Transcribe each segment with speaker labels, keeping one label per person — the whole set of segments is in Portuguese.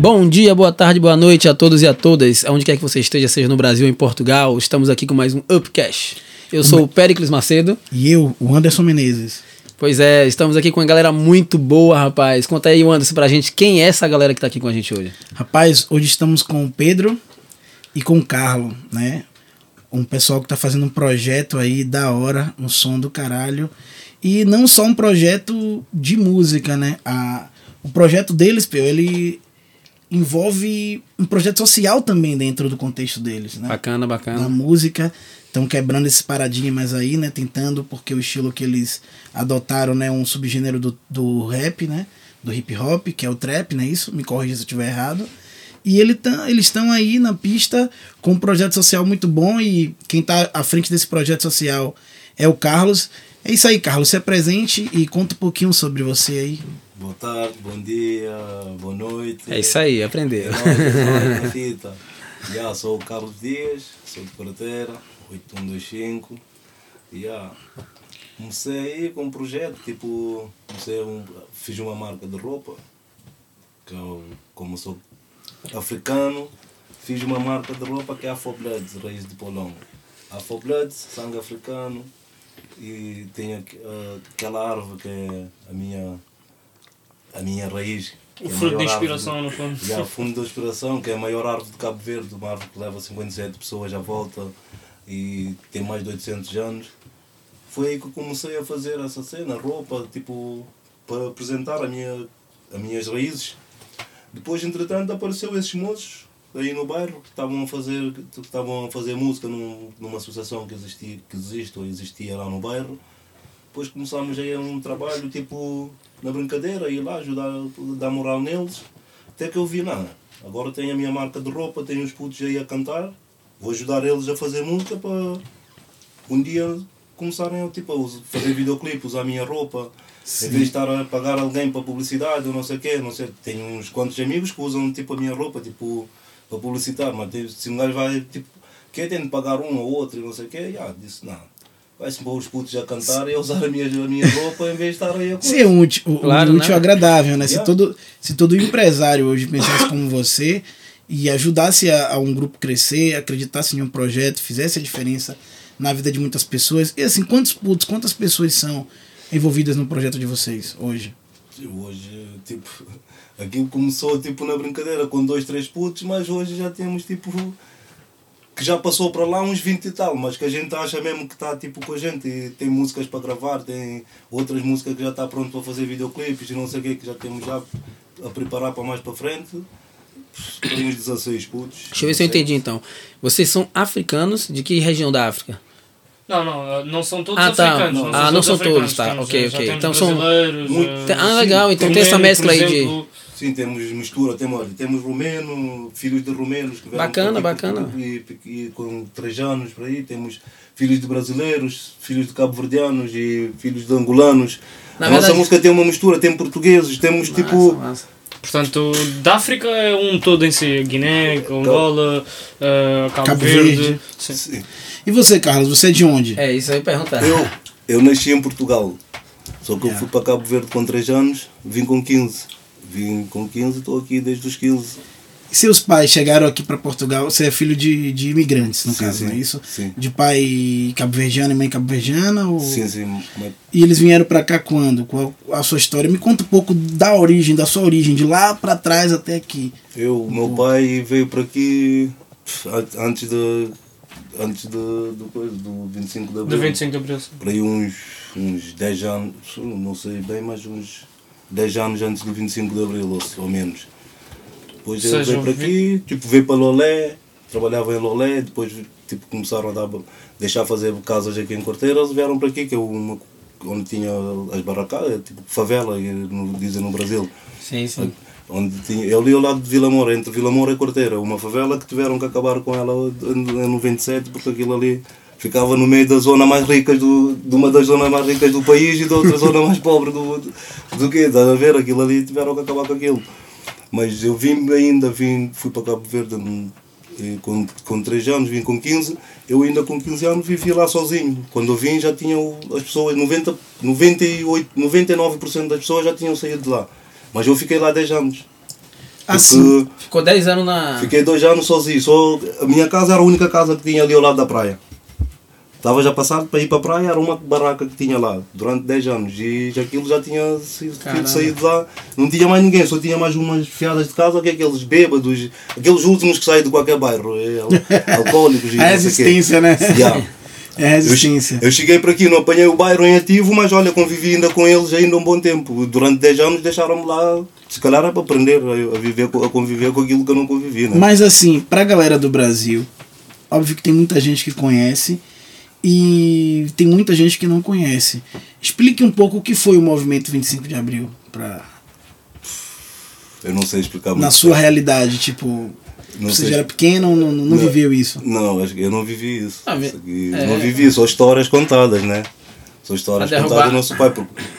Speaker 1: Bom dia, boa tarde, boa noite a todos e a todas, aonde quer que você esteja, seja no Brasil ou em Portugal. Estamos aqui com mais um Upcash. Eu sou o Pericles Macedo.
Speaker 2: E eu, o Anderson Menezes.
Speaker 1: Pois é, estamos aqui com uma galera muito boa, rapaz. Conta aí, Anderson, pra gente, quem é essa galera que tá aqui com a gente hoje?
Speaker 2: Rapaz, hoje estamos com o Pedro e com o Carlo, né? Um pessoal que tá fazendo um projeto aí da hora, um som do caralho. E não só um projeto de música, né? A, o projeto deles, Pio, ele envolve um projeto social também dentro do contexto deles, né?
Speaker 1: Bacana, bacana.
Speaker 2: Na música, estão quebrando esse paradigmas aí, né? Tentando, porque o estilo que eles adotaram, né? Um subgênero do, do rap, né? Do hip hop, que é o trap, né? Isso, me corrija se eu estiver errado. E ele tá, eles estão aí na pista com um projeto social muito bom e quem está à frente desse projeto social é o Carlos. É isso aí, Carlos. Se apresente e conta um pouquinho sobre você aí.
Speaker 3: Boa tarde, bom dia, boa noite.
Speaker 1: É isso aí, aprendeu.
Speaker 3: É nóis, fita. Já, sou o Carlos Dias, sou de Corateira, 8125. Já, comecei aí com um projeto, tipo, comecei um, fiz uma marca de roupa, que eu, como sou africano, fiz uma marca de roupa que é Afrobloods, raiz de Polongo. Afrobloods, sangue africano, e tem ah, aquela árvore que é a minha a minha raiz.
Speaker 4: O
Speaker 3: é a
Speaker 4: fruto de inspiração,
Speaker 3: árvore
Speaker 4: no fundo.
Speaker 3: Já, fundo de inspiração, que é a maior árvore de Cabo Verde, uma árvore que leva 57 pessoas à volta e tem mais de 800 anos. Foi aí que eu comecei a fazer essa cena, roupa, tipo, para apresentar a minha, as minhas raízes. Depois, entretanto, apareceu esses moços aí no bairro que estavam a fazer, que estavam a fazer música num, numa associação que, existia, que existe ou existia lá no bairro. Depois começámos aí a um trabalho tipo na brincadeira, ir lá ajudar, dar moral neles. Até que eu vi, não, agora tenho a minha marca de roupa, tenho os putos aí a cantar, vou ajudar eles a fazer música para um dia começarem a tipo, a fazer videoclipe, usar a minha roupa. Em vez de estar a pagar alguém para publicidade ou não sei o quê, não sei, tenho uns quantos amigos que usam tipo a minha roupa tipo, para publicitar, mas tem- se um gajo vai tipo, quer tem de pagar um ou outro e não sei o quê, já, disse não. Vai-se pôr os putos a cantar e a usar a minha, a minha roupa em vez de estar aí a coisa.
Speaker 2: Ser um útil, um
Speaker 1: Claro,
Speaker 2: útil
Speaker 1: né?
Speaker 2: agradável, né? Se,
Speaker 3: Yeah.
Speaker 2: todo, se todo empresário hoje pensasse como você e ajudasse a, a um grupo crescer, acreditasse em um projeto, fizesse a diferença na vida de muitas pessoas. E assim, quantos putos, quantas pessoas são envolvidas no projeto de vocês hoje?
Speaker 3: Hoje, tipo, aquilo começou tipo na brincadeira com dois, três putos, mas hoje já temos tipo que já passou para lá uns 20 e tal, mas que a gente acha mesmo que está tipo com a gente e tem músicas para gravar, tem outras músicas que já está pronto para fazer videoclipes e não sei o que que já temos já a preparar para mais para frente. Tem uns 16 putos.
Speaker 1: Deixa eu ver se eu entendi então. Vocês são africanos de que região da África?
Speaker 4: Não, não, não são todos
Speaker 1: Ah, tá.
Speaker 4: africanos.
Speaker 1: Não. Ah, não são
Speaker 4: africanos.
Speaker 1: todos, tá. Ok,
Speaker 4: eh, já
Speaker 1: ok. Então são-
Speaker 3: Muito-
Speaker 4: eh,
Speaker 1: Ah, legal. Então tem essa
Speaker 4: romeno,
Speaker 1: mescla aí de.
Speaker 3: Sim, temos mistura, temos, temos romeno, filhos de romenos que vieram
Speaker 1: Bacana, bacana.
Speaker 3: E, e com 3 anos por aí, temos filhos de brasileiros, filhos de cabo-verdianos e filhos de angolanos.
Speaker 1: Na
Speaker 3: a
Speaker 1: verdade-
Speaker 3: nossa música tem uma mistura, tem portugueses, temos tipo.
Speaker 1: Massa, massa.
Speaker 4: Portanto, da África é um todo em si. Guiné, Angola, eh, Cabo,
Speaker 2: Cabo
Speaker 4: Verde.
Speaker 2: Verde.
Speaker 4: Sim.
Speaker 3: Sim.
Speaker 2: E você, Carlos, você é de onde?
Speaker 1: É, isso aí perguntar.
Speaker 3: Eu, eu nasci em Portugal, só que eu
Speaker 2: Yeah.
Speaker 3: fui para Cabo Verde com 3 anos, vim com 15. Vim com 15 estou aqui desde os 15.
Speaker 2: E seus pais chegaram aqui para Portugal, você é filho de, de imigrantes, no
Speaker 3: Sim,
Speaker 2: caso,
Speaker 3: sim,
Speaker 2: não é isso?
Speaker 3: sim.
Speaker 2: De pai cabo-verdiano e mãe cabo-verdiana? Ou...
Speaker 3: Sim, sim. mas-
Speaker 2: E eles vieram para cá quando? Qual a sua história? Me conta um pouco da origem, da sua origem, de lá para trás até aqui.
Speaker 3: Eu, o meu pai veio para aqui antes de antes de, do, coisa, do 25 de
Speaker 4: Do
Speaker 3: abril.
Speaker 4: 25 de Abril. sim.
Speaker 3: Por aí uns, uns 10 anos, não sei bem, mas uns 10 anos antes do 25 de abril, ou, menos. Depois ele
Speaker 4: Seja,
Speaker 3: veio para aqui, tipo, veio para Lolé, trabalhava em Lolé, depois tipo, começaram a dar, deixar fazer casas aqui em Corteira, eles vieram para aqui, que é uma, onde tinha as barracadas, tipo favela, no- dizem no Brasil.
Speaker 1: Sim, sim.
Speaker 3: Onde tinha, eu li ao lado de Vila Moura, entre Vila Moura e Corteira, uma favela que tiveram que acabar com ela em 97, porque aquilo ali ficava no meio da zona mais rica do, de uma das zonas mais ricas do país e da outra zona mais pobre do, do, do quê? Estás a ver? Aquilo ali tiveram que acabar com aquilo. Mas eu vim ainda, vim, fui para Cabo Verde com, com 3 anos, vim com 15, eu ainda com 15 anos vivi lá sozinho. Quando eu vim já tinha o- as pessoas, 90, 98, 99% das pessoas já tinham saído de lá. Mas eu fiquei lá 10 anos.
Speaker 2: Assim.
Speaker 1: Ficou 10 anos na.
Speaker 3: Fiquei dois anos sozinho. Só, a minha casa era a única casa que tinha ali ao lado da praia. Estava já passado para ir para a praia, era uma barraca que tinha lá durante 10 anos e aquilo já tinha sido, saído lá. Não tinha mais ninguém, só tinha mais umas fiadas de casa, que é aqueles bêbados, aqueles últimos que saem de qualquer bairro, é, al- alcoólicos e
Speaker 2: A resistência, né?
Speaker 3: Yeah.
Speaker 2: É a resistência.
Speaker 3: Eu cheguei para aqui, não apanhei o bairro em ativo, mas olha, convivi ainda com eles ainda um bom tempo. Durante 10 anos deixaram-me lá, se calhar é para aprender a, a viver, a conviver com aquilo que eu não convivi, né?
Speaker 2: Mas assim, pra galera do Brasil, óbvio que tem muita gente que conhece e tem muita gente que não conhece. Explique um pouco o que foi o movimento 25 de abril pra,
Speaker 3: Eu não sei explicar muito.
Speaker 2: na sua realidade, tipo,
Speaker 3: Não
Speaker 2: você
Speaker 3: sei.
Speaker 2: já era pequeno ou não, não,
Speaker 3: Não.
Speaker 2: viveu isso?
Speaker 3: Não, acho que eu não vivi isso.
Speaker 1: Ah,
Speaker 3: Isso
Speaker 1: é.
Speaker 3: Não vivi, só histórias contadas, né? São histórias contadas do nosso pai.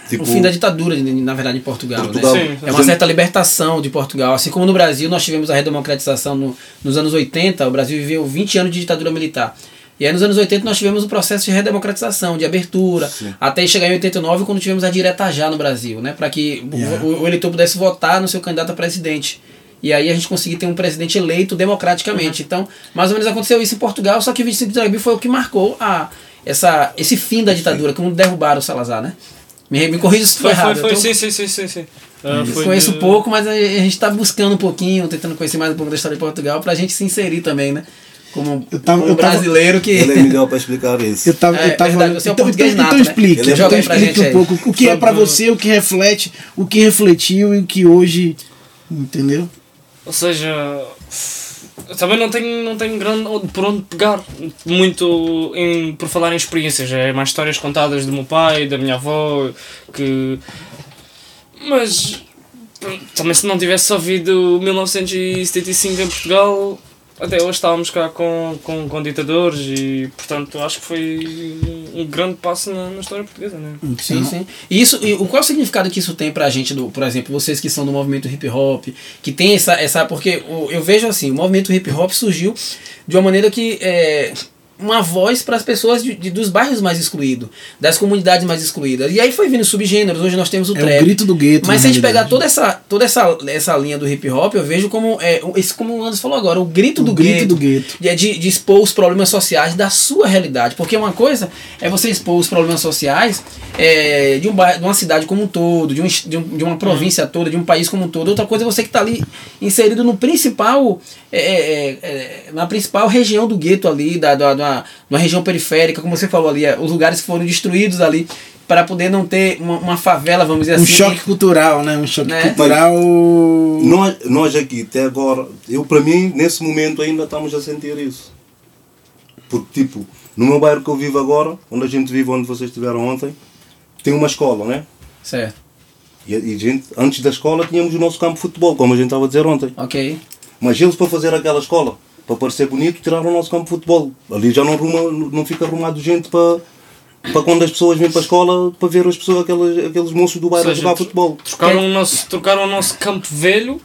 Speaker 3: Tipo,
Speaker 1: o fim da ditadura, na verdade, em Portugal.
Speaker 3: Portugal.
Speaker 1: Né?
Speaker 4: Sim.
Speaker 1: É uma certa libertação de Portugal. Assim como no Brasil, nós tivemos a redemocratização no, nos anos 80, o Brasil viveu 20 anos de ditadura militar. E aí nos anos 80 nós tivemos o processo de redemocratização, de abertura,
Speaker 3: Sim.
Speaker 1: até chegar em 89 quando tivemos a direta já no Brasil, né, para que o-
Speaker 2: Yeah.
Speaker 1: o, o eleitor pudesse votar no seu candidato a presidente. E aí a gente conseguiu ter um presidente eleito democraticamente. Então, mais ou menos aconteceu isso em Portugal, só que 25 de abril foi o que marcou a, essa, esse fim da ditadura, como derrubaram o Salazar, né? Me, me corrija se
Speaker 4: Foi,
Speaker 1: for errado.
Speaker 4: foi, foi,
Speaker 1: tô-
Speaker 4: sim, sim, sim, sim. sim. Ah, foi
Speaker 1: conheço
Speaker 4: de-
Speaker 1: pouco, mas a, a gente está buscando um pouquinho, tentando conhecer mais um pouco da história de Portugal, para a gente se inserir também, né? Como,
Speaker 2: Eu tava-
Speaker 1: como
Speaker 2: eu tava-
Speaker 1: brasileiro que.
Speaker 3: Ele é melhor para explicar isso.
Speaker 2: Eu tava,
Speaker 1: É,
Speaker 2: eu tava
Speaker 1: verdade, você é um
Speaker 2: então, então,
Speaker 1: nato,
Speaker 2: então
Speaker 1: né?
Speaker 2: explique,
Speaker 3: é
Speaker 2: então
Speaker 1: pra
Speaker 2: explique
Speaker 1: gente
Speaker 2: um
Speaker 1: aí.
Speaker 2: pouco o que é pra você, o que reflete, o que refletiu e o que hoje, entendeu?
Speaker 4: Ou seja, eu também não tenho, não tenho grande por onde pegar muito em, por falar em experiências. É mais histórias contadas do meu pai, da minha avó, que. Mas também se não tivesse ouvido 1975 em Portugal, até hoje estávamos cá com, com, com ditadores e portanto acho que foi um grande passo na, na história portuguesa. Né?
Speaker 1: Sim, sim. E isso, e o qual é o significado que isso tem pra gente, do, por exemplo, vocês que são do movimento hip hop, que tem essa. essa porque o- eu vejo assim, o movimento hip hop surgiu de uma maneira que. É, uma voz para as pessoas de, de- dos bairros mais excluídos, das comunidades mais excluídas. E aí foi vindo subgêneros, hoje nós temos o
Speaker 2: É
Speaker 1: trap.
Speaker 2: o grito do gueto.
Speaker 1: Mas se a gente pegar toda essa, toda essa, essa linha do hip hop, eu vejo como, é, o- esse, como o Anderson falou agora, o grito
Speaker 2: O
Speaker 1: do
Speaker 2: grito
Speaker 1: gueto.
Speaker 2: do gueto.
Speaker 1: De, de, de expor os problemas sociais da sua realidade. Porque uma coisa é você expor os problemas sociais é, de, um bairro, de uma cidade como um todo, de, um, de, um- de uma província toda, de um país como um todo. Outra coisa é você que está ali inserido no principal, é, é, é, na principal região do gueto ali, da, da, da, uma região periférica, como você falou ali, é, os lugares que foram destruídos ali para poder não ter uma, uma favela, vamos dizer
Speaker 2: Um
Speaker 1: assim.
Speaker 2: choque cultural, né? Um choque
Speaker 1: Né?
Speaker 2: cultural.
Speaker 3: Nós, nós aqui, até agora, eu para mim, nesse momento ainda estamos a sentir isso. Porque, tipo, no meu bairro que eu vivo agora, onde a gente vive, onde vocês estiveram ontem, tem uma escola, né?
Speaker 1: Certo,
Speaker 3: E, e gente, antes da escola tínhamos o nosso campo de futebol, como a gente estava a dizer ontem.
Speaker 1: ok.
Speaker 3: Mas eles, para fazer aquela escola, para parecer bonito, tiraram o nosso campo de futebol. Ali já não, arruma, não fica arrumado gente para, para quando as pessoas vêm para a escola, para ver as pessoas, aqueles, aqueles moços do bairro a
Speaker 4: seja,
Speaker 3: jogar futebol.
Speaker 4: Trocaram, o nosso, trocaram o nosso campo velho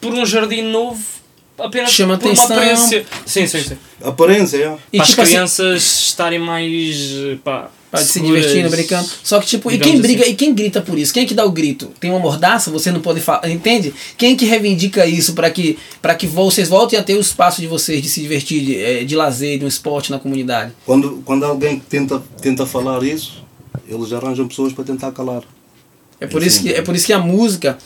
Speaker 4: por um jardim novo apenas
Speaker 1: Chama
Speaker 4: por
Speaker 1: atenção.
Speaker 4: uma aparência. Sim, sim, sim.
Speaker 3: Aparência, é.
Speaker 1: E
Speaker 4: para
Speaker 1: tipo
Speaker 4: as
Speaker 1: assim,
Speaker 4: crianças estarem mais. Pá,
Speaker 1: Para se divertindo, brincando. Só que, tipo, e quem briga,
Speaker 4: assim.
Speaker 1: e quem grita por isso? Quem é que dá o grito? Tem uma mordaça, você não pode falar. Entende? Quem é que reivindica isso para que, pra que vocês voltem a ter o espaço de vocês de se divertir, de, eh, de lazer, de um esporte na comunidade?
Speaker 3: Quando, quando alguém tenta, tenta falar isso, eles arranjam pessoas para tentar calar.
Speaker 1: É por, isso que, é por isso que a música,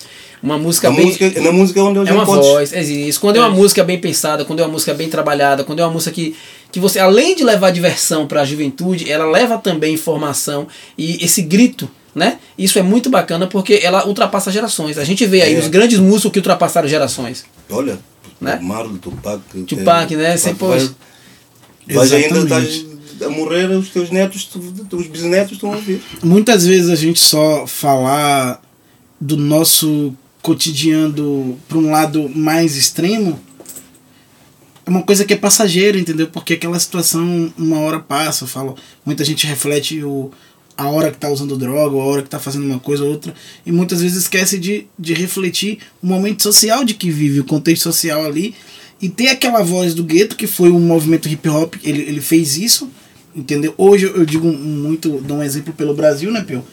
Speaker 1: uma música
Speaker 3: A
Speaker 1: bem.
Speaker 3: música, na música é onde a
Speaker 1: É uma
Speaker 3: pode.
Speaker 1: voz, é isso. Quando é uma
Speaker 4: É.
Speaker 1: música bem pensada, quando é uma música bem trabalhada, quando é uma música que, que você, além de levar diversão para a juventude, ela leva também informação e esse grito, né? Isso é muito bacana porque ela ultrapassa gerações. A gente vê aí
Speaker 3: É.
Speaker 1: os grandes músicos que ultrapassaram gerações.
Speaker 3: Olha,
Speaker 1: Né?
Speaker 3: Marlon, Tupac.
Speaker 1: Tupac,
Speaker 3: é,
Speaker 1: né? Você,
Speaker 3: Tupac
Speaker 1: pois,
Speaker 3: vai- Vais ainda estás a morrer, os teus netos, os bisnetos estão a ouvir.
Speaker 2: Muitas vezes a gente só falar do nosso cotidiano para um lado mais extremo é uma coisa que é passageira, entendeu? Porque aquela situação uma hora passa, eu falo, muita gente reflete o, a hora que tá usando droga, ou a hora que tá fazendo uma coisa ou outra, e muitas vezes esquece de, de refletir o momento social de que vive, o contexto social ali, e ter aquela voz do gueto, que foi um movimento hip hop, ele, ele fez isso, entendeu? Hoje eu digo muito, dou um exemplo pelo Brasil, né, Pio?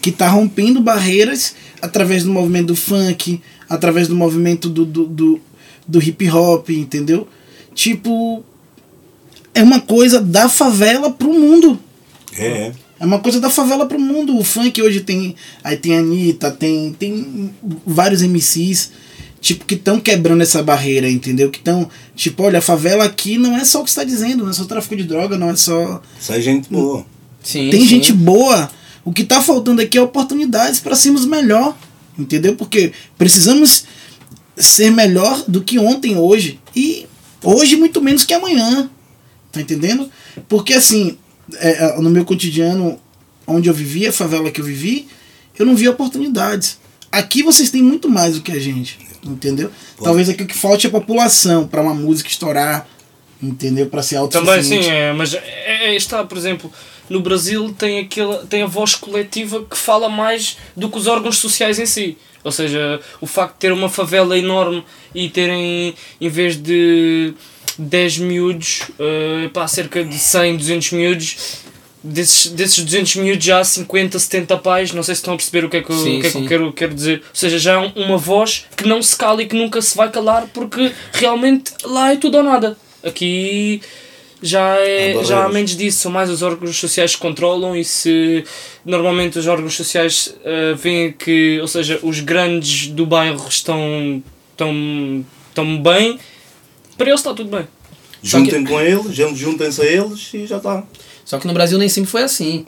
Speaker 2: que tá rompendo barreiras através do movimento do funk, através do movimento do, do, do, do hip hop, entendeu? Tipo, é uma coisa da favela pro mundo.
Speaker 3: É, é.
Speaker 2: É uma coisa da favela pro mundo. O funk hoje tem. Aí tem a Anitta, tem, tem vários MCs, tipo, que estão quebrando essa barreira, entendeu? Que estão. Tipo, olha, a favela aqui não é só o que você tá dizendo, não é só tráfico de droga, não é só.
Speaker 3: Sai gente boa.
Speaker 1: Sim,
Speaker 2: tem
Speaker 1: sim.
Speaker 2: gente boa. O que tá faltando aqui é oportunidades para sermos melhor, entendeu? Porque precisamos ser melhor do que ontem, hoje. E hoje muito menos que amanhã. Tá entendendo? Porque assim, é, é, no meu cotidiano, onde eu vivi, a favela que eu vivi, eu não vi oportunidades. Aqui vocês têm muito mais do que a gente, entendeu?
Speaker 3: Pô.
Speaker 2: Talvez aqui o que falte é população para uma música estourar, entendeu? Para ser
Speaker 4: Também
Speaker 2: autossuficiente.
Speaker 4: sim, é, mas é, é, está, por exemplo, no Brasil tem, aquela, tem a voz coletiva que fala mais do que os órgãos sociais em si. Ou seja, o facto de ter uma favela enorme e terem, em vez de 10 miúdos, uh, pá, cerca de 100, 200 miúdos, desses, desses 200 miúdos já há 50, 70 pais, não sei se estão a perceber o que é que, eu-
Speaker 1: Sim,
Speaker 4: o que, é que eu quero, quero dizer. Ou seja, já há uma voz que não se cala e que nunca se vai calar porque realmente lá é tudo ou nada. Aqui já, é,
Speaker 3: Há
Speaker 4: já há menos disso, são mais os órgãos sociais que controlam e se normalmente os órgãos sociais uh, veem que, ou seja, os grandes do bairro estão, estão, estão bem, para eles está tudo bem.
Speaker 1: Só que-
Speaker 3: Juntem com eles, jun- juntem-se a eles e já está.
Speaker 1: Só que no Brasil nem sempre foi assim.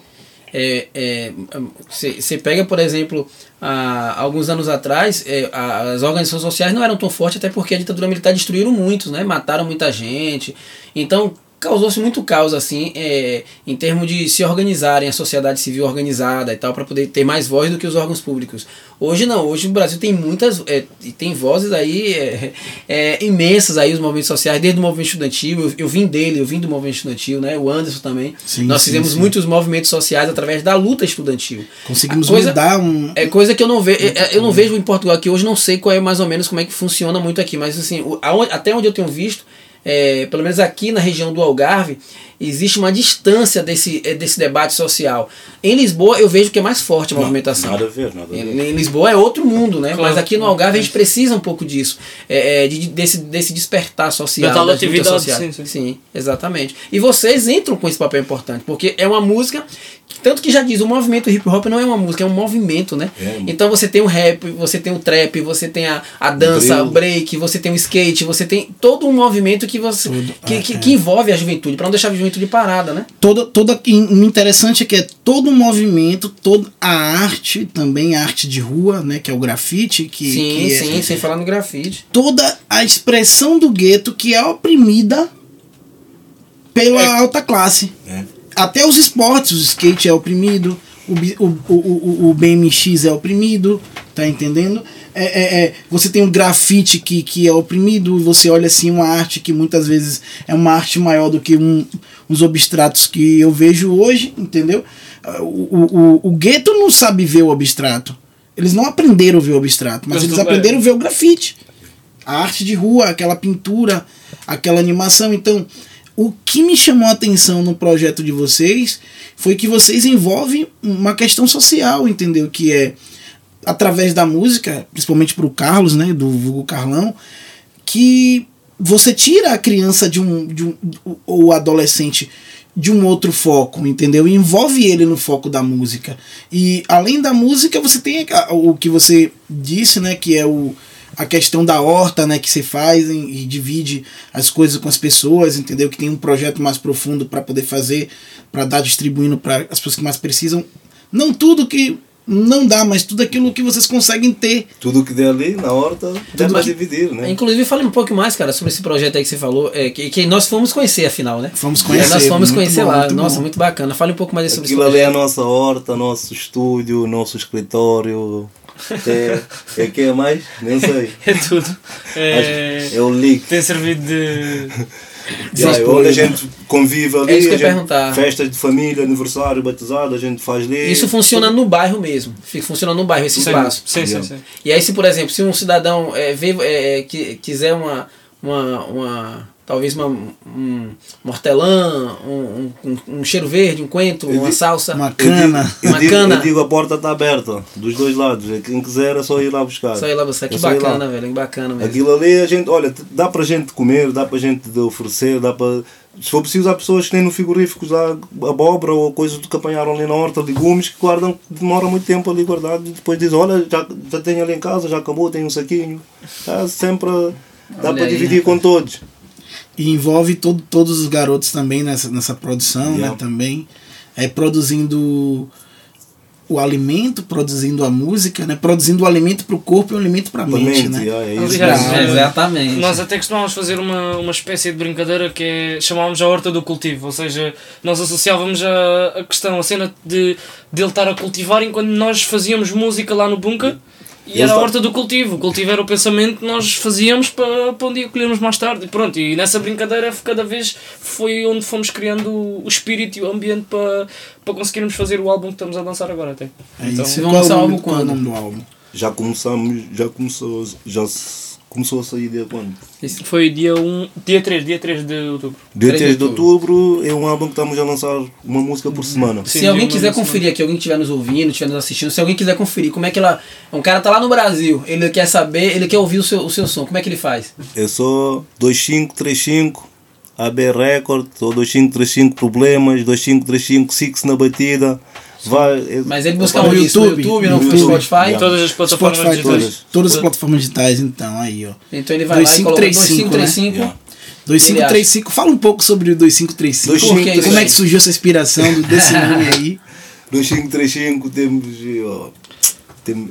Speaker 1: Você pega, por exemplo, há alguns anos atrás, é, as organizações sociais não eram tão fortes, até porque a ditadura militar destruíram muitos, né? mataram muita gente. Então causou-se muito caos assim, é, em termos de se organizarem, a sociedade civil organizada e tal, para poder ter mais voz do que os órgãos públicos. Hoje não, hoje o Brasil tem muitas, é, e tem vozes aí é, é, imensas aí, os movimentos sociais, desde o movimento estudantil, eu, eu vim dele, eu vim do movimento estudantil, né? o Anderson também.
Speaker 2: Sim,
Speaker 1: Nós
Speaker 2: sim,
Speaker 1: fizemos
Speaker 2: sim.
Speaker 1: muitos movimentos sociais através da luta estudantil.
Speaker 2: Conseguimos
Speaker 1: A coisa-
Speaker 2: mudar um.
Speaker 1: É coisa que eu não vejo. Eu não vejo em Portugal aqui hoje, não sei qual é mais ou menos como é que funciona muito aqui, mas assim, o- aonde- até onde eu tenho visto, é, pelo menos aqui na região do Algarve, existe uma distância desse, é, desse debate social. Em Lisboa eu vejo que é mais forte a movimentação.
Speaker 3: Nada a ver, nada a
Speaker 1: Em,
Speaker 3: ver.
Speaker 1: em Lisboa é outro mundo, né?
Speaker 4: Claro.
Speaker 1: Mas aqui no Algarve a gente precisa um pouco disso. É, é, de- desse, desse despertar social.
Speaker 4: Da
Speaker 1: das
Speaker 4: atividade,
Speaker 1: sociais.
Speaker 4: sim, sim.
Speaker 1: exatamente. E vocês entram com esse papel importante, porque é uma música. Tanto que já diz, o movimento hip hop não é uma música, é um movimento, né?
Speaker 3: É.
Speaker 1: Então você tem o rap, você tem o trap, você tem a, a dança,
Speaker 3: Drill.
Speaker 1: o break, você tem o skate, você tem todo um movimento que você
Speaker 2: Tudo.
Speaker 1: que,
Speaker 2: Ah,
Speaker 1: que,
Speaker 2: é.
Speaker 1: que envolve a juventude, para não deixar a juventude parada, né?
Speaker 2: toda, toda o interessante é que é todo o movimento, toda a arte, também a arte de rua, né, que é o grafite, que,
Speaker 1: sim,
Speaker 2: que é
Speaker 1: sim, sem falar no grafite.
Speaker 2: toda a expressão do gueto que é oprimida pela
Speaker 4: É.
Speaker 2: alta classe.
Speaker 3: É.
Speaker 2: Até os esportes, o skate é oprimido, o, o, o, o, BMX é oprimido, tá entendendo? É, é, é, você tem um grafite que, que é oprimido, você olha assim uma arte que muitas vezes é uma arte maior do que um, uns abstratos que eu vejo hoje, entendeu? O, o, o, o gueto não sabe ver o abstrato. Eles não aprenderam a ver o abstrato, mas
Speaker 4: Mas
Speaker 2: eles aprenderam a ver o grafite a arte de rua, aquela pintura, aquela animação. Então, o que me chamou a atenção no projeto de vocês foi que vocês envolvem uma questão social, entendeu? Que é através da música, principalmente para o Carlos, né, do vulgo Carlão, que você tira a criança de um, de um ou o adolescente de um outro foco, entendeu? E envolve ele no foco da música. E além da música, você tem o que você disse, né, que é o a questão da horta, né, que você faz e, divide as coisas com as pessoas, entendeu? Que tem um projeto mais profundo para poder fazer, para dar distribuindo para as pessoas que mais precisam. Não tudo que não dá, mas tudo aquilo que vocês conseguem ter.
Speaker 3: Tudo que der ali na horta, dá para
Speaker 1: mais-
Speaker 3: dividir, né?
Speaker 1: Inclusive, fale um pouco mais, cara, sobre esse projeto aí que você falou, é, que, que nós fomos conhecer, afinal, né?
Speaker 2: Fomos
Speaker 1: É,
Speaker 2: conhecer.
Speaker 1: nós fomos
Speaker 2: muito
Speaker 1: conhecer
Speaker 2: bom,
Speaker 1: lá.
Speaker 2: muito
Speaker 1: Nossa,
Speaker 2: bom.
Speaker 1: muito bacana. Fale um pouco mais sobre
Speaker 3: Aquilo
Speaker 1: esse
Speaker 3: ali é a nossa horta, nosso estúdio, nosso escritório. É, é que é mais? Nem sei.
Speaker 4: É tudo. É,
Speaker 3: É o leak.
Speaker 4: tem servido de.
Speaker 3: Yeah,
Speaker 2: Sim,
Speaker 3: onde a gente convive ali,
Speaker 1: É isso que eu
Speaker 3: gente-
Speaker 1: perguntar.
Speaker 3: festas de família, aniversário, batizado, a gente faz ali.
Speaker 1: Isso funciona no bairro mesmo. Fica- Funciona no bairro, esse
Speaker 4: Sim,
Speaker 1: espaço.
Speaker 4: sim, sim,
Speaker 3: Yeah.
Speaker 4: sim.
Speaker 1: E aí, se por exemplo, se um cidadão é, vê, é, que, quiser uma, uma, uma, Talvez uma, um mortelã, um, um, um cheiro verde, um coentro,
Speaker 3: Eu
Speaker 1: uma
Speaker 3: di-
Speaker 1: salsa.
Speaker 2: Uma
Speaker 3: Eu digo-
Speaker 2: cana.
Speaker 3: Eu
Speaker 1: Uma
Speaker 3: digo,
Speaker 1: cana.
Speaker 3: eu digo a porta está aberta, dos dois lados. É Quem quiser é só ir lá buscar.
Speaker 1: Só ir lá buscar. Que
Speaker 3: É
Speaker 1: bacana, velho. Que bacana mesmo.
Speaker 3: Aquilo ali a gente, olha, dá para gente comer, dá para gente oferecer, dá para. Se for preciso, há pessoas que têm no frigorífico lá abóbora ou coisas que apanharam ali na horta, legumes que guardam, demoram muito tempo ali guardado e depois dizem: Olha, já, já tenho ali em casa, já acabou, tenho um saquinho. Dá sempre. Dá para dividir com todos.
Speaker 2: E envolve todo, todos os garotos também nessa, nessa produção, né?
Speaker 3: Yeah.
Speaker 2: Também. É produzindo o alimento, produzindo a música, né? Produzindo o alimento para o corpo e o alimento para a mente,
Speaker 3: mente,
Speaker 2: né?
Speaker 3: é isso.
Speaker 4: É,
Speaker 1: Exatamente.
Speaker 4: Nós até costumávamos fazer uma, uma espécie de brincadeira que é, chamávamos a horta do cultivo, ou seja, nós associávamos a, a questão, a cena de, de ele estar a cultivar enquanto nós fazíamos música lá no bunker e era a
Speaker 3: tá-
Speaker 4: horta do cultivo. O cultivo era o pensamento que nós fazíamos para, para um dia colhermos mais tarde. E pronto, e nessa brincadeira cada vez foi onde fomos criando o espírito e o ambiente para, para conseguirmos fazer o álbum que estamos a dançar agora até.
Speaker 2: É
Speaker 4: Então,
Speaker 2: isso.
Speaker 1: vão
Speaker 2: Qual,
Speaker 1: lançar
Speaker 2: o
Speaker 1: álbum
Speaker 2: qual é o
Speaker 1: quando?
Speaker 2: nome do álbum?
Speaker 3: Já começamos, já começou, já se- começou a sair dia quando?
Speaker 1: Isso.
Speaker 4: Foi dia, 1, dia 3, dia 3 de outubro.
Speaker 3: Dia
Speaker 1: 3 de
Speaker 3: 3 de outubro é um álbum que estamos a lançar uma música por semana.
Speaker 4: Sim,
Speaker 1: se alguém quiser conferir aqui, alguém que estiver nos ouvindo, estiver nos assistindo, se alguém quiser conferir como é que ela. Um cara tá lá no Brasil, ele quer saber, ele quer ouvir o seu, o seu som, como é que ele faz?
Speaker 3: É só 2535 AB Record ou 2535 Problemas, 2535 Six na batida. Vai, é-
Speaker 1: Mas ele busca
Speaker 2: No?
Speaker 1: No
Speaker 2: YouTube,
Speaker 1: YouTube,
Speaker 2: no YouTube.
Speaker 1: Spotify.
Speaker 3: Yeah.
Speaker 4: Todas as plataformas
Speaker 2: Spotify,
Speaker 4: digitais.
Speaker 2: todas, todas as plataformas digitais, então, aí, ó.
Speaker 1: Então ele vai lá e coloca
Speaker 2: 2535,
Speaker 1: 2535.
Speaker 3: Yeah.
Speaker 2: 2535, fala um pouco sobre o 2535.
Speaker 3: 2535.
Speaker 2: Como é que surgiu essa inspiração do- desse nome aí?
Speaker 3: 2535 temos. ó, tem-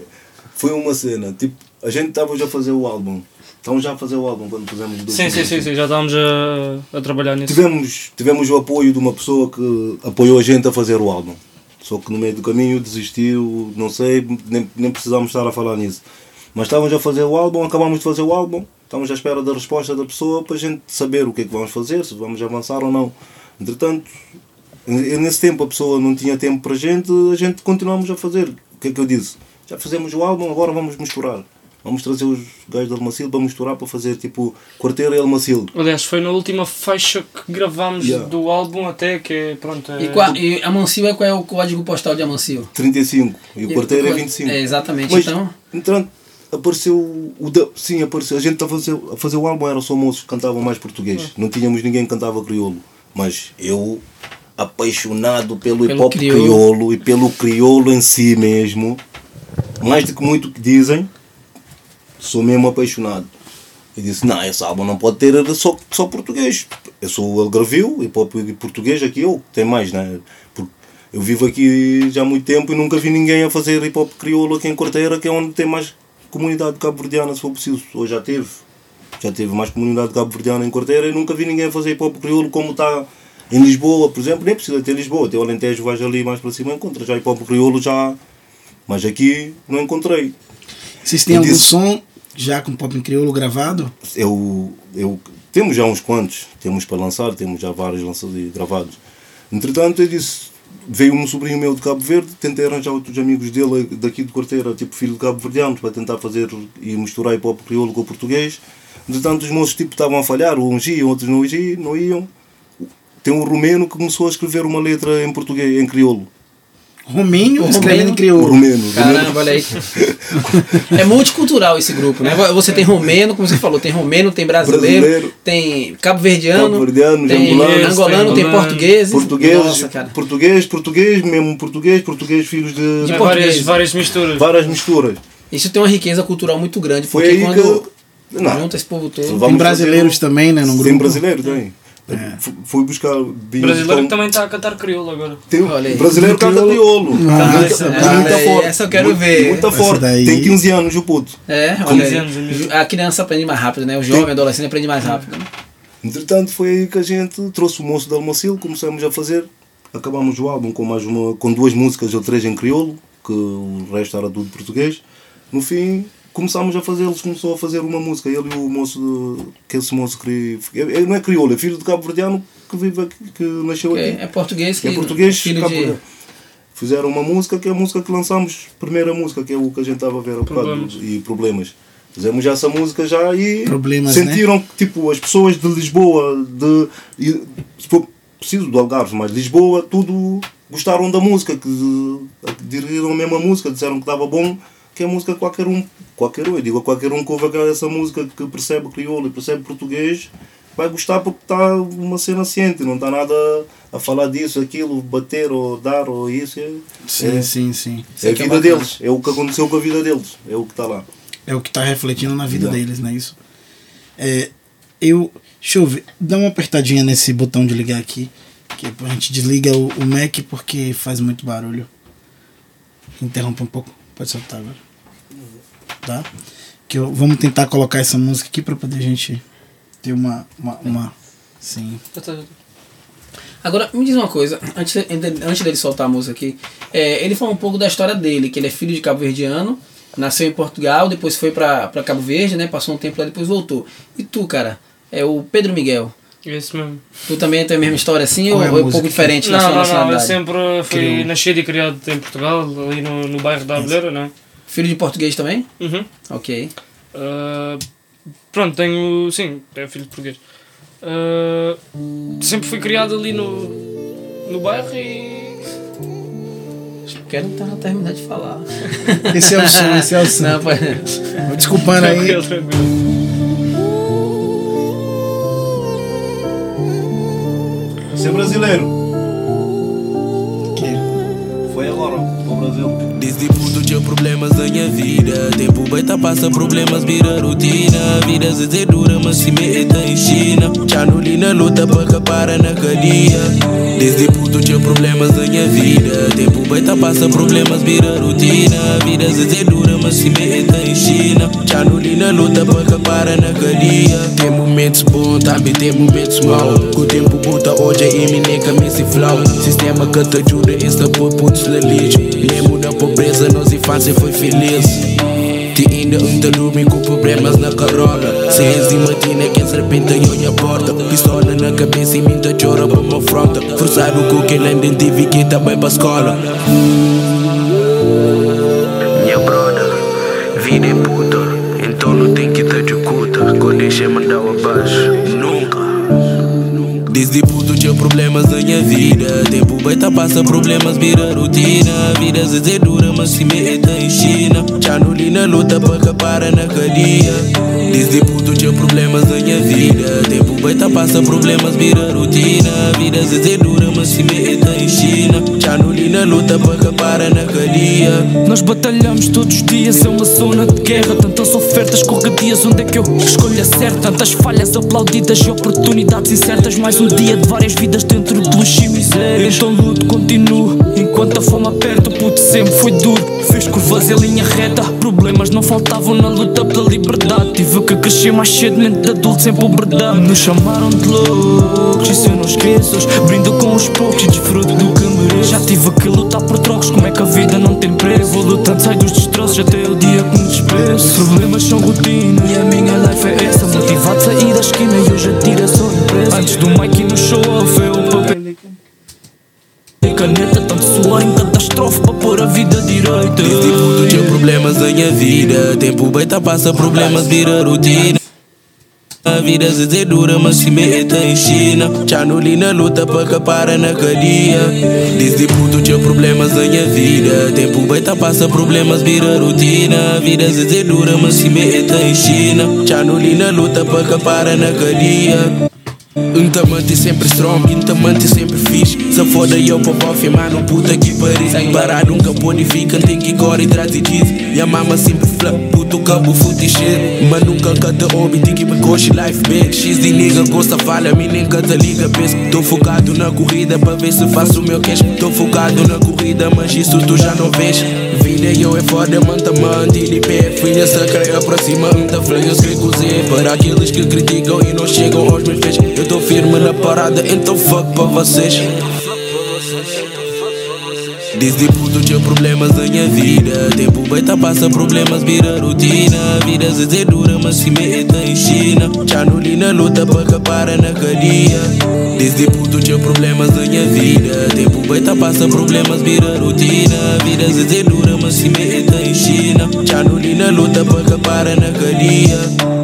Speaker 3: foi uma cena. Tipo, a gente estava já a fazer o álbum. Estamos já a fazer o álbum quando fizemos o
Speaker 4: Sim, sim, sim, sim, já estávamos a, a trabalhar nisso.
Speaker 3: Tivemos, tivemos o apoio de uma pessoa que apoiou a gente a fazer o álbum. Só que no meio do caminho desistiu, não sei, nem, nem precisámos estar a falar nisso. Mas estávamos a fazer o álbum, acabámos de fazer o álbum, estamos à espera da resposta da pessoa para a gente saber o que é que vamos fazer, se vamos avançar ou não. Entretanto, nesse tempo a pessoa não tinha tempo para a gente, a gente continuamos a fazer. O que é que eu disse? Já fizemos o álbum, agora vamos misturar. Vamos trazer os gajos de Almacil para misturar para fazer tipo quarteira e Almacil.
Speaker 4: Aliás, foi na última faixa que gravámos
Speaker 3: Yeah.
Speaker 4: do álbum até que é, pronto, é...
Speaker 1: E, qua- e Amancio é qual é o código postal de Amancio?
Speaker 3: 35 e o
Speaker 1: E
Speaker 3: quarteiro é
Speaker 1: o-
Speaker 3: 25.
Speaker 1: É, exatamente.
Speaker 3: Mas,
Speaker 1: Então,
Speaker 3: entretanto, apareceu o da, sim, apareceu. A gente estava a fazer, a fazer o álbum, eram só moços que cantavam mais português. Não tínhamos ninguém que cantava crioulo. Mas eu, apaixonado pelo,
Speaker 1: Pelo
Speaker 3: hip hop
Speaker 1: crioulo.
Speaker 3: crioulo. e pelo crioulo em si mesmo, mais do que muito que dizem, sou mesmo apaixonado. E disse, não, esse álbum não pode ter só, só português. Eu sou algarvio, hip hop português aqui eu, tem mais, né? Porque eu vivo aqui já há muito tempo e nunca vi ninguém a fazer hip hop crioulo aqui em Corteira, que é onde tem mais comunidade cabo-verdiana, se for preciso. Ou já teve. Já teve mais comunidade cabo-verdiana em Corteira e nunca vi ninguém a fazer hip hop crioulo como está em Lisboa, por exemplo. Nem precisa ter Lisboa, tem o Alentejo, vais ali mais para cima encontra já hip hop crioulo já. Mas aqui não encontrei.
Speaker 2: Têm
Speaker 3: Eu
Speaker 2: algum
Speaker 3: disse-
Speaker 2: som já com pop em crioulo gravado?
Speaker 3: eu, eu temos já uns quantos, temos para lançar, temos já vários lançados e gravados. Entretanto, eu disse, veio um sobrinho meu de Cabo Verde, tentei arranjar outros amigos dele daqui de Corteira, tipo filho de Cabo Verdeanos, para tentar fazer e misturar hip hop crioulo com o português. Entretanto, os moços tipo, estavam a falhar, uns iam, outros não iam, não iam. Tem um romeno que começou a escrever uma letra em português, em crioulo.
Speaker 2: Romênio escrevendo
Speaker 1: romeno.
Speaker 3: romeno.
Speaker 1: caramba, olha aí. É multicultural esse grupo, né? Você tem romeno, como você falou, tem romeno, tem brasileiro,
Speaker 3: Brasileiro.
Speaker 1: tem cabo-verdiano,
Speaker 3: Cabo-verdiano,
Speaker 1: tem
Speaker 3: angolano,
Speaker 1: angolano, tem
Speaker 4: tem
Speaker 1: português.
Speaker 3: Português,
Speaker 1: Nossa, cara.
Speaker 3: português, português, mesmo português, português, filhos de,
Speaker 1: De
Speaker 4: várias, várias misturas.
Speaker 3: várias misturas.
Speaker 1: Isso tem uma riqueza cultural muito grande,
Speaker 3: Foi
Speaker 1: porque
Speaker 3: aí
Speaker 1: quando
Speaker 3: que. Não,
Speaker 1: junta esse povo todo.
Speaker 3: Vamos
Speaker 2: Tem brasileiros
Speaker 3: fazer
Speaker 2: também, né? No grupo.
Speaker 3: Tem brasileiro, tem. Fu- Fui buscar.
Speaker 4: Brasileiro
Speaker 3: um-
Speaker 4: também está a cantar crioulo agora.
Speaker 3: Tem,
Speaker 1: Olha
Speaker 3: brasileiro canta crioulo.
Speaker 2: Ah,
Speaker 3: Muita-
Speaker 1: essa-
Speaker 3: muita
Speaker 1: aí,
Speaker 3: forte.
Speaker 1: essa eu quero
Speaker 3: Muito-
Speaker 1: ver.
Speaker 3: Muita forte.
Speaker 2: daí-
Speaker 3: Tem 15 anos o puto.
Speaker 1: É,
Speaker 4: Com
Speaker 1: olha
Speaker 4: 15
Speaker 1: aí.
Speaker 4: anos.
Speaker 1: A criança aprende mais rápido, né? O jovem, adolescente aprende mais rápido. né?
Speaker 3: Entretanto, foi aí que a gente trouxe o moço da Almacil, começamos a fazer. Acabámos o álbum com, mais uma, com duas músicas ou três em crioulo, que o resto era tudo português. No fim, começámos a fazer, eles começou a fazer uma música, ele e o moço, de, que esse moço que ele não é crioulo, é filho de Cabo Verdeano que vive aqui, que nasceu
Speaker 1: Que
Speaker 3: aqui.
Speaker 1: é português que
Speaker 3: É português,
Speaker 1: filho
Speaker 3: Cabo
Speaker 1: de.
Speaker 3: Fizeram uma música que é a música que lançamos, primeira música, que é o que a gente estava a ver há bocado,
Speaker 4: Problemas.
Speaker 3: e problemas. Fizemos essa música já e
Speaker 2: Problemas, né?
Speaker 3: sentiram que tipo, as pessoas de Lisboa, de, e, se for preciso do Algarve, mas Lisboa, tudo gostaram da música, que que dirigiram a mesma música, disseram que estava bom, que é música que qualquer um, qualquer um, eu digo a qualquer um que ouve aquela- essa música que percebe crioulo e percebe português, vai gostar porque está uma cena ciente, não está nada a falar disso, aquilo, bater ou dar ou isso. É,
Speaker 2: Sim,
Speaker 3: é,
Speaker 2: sim, sim.
Speaker 3: É a
Speaker 1: é
Speaker 3: vida
Speaker 1: bacana.
Speaker 3: deles, é o que aconteceu com a vida deles, é o que está lá.
Speaker 2: É o que tá refletindo na vida
Speaker 3: Exato.
Speaker 2: deles, não é isso? É, eu. Deixa eu ver. Dá uma apertadinha nesse botão de ligar aqui. Que a gente desliga o, o Mac porque faz muito barulho. Interrompe um pouco. Pode soltar agora. Tá? Que eu, vamos tentar colocar essa música aqui pra poder a gente ter uma. uma, uma sim.
Speaker 1: Agora, me diz uma coisa, antes, antes dele soltar a música aqui, é, ele falou um pouco da história dele, que ele é filho de cabo-verdiano, nasceu em Portugal, depois foi pra Cabo Verde, né? Passou um tempo lá, depois voltou. E tu, cara, é o Pedro Miguel.
Speaker 4: Esse mesmo.
Speaker 1: Tu também tem a mesma história assim ou
Speaker 2: é a
Speaker 1: é um pouco diferente na
Speaker 4: Não,
Speaker 1: sua
Speaker 4: não, não. Eu sempre fui
Speaker 2: Criou.
Speaker 4: nascido e criado em Portugal, ali no, no bairro da Abelheira, né?
Speaker 1: Filho de português também?
Speaker 4: Uhum.
Speaker 1: Ok.
Speaker 4: Ah, pronto, tenho. Sim, é filho de português. Ah, sempre fui criado ali no, no bairro e.
Speaker 1: Quero tentar terminar de falar.
Speaker 2: Esse é o som, esse é o som.
Speaker 1: Não, pai.
Speaker 2: Desculpando aí.
Speaker 4: Tranquilo, tranquilo.
Speaker 3: Ser brasileiro,
Speaker 2: Que-
Speaker 3: foi agora, para o Brasil.
Speaker 5: Desde puto tinha problemas na minha vida. Tempo baita passa problemas vira rotina. Vida às vezes é dura mas se meta em China. Já no li na luta para que para na cadeia. Desde puto tinha problemas na minha vida. Tempo baita passa problemas vira rotina. Vida às vezes é dura mas se meta em China. Já li na luta que para na cadeia. Tem momentos bons, também tem momentos maus. Com o tempo puta hoje é iminente caminho se flau. Sistema que te ajuda esta por putos na lixo. Lembro da pobreza, nossa infância foi feliz Ainda anda dormir com problemas na carola Seis de matina que serpente em minha porta Pistola na cabeça e minta pra uma fronta Forçado com que ele identifique também pra escola. Minha brother, vida é puta. Então não tem que te discuta Quando deixa mandar abaixo Nunca Desde puto tinha problemas na minha vida. Tempo baita passa problemas vira rotina. Vida às vezes é dura mas se meta em China. Já no li na luta que para na cadeia. Desde puto tinha problemas na minha vida. Tempo baita passa problemas vira rotina. Vida às vezes é dura mas se meta em China Já na luta para que para na cadeia
Speaker 6: Nós batalhamos todos os dias, é uma zona de guerra. Tantas ofertas escorregadias, onde é que eu escolho a certa? Tantas falhas aplaudidas e oportunidades incertas. Mais um dia de várias vidas dentro de luxo e miséria. Então luto, continuo, enquanto a fome aperta. Puto sempre foi duro, fez curvas em linha reta. Problemas não faltavam na luta pela liberdade. Tive que crescer mais cedo, mente de adulto sem pobreza. Nos chamaram de loucos, isso eu não esqueço. Brindo com os poucos e desfruto do que mereço. Já tive que lutar por trocos, como é que a vida não tem preço? Vou lutando, sai dos destroços até o dia que me despeço. Problemas são rotina e a minha life é essa. Motivado a sair da esquina e hoje atira só impressa. Antes do Mike no show off, o papel caneta. Tanto suor em catástrofe para pôr a vida direita.
Speaker 5: Desde puto tinha problemas na minha vida Tempo baita passa problemas vira rotina a vida dura, mas se meta em China. Já no li na luta para que para na cadeia. Desde puto tinha problemas na minha vida. Tempo baita passa problemas vira rotina. A vida dura, mas se meta em China. Já no li na luta para que para na cadeia um tamante sempre strong, um tamante sempre fixe. Se foda eu pra bofe, mano, puta que pariu. Parar nunca pode ficar, tem que correr atrás de diz E a mama sempre flap, puto cabo fute shit Mas nunca cata ouve, tem que me coche life bitch. X de nigga gosta falha, me nem canta liga penso Tô focado na corrida pra ver se faço o meu cash. Tô focado na corrida, mas isso tu já não vês. Vida eu é foda, manta mante de pé Filha sacra aproxima, anda flanhos que cozer. Para aqueles que criticam e não chegam aos meus pés Eu tô firme na parada, então fuck pra vocês Desde puto tinha problemas na minha vida. Tempo baita passa problemas, vira rotina. Vida é dura, mas se meta em China. Já no li na luta pra para na cadeia. Desde puto tinha problemas na minha vida. Tempo baita passa problemas, vira rotina. Vida é dura, mas se meta em China. Já no li na luta pra para na cadeia.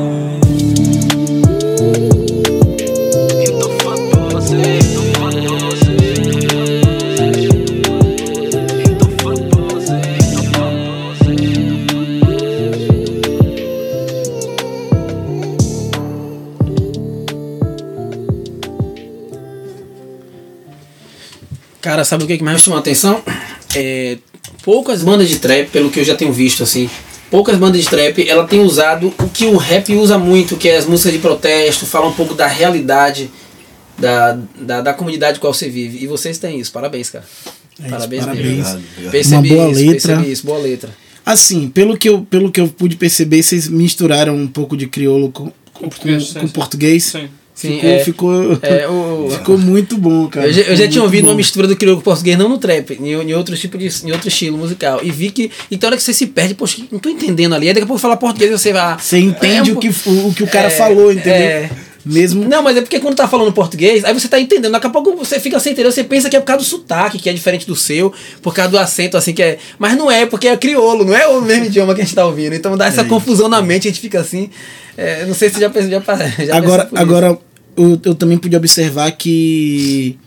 Speaker 1: Cara, sabe o que que mais me chamou a atenção? É, poucas bandas de trap, pelo que eu já tenho visto, assim, poucas bandas de trap, ela tem usado o que o rap usa muito, que é as músicas de protesto, fala um pouco da realidade da, da, da comunidade qual você vive. E vocês têm isso, parabéns, cara.
Speaker 2: É isso,
Speaker 1: parabéns,
Speaker 2: parabéns.
Speaker 3: Obrigado, obrigado.
Speaker 1: Percebi
Speaker 2: Uma boa
Speaker 1: isso,
Speaker 2: letra.
Speaker 1: percebi isso, boa letra.
Speaker 2: Assim, pelo que, eu, pelo que eu pude perceber, vocês misturaram um pouco de crioulo com, com,
Speaker 4: português,
Speaker 2: com, com português.
Speaker 4: Sim.
Speaker 1: Sim,
Speaker 2: ficou,
Speaker 1: é,
Speaker 2: ficou,
Speaker 1: é, o,
Speaker 2: ficou muito bom, cara.
Speaker 1: Eu já, eu já tinha ouvido
Speaker 2: bom.
Speaker 1: uma mistura do crioulo com português, não no trap, em, em outro tipo de em outro estilo musical. E vi que. E tem hora que você se perde, poxa, não tô entendendo ali. Aí daqui a pouco fala português você vai.
Speaker 2: Você entende
Speaker 1: É
Speaker 2: o, que, o, o que o cara
Speaker 1: é,
Speaker 2: falou, entendeu?
Speaker 1: é.
Speaker 2: Mesmo.
Speaker 1: Não, mas é porque quando tá falando português, aí você tá entendendo. Daqui a pouco você fica sem entender, você pensa que é por causa do sotaque, que é diferente do seu, por causa do acento, assim, que é. Mas não é, porque é crioulo, não é o mesmo idioma que a gente tá ouvindo. Então dá essa
Speaker 2: É isso.
Speaker 1: confusão na mente, a gente fica assim. é, não sei se já já, já
Speaker 2: agora, agora eu, eu também pude observar que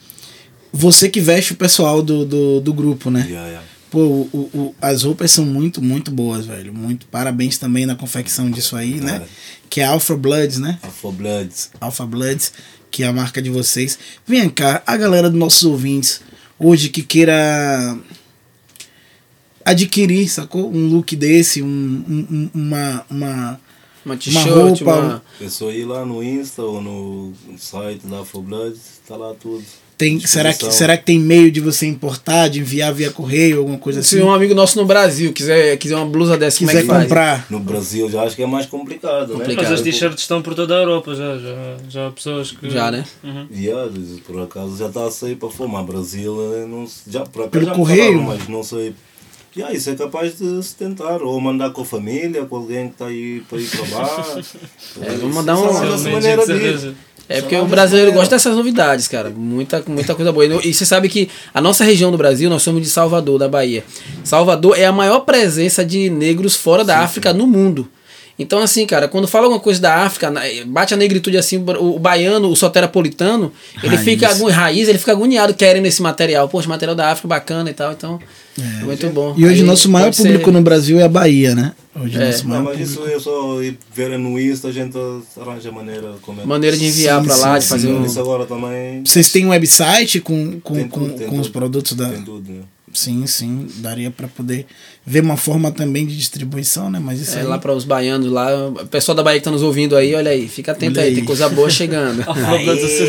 Speaker 2: você que veste o pessoal do, do, do grupo, né?
Speaker 3: Yeah, yeah.
Speaker 2: Pô, o, o- as roupas são muito, muito boas, velho. Muito parabéns também na confecção disso aí, né?
Speaker 3: É.
Speaker 2: Que é Alpha Bloods, né?
Speaker 3: Afro Bloods.
Speaker 2: Alpha Bloods, que é a marca de vocês. Vem cá, a galera dos nossos ouvintes, hoje que queira adquirir, sacou? Um look desse, um- um- uma, uma,
Speaker 1: Uma
Speaker 2: uma
Speaker 1: t-shirt,
Speaker 2: roupa,
Speaker 1: uma.
Speaker 3: É só ir lá no Insta ou no site da Afro Bloods, tá lá tudo.
Speaker 2: Tem, será, que, será que tem meio de você importar, de enviar via correio, alguma coisa
Speaker 1: Se
Speaker 2: assim?
Speaker 1: um amigo nosso no Brasil quiser, quiser uma blusa dessa, como é
Speaker 2: quiser
Speaker 1: que faz?
Speaker 2: comprar,
Speaker 3: No Brasil já acho que é mais complicado, né?
Speaker 1: Complicado.
Speaker 4: Mas as t-shirts estão por toda a Europa já. Já, já há pessoas que.
Speaker 1: Já, né?
Speaker 4: Uhum.
Speaker 3: Yeah, por acaso já está a sair para fora. Brasil, eh, não, se- já, por acaso
Speaker 2: Pelo
Speaker 3: já
Speaker 2: correio?
Speaker 3: falaram, mas não sei. Yeah, isso é capaz de se tentar, ou mandar com a família, com alguém que está aí para ir para lá.
Speaker 1: É, vamos mandar um-
Speaker 3: Essa é maneira
Speaker 4: de
Speaker 3: de ir.
Speaker 1: É porque o brasileiro gosta dessas novidades, cara. Muita, muita coisa boa. E E você sabe que a nossa região do Brasil, nós somos de Salvador, da Bahia. Salvador é a maior presença de negros fora da África no mundo. Então, assim, cara, quando fala alguma coisa da África, na- bate a negritude assim, o, baiano, o soterapolitano, ele
Speaker 2: Raiz.
Speaker 1: fica agu- raiz, ele fica agoniado querendo esse material. Poxa, material da África bacana e tal, então. É, muito bom.
Speaker 2: E hoje
Speaker 1: Aí
Speaker 2: nosso maior
Speaker 1: pode ser-
Speaker 2: público no Brasil é a Bahia, né? Hoje
Speaker 1: É.
Speaker 2: nosso
Speaker 3: Não,
Speaker 2: maior
Speaker 3: mas
Speaker 2: público.
Speaker 3: isso é só ver no Insta, a gente arranja a maneira como é.
Speaker 1: Maneira de enviar
Speaker 2: Sim,
Speaker 1: pra lá,
Speaker 2: sim,
Speaker 1: de fazer
Speaker 2: sim.
Speaker 1: um.
Speaker 3: Isso agora também
Speaker 2: Vocês têm um website com, com,
Speaker 3: Tem
Speaker 2: com,
Speaker 3: tudo,
Speaker 2: com os
Speaker 3: tudo.
Speaker 2: produtos da.
Speaker 3: tem tudo, né?
Speaker 2: Sim, sim. Daria pra poder ver uma forma também de distribuição, né? Mas isso
Speaker 1: É,
Speaker 2: aí.
Speaker 1: lá para os baianos lá, o pessoal da Bahia que tá nos ouvindo aí, olha aí, fica atento aí,
Speaker 2: aí.
Speaker 1: tem coisa boa chegando.
Speaker 4: Né?
Speaker 2: É isso,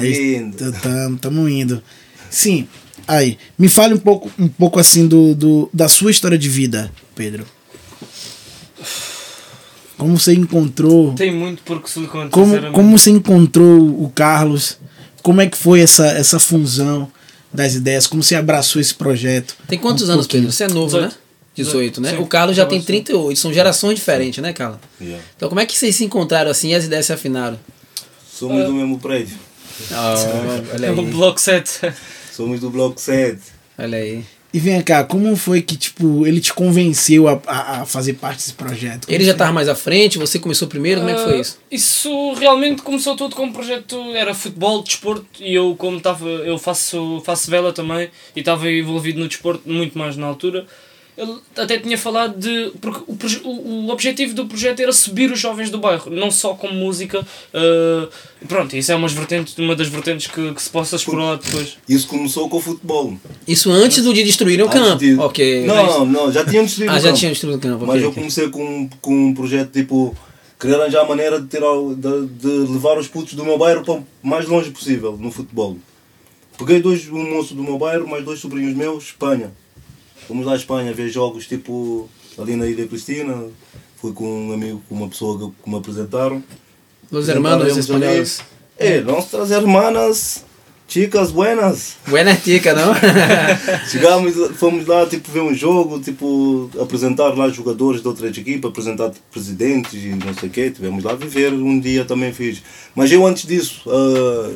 Speaker 3: vindo.
Speaker 2: t- tam- Tamo indo. Sim. Aí, me fale um pouco, um pouco assim do, do, da sua história de vida, Pedro. Como você encontrou.
Speaker 4: Tem muito porque se
Speaker 2: Como,
Speaker 4: sinceramente.
Speaker 2: como você encontrou o Carlos? Como é que foi essa, essa fusão das ideias? Como você abraçou esse projeto?
Speaker 1: Tem quantos
Speaker 2: Um
Speaker 1: anos,
Speaker 2: pouquinho.
Speaker 1: Pedro? Você é novo,
Speaker 4: 18.
Speaker 1: né? 18, né?
Speaker 4: Sim,
Speaker 1: o Carlos já tem
Speaker 4: bastante.
Speaker 1: 38, são gerações diferentes, né, Carlos?
Speaker 3: Yeah.
Speaker 1: Então como é que vocês se encontraram assim e as ideias se afinaram?
Speaker 3: Somos do mesmo prédio.
Speaker 1: olha
Speaker 4: É o
Speaker 1: aí,
Speaker 4: Bloco 7.
Speaker 3: Somos do Bloco 7.
Speaker 1: olha aí.
Speaker 2: E vem cá, como foi que tipo ele te convenceu a, a, a fazer parte desse projeto? Como
Speaker 1: Ele já estava mais à frente, você começou primeiro, como é que foi
Speaker 4: Ah,
Speaker 1: isso?
Speaker 4: Isso realmente começou tudo como projeto, era futebol, desporto, e eu como estava, eu faço, faço vela também, e estava envolvido no desporto muito mais na altura. Ele até tinha falado de. Porque o, o, objetivo do projeto era subir os jovens do bairro, não só com música. ah, pronto, isso é umas vertentes, uma das vertentes que, que se possa explorar depois.
Speaker 3: Isso começou com o futebol.
Speaker 1: Isso antes do de destruírem o
Speaker 3: Antes
Speaker 1: campo.
Speaker 3: de-
Speaker 1: Ok.
Speaker 3: Não, não, já tínhamos destruído
Speaker 1: Ah,
Speaker 3: o
Speaker 1: já
Speaker 3: campo.
Speaker 1: tinha destruído o campo.
Speaker 3: Mas
Speaker 1: ok,
Speaker 3: eu comecei com, com um projeto tipo. Querer arranjar a maneira de, o- de, de levar os putos do meu bairro para o mais longe possível no futebol. Peguei dois, um moço do meu bairro, mais dois sobrinhos meus, Espanha. Fomos lá à Espanha ver jogos tipo ali na Ilha Cristina. Fui com um amigo, com uma pessoa que, me apresentaram.
Speaker 1: Los hermanos espanhóis.
Speaker 3: É, trazer hermanas Chicas buenas.
Speaker 1: Buena tica, não?
Speaker 3: Chegámos, fomos lá, tipo, ver um jogo, tipo, apresentar lá jogadores de outras equipas, apresentar presidentes e não sei o quê. Tivemos lá viver, um dia também fiz. Mas eu antes disso, ah,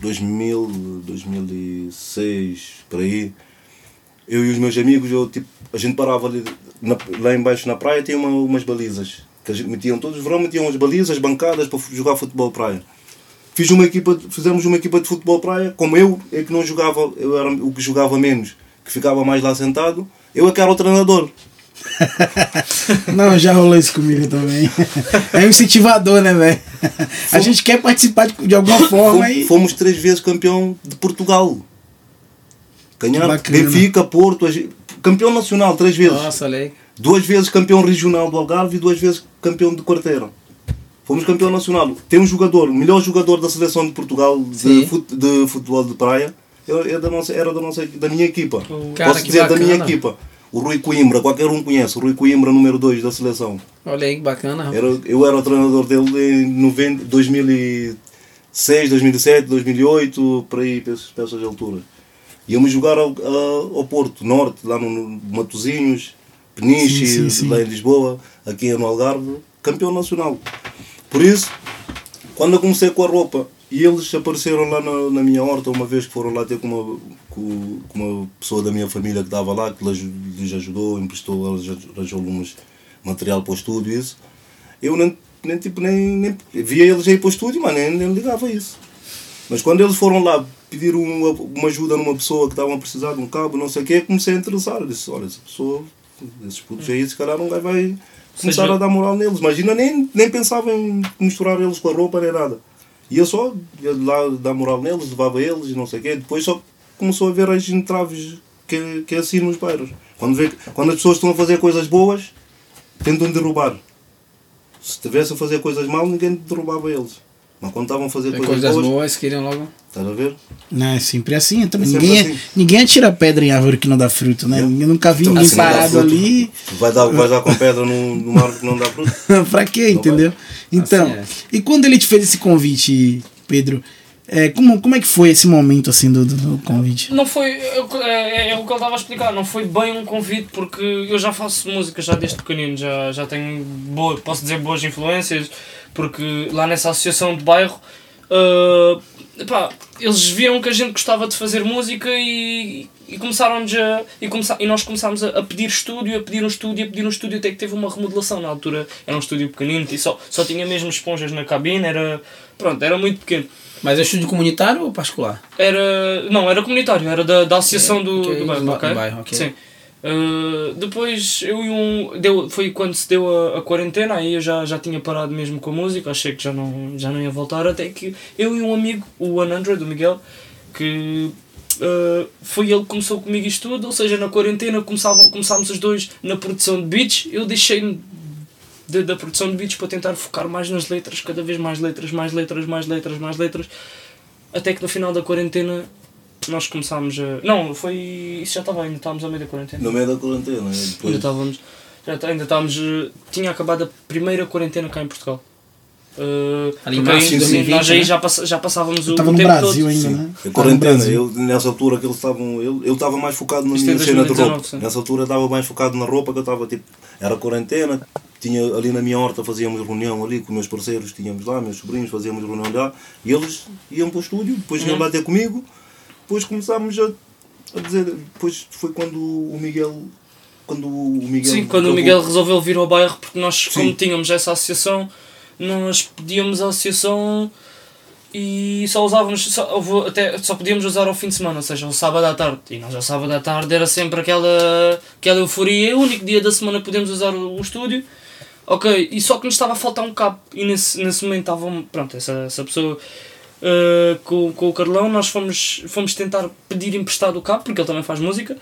Speaker 3: 2000, 2006, por aí, eu e os meus amigos, eu, tipo, a gente parava ali, na- lá embaixo na praia, tinha uma, umas balizas. Que a gente metiam, todos os verão metiam umas balizas, bancadas para jogar futebol praia. Fiz uma equipa, fizemos uma equipa de futebol praia, como eu é que não jogava, eu era o que jogava menos, que ficava mais lá sentado, eu é que era o treinador.
Speaker 2: Não, já rolou isso comigo também. É um incentivador, né, velho? A gente quer participar de, de alguma forma
Speaker 3: Fomos,
Speaker 2: e.
Speaker 3: fomos três vezes campeão de Portugal. Ganhar
Speaker 2: Bacana.
Speaker 3: Benfica, Porto, campeão nacional três vezes.
Speaker 1: Nossa, aí.
Speaker 3: Duas vezes campeão regional do Algarve e duas vezes campeão de quarteira. Fomos campeão nacional. Tem um jogador, o melhor jogador da seleção de Portugal de, fut- de futebol de praia, é, é da nossa, era da, nossa, da minha equipa.
Speaker 1: Cara,
Speaker 3: Posso dizer da minha
Speaker 1: bacana.
Speaker 3: equipa. O Rui Coimbra, qualquer um conhece, o Rui Coimbra, número 2 da seleção.
Speaker 1: Olha aí que bacana. rapaz.
Speaker 3: Era, eu era o treinador dele em 90, 2006, 2007, 2008, por aí, para essas alturas. Íamos jogar ao, ao Porto Norte, lá no, Matozinhos, Peniche,
Speaker 2: Sim, sim, sim.
Speaker 3: lá em Lisboa, aqui no Algarve, campeão nacional. Por isso, quando eu comecei com a roupa e eles apareceram lá na, na minha horta, uma vez que foram lá ter com uma, com, com uma pessoa da minha família que estava lá, que lhes, ajudou, emprestou, eles arranjou alguns material para o estúdio isso, eu nem, nem, tipo, nem, nem via eles aí para o estúdio, mas nem, nem ligava isso. Mas quando eles foram lá pedir uma, uma ajuda numa pessoa que estava a precisar de um cabo, não sei o quê, comecei a interessar. Eu disse, olha, essa pessoa, esses putos aí, se calhar um gajo vai começar
Speaker 4: Seja-
Speaker 3: a dar moral neles. Imagina, nem, nem pensava em misturar eles com a roupa nem nada. Ia só ia lá dar moral neles, levava eles e não sei o quê. Depois só começou a ver as entraves que, que é assim nos bairros. Quando, vê, quando as pessoas estão a fazer coisas boas, tentam derrubar. Se estivesse a fazer coisas mal, ninguém derrubava eles. Mas quando estavam a fazer
Speaker 1: É
Speaker 3: coisas,
Speaker 1: coisas
Speaker 3: boas,
Speaker 1: boas, queriam logo.
Speaker 3: estás a ver?
Speaker 2: Não, é sempre assim. Então,
Speaker 3: É sempre
Speaker 2: ninguém,
Speaker 3: assim.
Speaker 2: ninguém atira pedra em árvore que não dá fruto, né?
Speaker 3: É.
Speaker 2: Eu nunca vi ninguém
Speaker 3: Assim,
Speaker 2: parado
Speaker 3: fruto.
Speaker 2: ali.
Speaker 3: Vai dar, vai dar com pedra num, num árvore que não dá fruto.
Speaker 2: pra quê, entendeu? Então,
Speaker 1: Assim é.
Speaker 2: e quando ele te fez esse convite, Pedro, é, como, como é que foi esse momento assim do, do- do convite?
Speaker 4: Não foi. É, é, é o que ele estava a explicar, não foi bem um convite, porque eu já faço música já desde pequenino, já, já tenho, boa, posso dizer, boas influências, porque lá nessa associação de bairro. ah, epá, eles viram que a gente gostava de fazer música e, e começaram a. E, começa, e nós começámos a, a pedir estúdio, a pedir um estúdio, a pedir um estúdio, até que teve uma remodelação na altura. Era um estúdio pequenino, e só, só tinha mesmo esponjas na cabine, era. Pronto, era muito pequeno.
Speaker 1: Mas é estúdio comunitário ou particular?
Speaker 4: Era. Não, era comunitário, era da, da associação do,
Speaker 1: ok,
Speaker 4: do bairro,
Speaker 1: do
Speaker 4: ok?
Speaker 1: bairro, ok.
Speaker 4: Sim. Uh, depois eu e um. Deu, foi quando se deu a, a quarentena, aí eu já, já tinha parado mesmo com a música, achei que já não, já não ia voltar, até que eu e um amigo, o 100, do Miguel, que uh, foi ele que começou comigo isto tudo, ou seja, na quarentena começavam, começámos os dois na produção de beats, eu deixei-me da, da produção de beats para tentar focar mais nas letras, cada vez mais letras, mais letras, mais letras, mais letras, até que no final da quarentena nós começámos a. Não, foi. Isso já estava, ainda estávamos ao meio da quarentena.
Speaker 3: No meio da quarentena. e
Speaker 4: Ainda
Speaker 3: Depois,
Speaker 4: estávamos. Já ainda estávamos. eh, Tinha acabado a primeira quarentena cá em Portugal. Uh,
Speaker 1: Ali
Speaker 4: porque
Speaker 1: março de
Speaker 4: aí-
Speaker 1: 2020,
Speaker 4: nós aí
Speaker 1: né?
Speaker 4: já, passa, já passávamos o,
Speaker 2: Eu tava
Speaker 4: o
Speaker 2: no
Speaker 4: tempo
Speaker 2: Brasil
Speaker 4: todo.
Speaker 2: ainda,
Speaker 3: sim,
Speaker 2: né?
Speaker 3: a quarentena, eu, nessa altura que eles estavam. Ele estava mais focado na
Speaker 4: Isto
Speaker 3: minha
Speaker 4: é
Speaker 3: cena de
Speaker 4: 2019,
Speaker 3: roupa.
Speaker 4: sim.
Speaker 3: Nessa altura estava mais focado na roupa que eu estava tipo. Era quarentena, tinha ali na minha horta, fazíamos reunião ali com meus parceiros, tínhamos lá, meus sobrinhos, fazíamos reunião lá, e eles iam para o estúdio, depois
Speaker 4: Uhum.
Speaker 3: iam lá ter comigo, depois começámos a, a dizer, depois foi quando o Miguel. Quando o Miguel.
Speaker 4: Sim, quando o
Speaker 3: acabou-
Speaker 4: Miguel resolveu vir ao bairro, porque nós, como
Speaker 3: Sim.
Speaker 4: tínhamos essa associação, nós pedíamos a associação e só usávamos, só, até, só podíamos usar ao fim de semana, ou seja, ao sábado à tarde. E nós ao sábado à tarde era sempre aquela, aquela euforia, o único dia da semana que podíamos usar o, o estúdio. Ok, e só que nos estava a faltar um cabo. E nesse, nesse momento estava, pronto, essa, essa pessoa uh, com, com o Carlão, nós fomos, fomos tentar pedir emprestado o cabo, porque ele também faz música.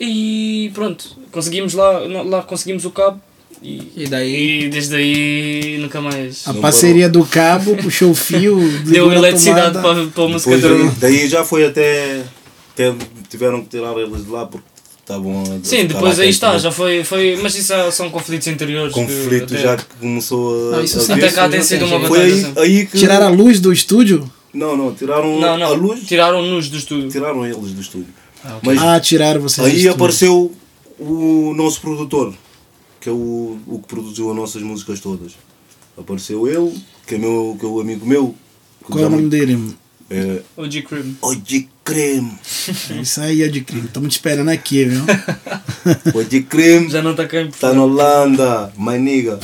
Speaker 4: E pronto, conseguimos lá, lá conseguimos o cabo e,
Speaker 1: E daí?
Speaker 4: e desde aí nunca mais
Speaker 2: A parceria do cabo, puxou o fio,
Speaker 4: deu eletricidade para, para a música
Speaker 3: Depois daí já foi até, até tiveram que tirar eles de lá porque estavam a
Speaker 4: Sim, depois aí está, já foi, foi. Mas isso é- são conflitos interiores. que
Speaker 3: conflito
Speaker 4: até-
Speaker 3: já que começou a.
Speaker 1: Não, isso
Speaker 3: a.
Speaker 4: Até cá tem sido uma batalha.
Speaker 3: aí, aí que.
Speaker 2: Tiraram a luz do estúdio?
Speaker 3: Não, não, tiraram
Speaker 4: Não, não.
Speaker 3: a luz,
Speaker 4: Tiraram-nos do estúdio.
Speaker 3: tiraram eles do estúdio. Mas
Speaker 2: Ah, tiraram vocês.
Speaker 3: aí apareceu o nosso produtor, que é o, o que produziu as nossas músicas todas. Apareceu ele, que é, meu, que é o amigo meu. que
Speaker 2: Qual é o nome dele?
Speaker 3: É,
Speaker 4: O G Crib.
Speaker 3: Oji Creme.
Speaker 2: Isso aí é de crime. Estamos te esperando aqui, viu?
Speaker 3: Oji Creme.
Speaker 4: Já não está cá em
Speaker 3: Está na Holanda,
Speaker 4: eu.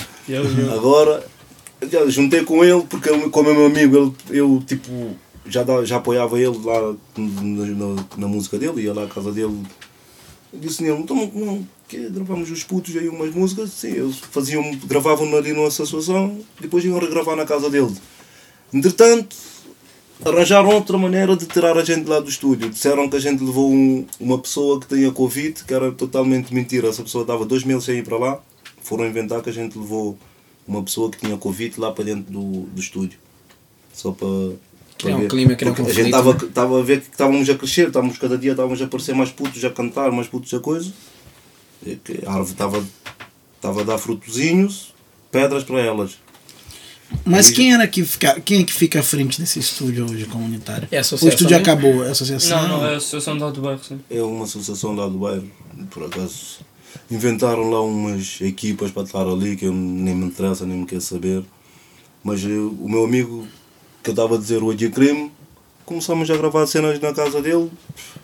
Speaker 3: Agora, já juntei com ele, porque ele, como é meu amigo, ele, eu tipo, já, já apoiava ele lá na, na- na música dele, ia lá à casa dele. Eu disse nele, então não, que gravamos os putos aí umas músicas, sim, eles faziam, gravavam ali numa associação, depois iam regravar na casa dele. Entretanto, arranjaram outra maneira de tirar a gente lá do estúdio. Disseram que a gente levou um- uma pessoa que tinha Covid, que era totalmente mentira. Essa pessoa dava dois meses sem ir para lá. Foram inventar que a gente levou uma pessoa que tinha Covid lá para dentro do, do estúdio. Só para.
Speaker 1: Criar um
Speaker 3: ver.
Speaker 1: clima, criar um
Speaker 3: Porque a gente
Speaker 1: conflito,
Speaker 3: estava estava a ver que estávamos a crescer, estávamos cada dia estávamos a aparecer mais putos a cantar, mais putos a coisa. Que a árvore estava a dar frutozinhos, pedras para elas.
Speaker 2: Mas quem era que fica, quem é que fica à frente desse estúdio hoje comunitário?
Speaker 1: É
Speaker 2: o estúdio
Speaker 1: mesmo?
Speaker 2: acabou, é a associação.
Speaker 4: Não, não, é a Associação de Alto Bairro, sim.
Speaker 3: É uma associação lá do bairro, por acaso. Inventaram lá umas equipas para estar ali que eu nem me interessa, nem me quero saber. Mas eu- o meu amigo, que eu estava a dizer, o Adia Crime, começamos a gravar cenas na casa dele.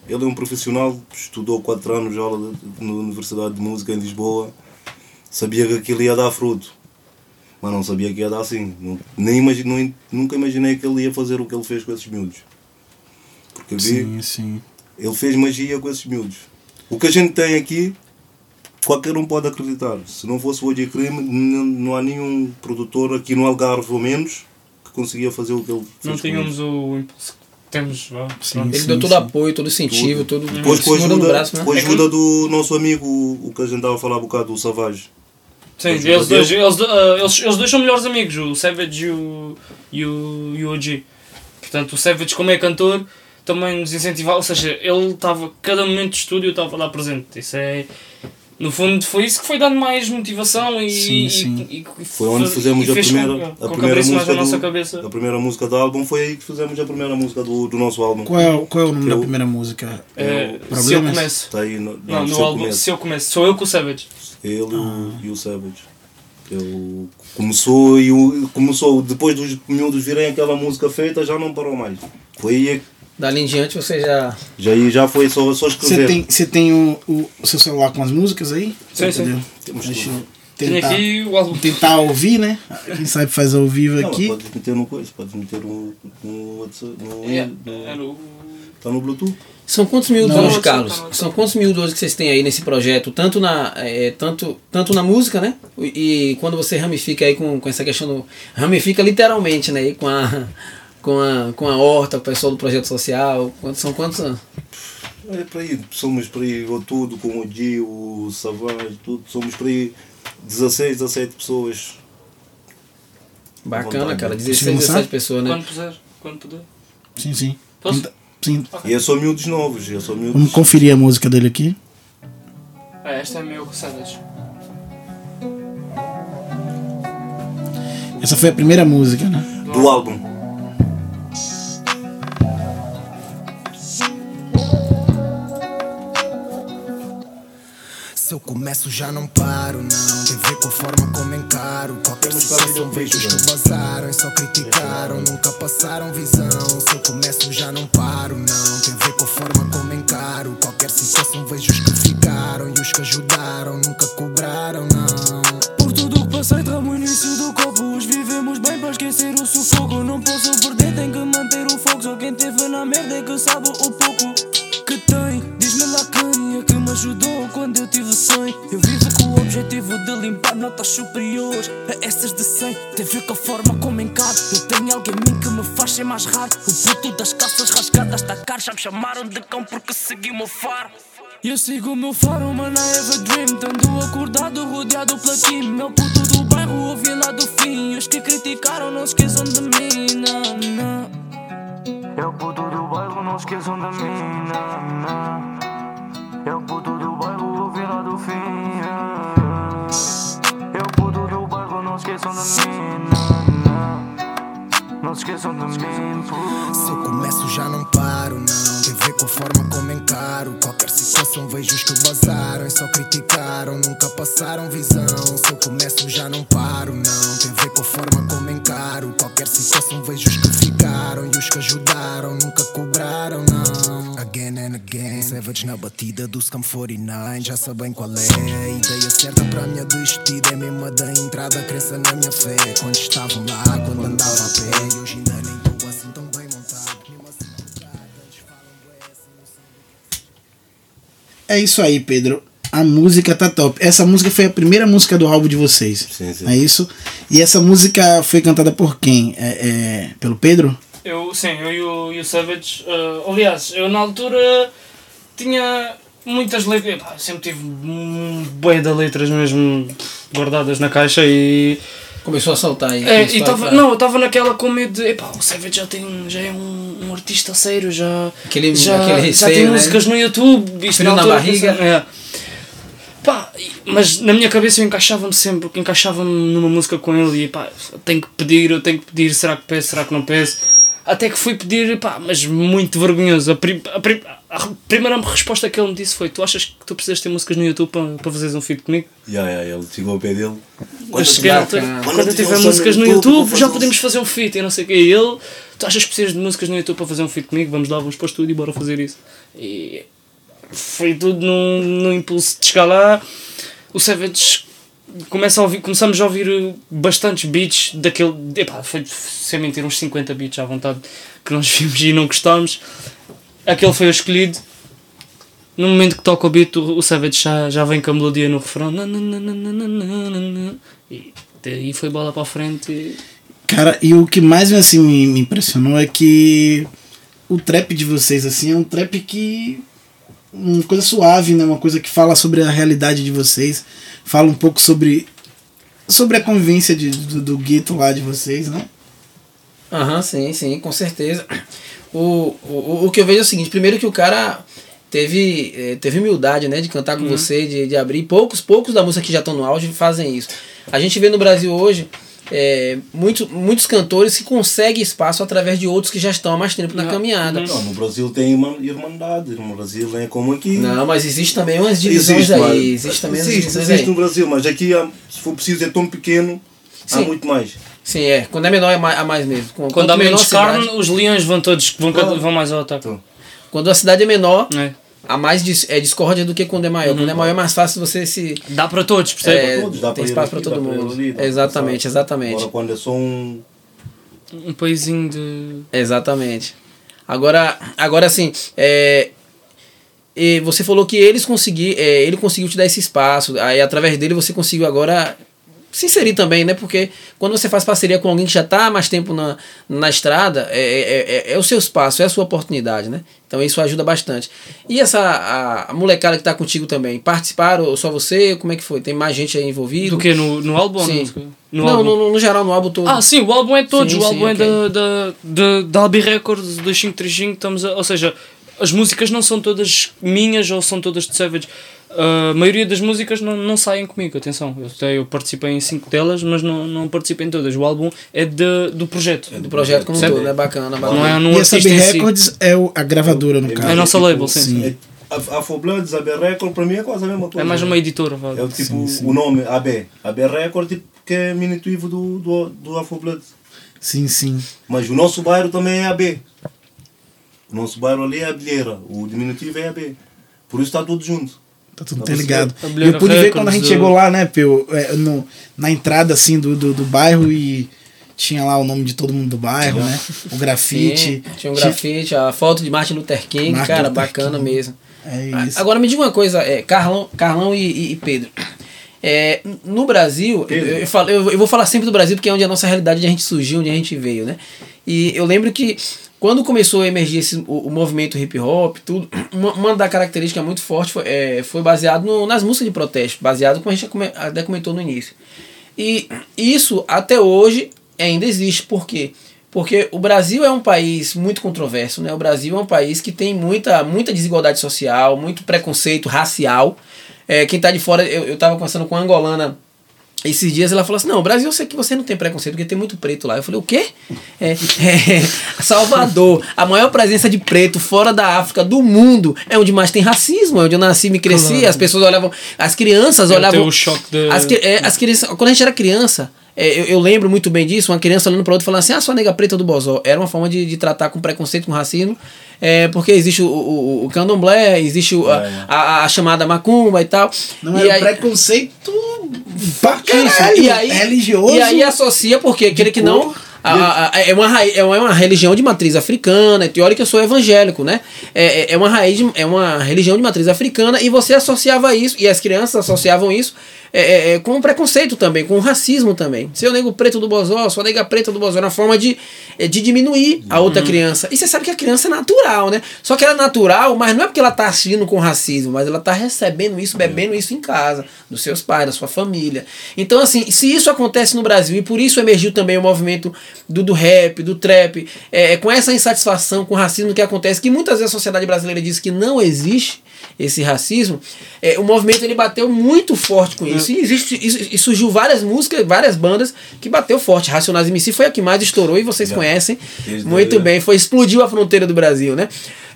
Speaker 3: Ele é um profissional, estudou 4 anos lá na Universidade de Música em Lisboa. Sabia que aquilo ia dar fruto, mas não sabia que ia dar assim. Nem imagi- não- nunca imaginei que ele ia fazer o que ele fez com esses miúdos. Porque eu vi,
Speaker 2: Sim, sim.
Speaker 3: ele fez magia com esses miúdos. O que a gente tem aqui, qualquer um pode acreditar. Se não fosse o OJ Crime, não, há nenhum produtor aqui no Algarve, ou menos, que conseguia fazer o que ele fez.
Speaker 4: Não
Speaker 3: com
Speaker 4: tínhamos o impulso que temos, vá.
Speaker 2: Sim.
Speaker 1: Ele
Speaker 2: sim,
Speaker 1: deu todo
Speaker 2: sim.
Speaker 1: apoio, todo incentivo, todo.
Speaker 3: Depois com a ajuda,
Speaker 1: braço, né?
Speaker 3: com a
Speaker 4: É que-
Speaker 3: ajuda do nosso amigo, o que a gente estava a falar há bocado, o Savage.
Speaker 4: Sim,
Speaker 3: Eles
Speaker 4: eles dois, eles, do- ah, eles, eles dois são melhores amigos, o Savage e o, e o, e o OG. Portanto, o Savage, como é cantor, também nos incentivava, ou seja, ele estava, cada momento de estúdio estava lá presente. Isso é. No fundo, foi isso que foi dando mais motivação e.
Speaker 2: Sim, sim.
Speaker 4: e- e
Speaker 3: Foi onde fizemos a primeira,
Speaker 4: com,
Speaker 3: a
Speaker 4: com que
Speaker 3: primeira música
Speaker 4: a nossa
Speaker 3: do,
Speaker 4: cabeça.
Speaker 3: a primeira música do álbum foi aí que fizemos a primeira música do, do nosso álbum.
Speaker 2: Qual é, qual é o nome da primeira música?
Speaker 4: É, se eu começo.
Speaker 3: Está aí no,
Speaker 4: Não, no álbum,
Speaker 3: começo.
Speaker 4: se eu começo, sou eu com o Savage.
Speaker 3: Ele e o-
Speaker 2: Ah.
Speaker 3: e o Savage. Ele começou e o, começou, depois dos miúdos virem aquela música feita, já não parou mais. Foi aí,
Speaker 1: Dali em diante você já.
Speaker 3: já, já foi só, só
Speaker 2: Você
Speaker 3: escrever.
Speaker 2: tem, você tem o, o, seu celular com as músicas aí?
Speaker 4: Sim, sim.
Speaker 3: Temos
Speaker 2: Deixa
Speaker 3: tudo.
Speaker 2: tentar,
Speaker 4: aqui o álbum.
Speaker 2: tentar ouvir, né? Quem sabe faz ao vivo
Speaker 3: Não,
Speaker 2: aqui.
Speaker 3: podes meter no coisa, podes meter no, no no,
Speaker 4: É,
Speaker 3: no-
Speaker 4: era o-
Speaker 3: tá no Bluetooth.
Speaker 1: São quantos miúdos
Speaker 2: Não,
Speaker 1: hoje, Carlos?
Speaker 4: não, não.
Speaker 1: São quantos miúdos hoje que vocês têm aí nesse projeto? Tanto na, é, tanto, tanto na música, né? E, quando você ramifica aí com, com essa questão do. Ramifica literalmente, né? E com a. Com a, com a horta, o pessoal do projeto social. Quantos, são quantos anos?
Speaker 3: É para aí, somos para aí, ou tudo, com o Di, o Savage, tudo, somos para aí 16, 17 pessoas.
Speaker 1: Bacana, cara.
Speaker 2: Consigo
Speaker 1: 16,
Speaker 2: lançar?
Speaker 1: 17 pessoas, né?
Speaker 4: Quando puder, quando puder.
Speaker 2: Sim, sim.
Speaker 4: Posso?
Speaker 2: Sim.
Speaker 3: E é só miúdos novos, é só miúdos.
Speaker 2: Vamos conferir a música dele aqui.
Speaker 4: É, esta é meu Savage.
Speaker 2: Essa foi a primeira música, né?
Speaker 3: Do álbum.
Speaker 7: Se eu começo já não paro, não. Tem a ver com a forma como encaro? Qualquer situação vejo os que vazaram E só criticaram, nunca passaram visão. Se eu começo já não paro, não. Tem a ver com a forma como encaro? Qualquer situação vejo os que ficaram E os que ajudaram, nunca cobraram, não.
Speaker 6: Por tudo que passei, tramo o início do copo. Os vivemos bem para esquecer o sufoco. Não posso cara já me chamaram de cão porque segui o meu faro. Eu sigo o meu faro, man, I have a dream Tando acordado, rodeado pela team. Meu puto do bairro, ouvi lá do fim. Os que criticaram, não se esqueçam de mim, não, não. Eu puto do bairro, não se esqueçam de mim, não, não. Eu puto do bairro, ouvi lá do fim Eu puto do bairro, não se esqueçam de mim, não, não não se esqueçam de mim. Se
Speaker 7: eu começo, já não paro, não. Tem ver com a forma como encaro. Qualquer situação vejo os que vazaram. E só criticaram, nunca passaram visão. Se eu começo, já não paro, não. Tem ver com a forma como encaro. Qualquer situação vejo os que ficaram e os que ajudaram, nunca cobraram, não. Again and again, Savage na batida do Scam 49. Já sabem qual é a ideia certa para a minha despedida. É mesmo a da entrada, crença na minha fé. Quando estavam lá, quando andava a pé. E hoje ainda nem estou assim tão bem montado. Assim, assim.
Speaker 2: É isso aí, Pedro. A música tá top. Essa música foi a primeira música do álbum de vocês.
Speaker 3: Sim, sim.
Speaker 2: É isso? E essa música foi cantada por quem? É, é, pelo Pedro?
Speaker 4: Eu, sim, eu e o, e o Savage. eh, aliás, eu na altura tinha muitas letras. epá, sempre tive um bué de letras mesmo guardadas na caixa e.
Speaker 1: Começou a saltar aí.
Speaker 4: É, e tava, não, eu estava naquela com medo de. Epá, o Savage já, tem, já é um, um artista sério, já.
Speaker 1: Aquele-
Speaker 4: já,
Speaker 1: aquele
Speaker 4: já
Speaker 1: receio,
Speaker 4: tem
Speaker 1: né?
Speaker 4: músicas no YouTube. Isto
Speaker 1: na
Speaker 4: altura,
Speaker 1: barriga.
Speaker 4: pensava- é. Mas na minha cabeça eu encaixava-me sempre, encaixava-me numa música com ele e pá, tenho que pedir, eu tenho que pedir, será que peço, será que não peço? Até que fui pedir, pá, mas muito vergonhoso. A, prim- a prim- a primeira resposta que ele me disse foi: Tu achas que tu precisas ter músicas no YouTube para, para fazeres um feed comigo?
Speaker 3: Yeah, yeah, ele chegou ao pé dele.
Speaker 4: Cheguei quando,
Speaker 3: Quando
Speaker 4: eu
Speaker 3: tiver
Speaker 4: tiver
Speaker 3: um
Speaker 4: músicas no
Speaker 3: YouTube,
Speaker 4: já podemos fazer um feat e não sei o que. E ele, tu achas que precisas de músicas no YouTube para fazer um feat comigo? Vamos lá, vamos para o estúdio e bora fazer isso. E foi tudo num, num impulso de chegar lá. O Savage começa a ouvir, começamos a ouvir bastantes beats daquele. Epá, foi sem mentir, uns 50 beats à vontade que nós vimos e não gostámos. Aquele foi o escolhido. No momento que toca o beat, o, o Savage já, já vem com a melodia no refrão. E daí foi bola para a frente. E...
Speaker 2: Cara, e o que mais assim, me impressionou é que o trap de vocês assim é um trap que uma coisa suave, né? Uma coisa que fala sobre a realidade de vocês, fala um pouco sobre sobre a convivência de, do, do gueto lá de vocês, né?
Speaker 1: Aham, sim, sim, com certeza. O, o, o que eu vejo é o seguinte, primeiro que o cara teve, eh, teve humildade, né, de cantar com
Speaker 4: Uhum.
Speaker 1: você, de, de abrir. Poucos, poucos da música que já estão no auge fazem isso. A gente vê no Brasil hoje eh, muito, muitos cantores que conseguem espaço através de outros que já estão há mais tempo na
Speaker 4: Não.
Speaker 1: caminhada.
Speaker 3: Não, no Brasil tem irmã- irmandade. No Brasil não é como aqui.
Speaker 1: Não, mas existe também umas divisões
Speaker 3: Existe,
Speaker 1: aí. Existe também umas
Speaker 3: existe,
Speaker 1: divisões
Speaker 3: existe
Speaker 1: aí.
Speaker 3: no Brasil, mas aqui, há- se for preciso, é tão pequeno, há
Speaker 1: Sim.
Speaker 3: muito mais.
Speaker 1: Sim, é. Quando é menor é mais, há mais mesmo.
Speaker 4: Quando
Speaker 1: Quanto
Speaker 4: há
Speaker 1: menor
Speaker 4: menos
Speaker 1: a cidade-
Speaker 4: carne, os leões vão todos vão,
Speaker 3: Claro.
Speaker 4: vão mais ao ataque.
Speaker 3: Então,
Speaker 1: Quando a cidade é menor,
Speaker 4: É.
Speaker 1: há mais dis, é discórdia do que quando é maior.
Speaker 4: Uhum.
Speaker 1: Quando é maior é mais fácil você se.
Speaker 4: Dá para todos, percebe?
Speaker 1: É,
Speaker 3: todos, dá
Speaker 1: tem espaço para todo mundo.
Speaker 3: ali,
Speaker 1: exatamente,
Speaker 3: passar.
Speaker 1: exatamente.
Speaker 3: Agora quando é só um.
Speaker 4: Um paísinho de.
Speaker 1: Exatamente. Agora, agora assim, é, e você falou que eles conseguiram, ele conseguiu te dar esse espaço, aí através dele você conseguiu agora se inserir também, né? Porque quando você faz parceria com alguém que já está há mais tempo na, na estrada, é, é, é, é o seu espaço, é a sua oportunidade, né? Então isso ajuda bastante. E essa a, a molecada que está contigo também, participaram ou só você? Como é que foi? Tem mais gente aí envolvida?
Speaker 4: Do que? No, no álbum?
Speaker 1: Sim.
Speaker 4: No,
Speaker 1: não,
Speaker 4: álbum?
Speaker 1: no, no, geral, no álbum todo.
Speaker 4: Ah, sim, o álbum é de todos.
Speaker 1: Sim,
Speaker 4: o álbum
Speaker 1: sim,
Speaker 4: é
Speaker 1: ok.
Speaker 4: da, da, da, da Albi Records 2535. Estamos a, ou seja, as músicas não são todas minhas ou são todas de Savage. A maioria das músicas não, não saem comigo, atenção. Eu, até- eu participei em cinco delas, mas não, não participei em todas. O álbum é de, do projeto.
Speaker 1: do projeto como um todo, né? Bacana, bacana.
Speaker 4: Não é num
Speaker 2: e essa
Speaker 4: artista
Speaker 2: B
Speaker 4: em si.
Speaker 2: Records é o, a gravadora, no
Speaker 3: É
Speaker 2: caso.
Speaker 4: a nossa label, sim.
Speaker 2: Sim.
Speaker 3: É, a Afrobloods, AB Record, para mim é quase a mesma coisa.
Speaker 4: É mais uma editora. vá.
Speaker 3: É o tipo, o nome AB. AB Record, tipo, que é diminutivo do, do, do Afrobloods.
Speaker 2: Sim, sim.
Speaker 3: Mas o nosso bairro também é AB. O nosso bairro ali é Abelheira. O diminutivo é AB. Por isso está tudo junto.
Speaker 2: Tá tudo
Speaker 3: Tá
Speaker 2: interligado. E
Speaker 4: Bilheira
Speaker 2: eu pude ver quando a gente
Speaker 4: do-
Speaker 2: chegou lá, né, Peu, é, no, na entrada assim do, do, do bairro e tinha lá o nome de todo mundo do bairro, né? O grafite.
Speaker 1: Sim, tinha um grafite, a foto de Martin Luther King,
Speaker 2: Martin
Speaker 1: cara,
Speaker 2: Luther
Speaker 1: bacana
Speaker 2: King.
Speaker 1: mesmo.
Speaker 2: É
Speaker 1: A-
Speaker 2: isso.
Speaker 1: Agora me diga uma coisa, é, Carlão, Carlão e, e- e Pedro. É, no Brasil, eu, eu, falo- eu- eu vou falar sempre do Brasil porque é onde a nossa realidade, onde a gente surgiu, onde a gente veio, né? E eu lembro que quando começou a emergir esse, o, o movimento hip hop, tudo, uma, uma da característica muito forte foi, é, foi baseado no- nas músicas de protesto, baseado como a gente até comentou no início. E isso até hoje ainda existe, por quê? Porque o Brasil é um país muito controverso, né? O Brasil é um país que tem muita, muita desigualdade social, muito preconceito racial. É, quem tá de fora, eu, eu tava conversando com uma angolana esses dias ela falou assim: Não, Brasil, eu sei que você não tem preconceito, porque tem muito preto lá. Eu falei: O quê? É, é, Salvador, a maior presença de preto fora da África do mundo é onde mais tem racismo, é onde eu nasci, me cresci.
Speaker 4: Claro.
Speaker 1: As pessoas olhavam, as crianças
Speaker 4: É,
Speaker 1: olhavam.
Speaker 4: tem o choque de-
Speaker 1: as, é, as crianças, quando a gente era criança. é, eu, eu lembro muito bem disso, uma criança olhando para outra falando assim, ah, sua nega preta do Bozó. Era uma forma de, de tratar com preconceito, com racismo, é, porque existe o, o, o candomblé, existe o- a, a, a chamada macumba e tal.
Speaker 2: Não
Speaker 1: e
Speaker 2: é
Speaker 1: aí,
Speaker 2: preconceito pra caralho.
Speaker 1: E aí,
Speaker 2: religioso.
Speaker 1: E aí associa, porque aquele que não. a- a- é, uma, é uma religião de matriz africana, é teórica, eu sou evangélico, né? É, é- é uma raiz, é uma religião de matriz africana e você associava isso, e as crianças associavam isso é, é, é, com preconceito também, com racismo também. Seu nego preto do bozó, sua nega preta do bozó, era uma forma de, é, de diminuir a outra criança. E você sabe que a criança é natural, né? Só que ela é natural, mas não é porque ela tá agindo com racismo, mas ela tá recebendo isso, bebendo isso em casa, dos seus pais, da sua família. Então, assim, se isso acontece no Brasil, e por isso emergiu também o movimento do, do rap, do trap, é, é com essa insatisfação com o racismo que acontece, que muitas vezes a sociedade brasileira diz que não existe esse racismo, é, o movimento ele bateu muito forte com isso. E, existe, isso- e surgiu várias músicas, várias bandas que bateu forte. Racionais MC foi a que mais estourou e vocês conhecem muito
Speaker 3: aí,
Speaker 1: bem. Foi explodiu a fronteira do Brasil, né?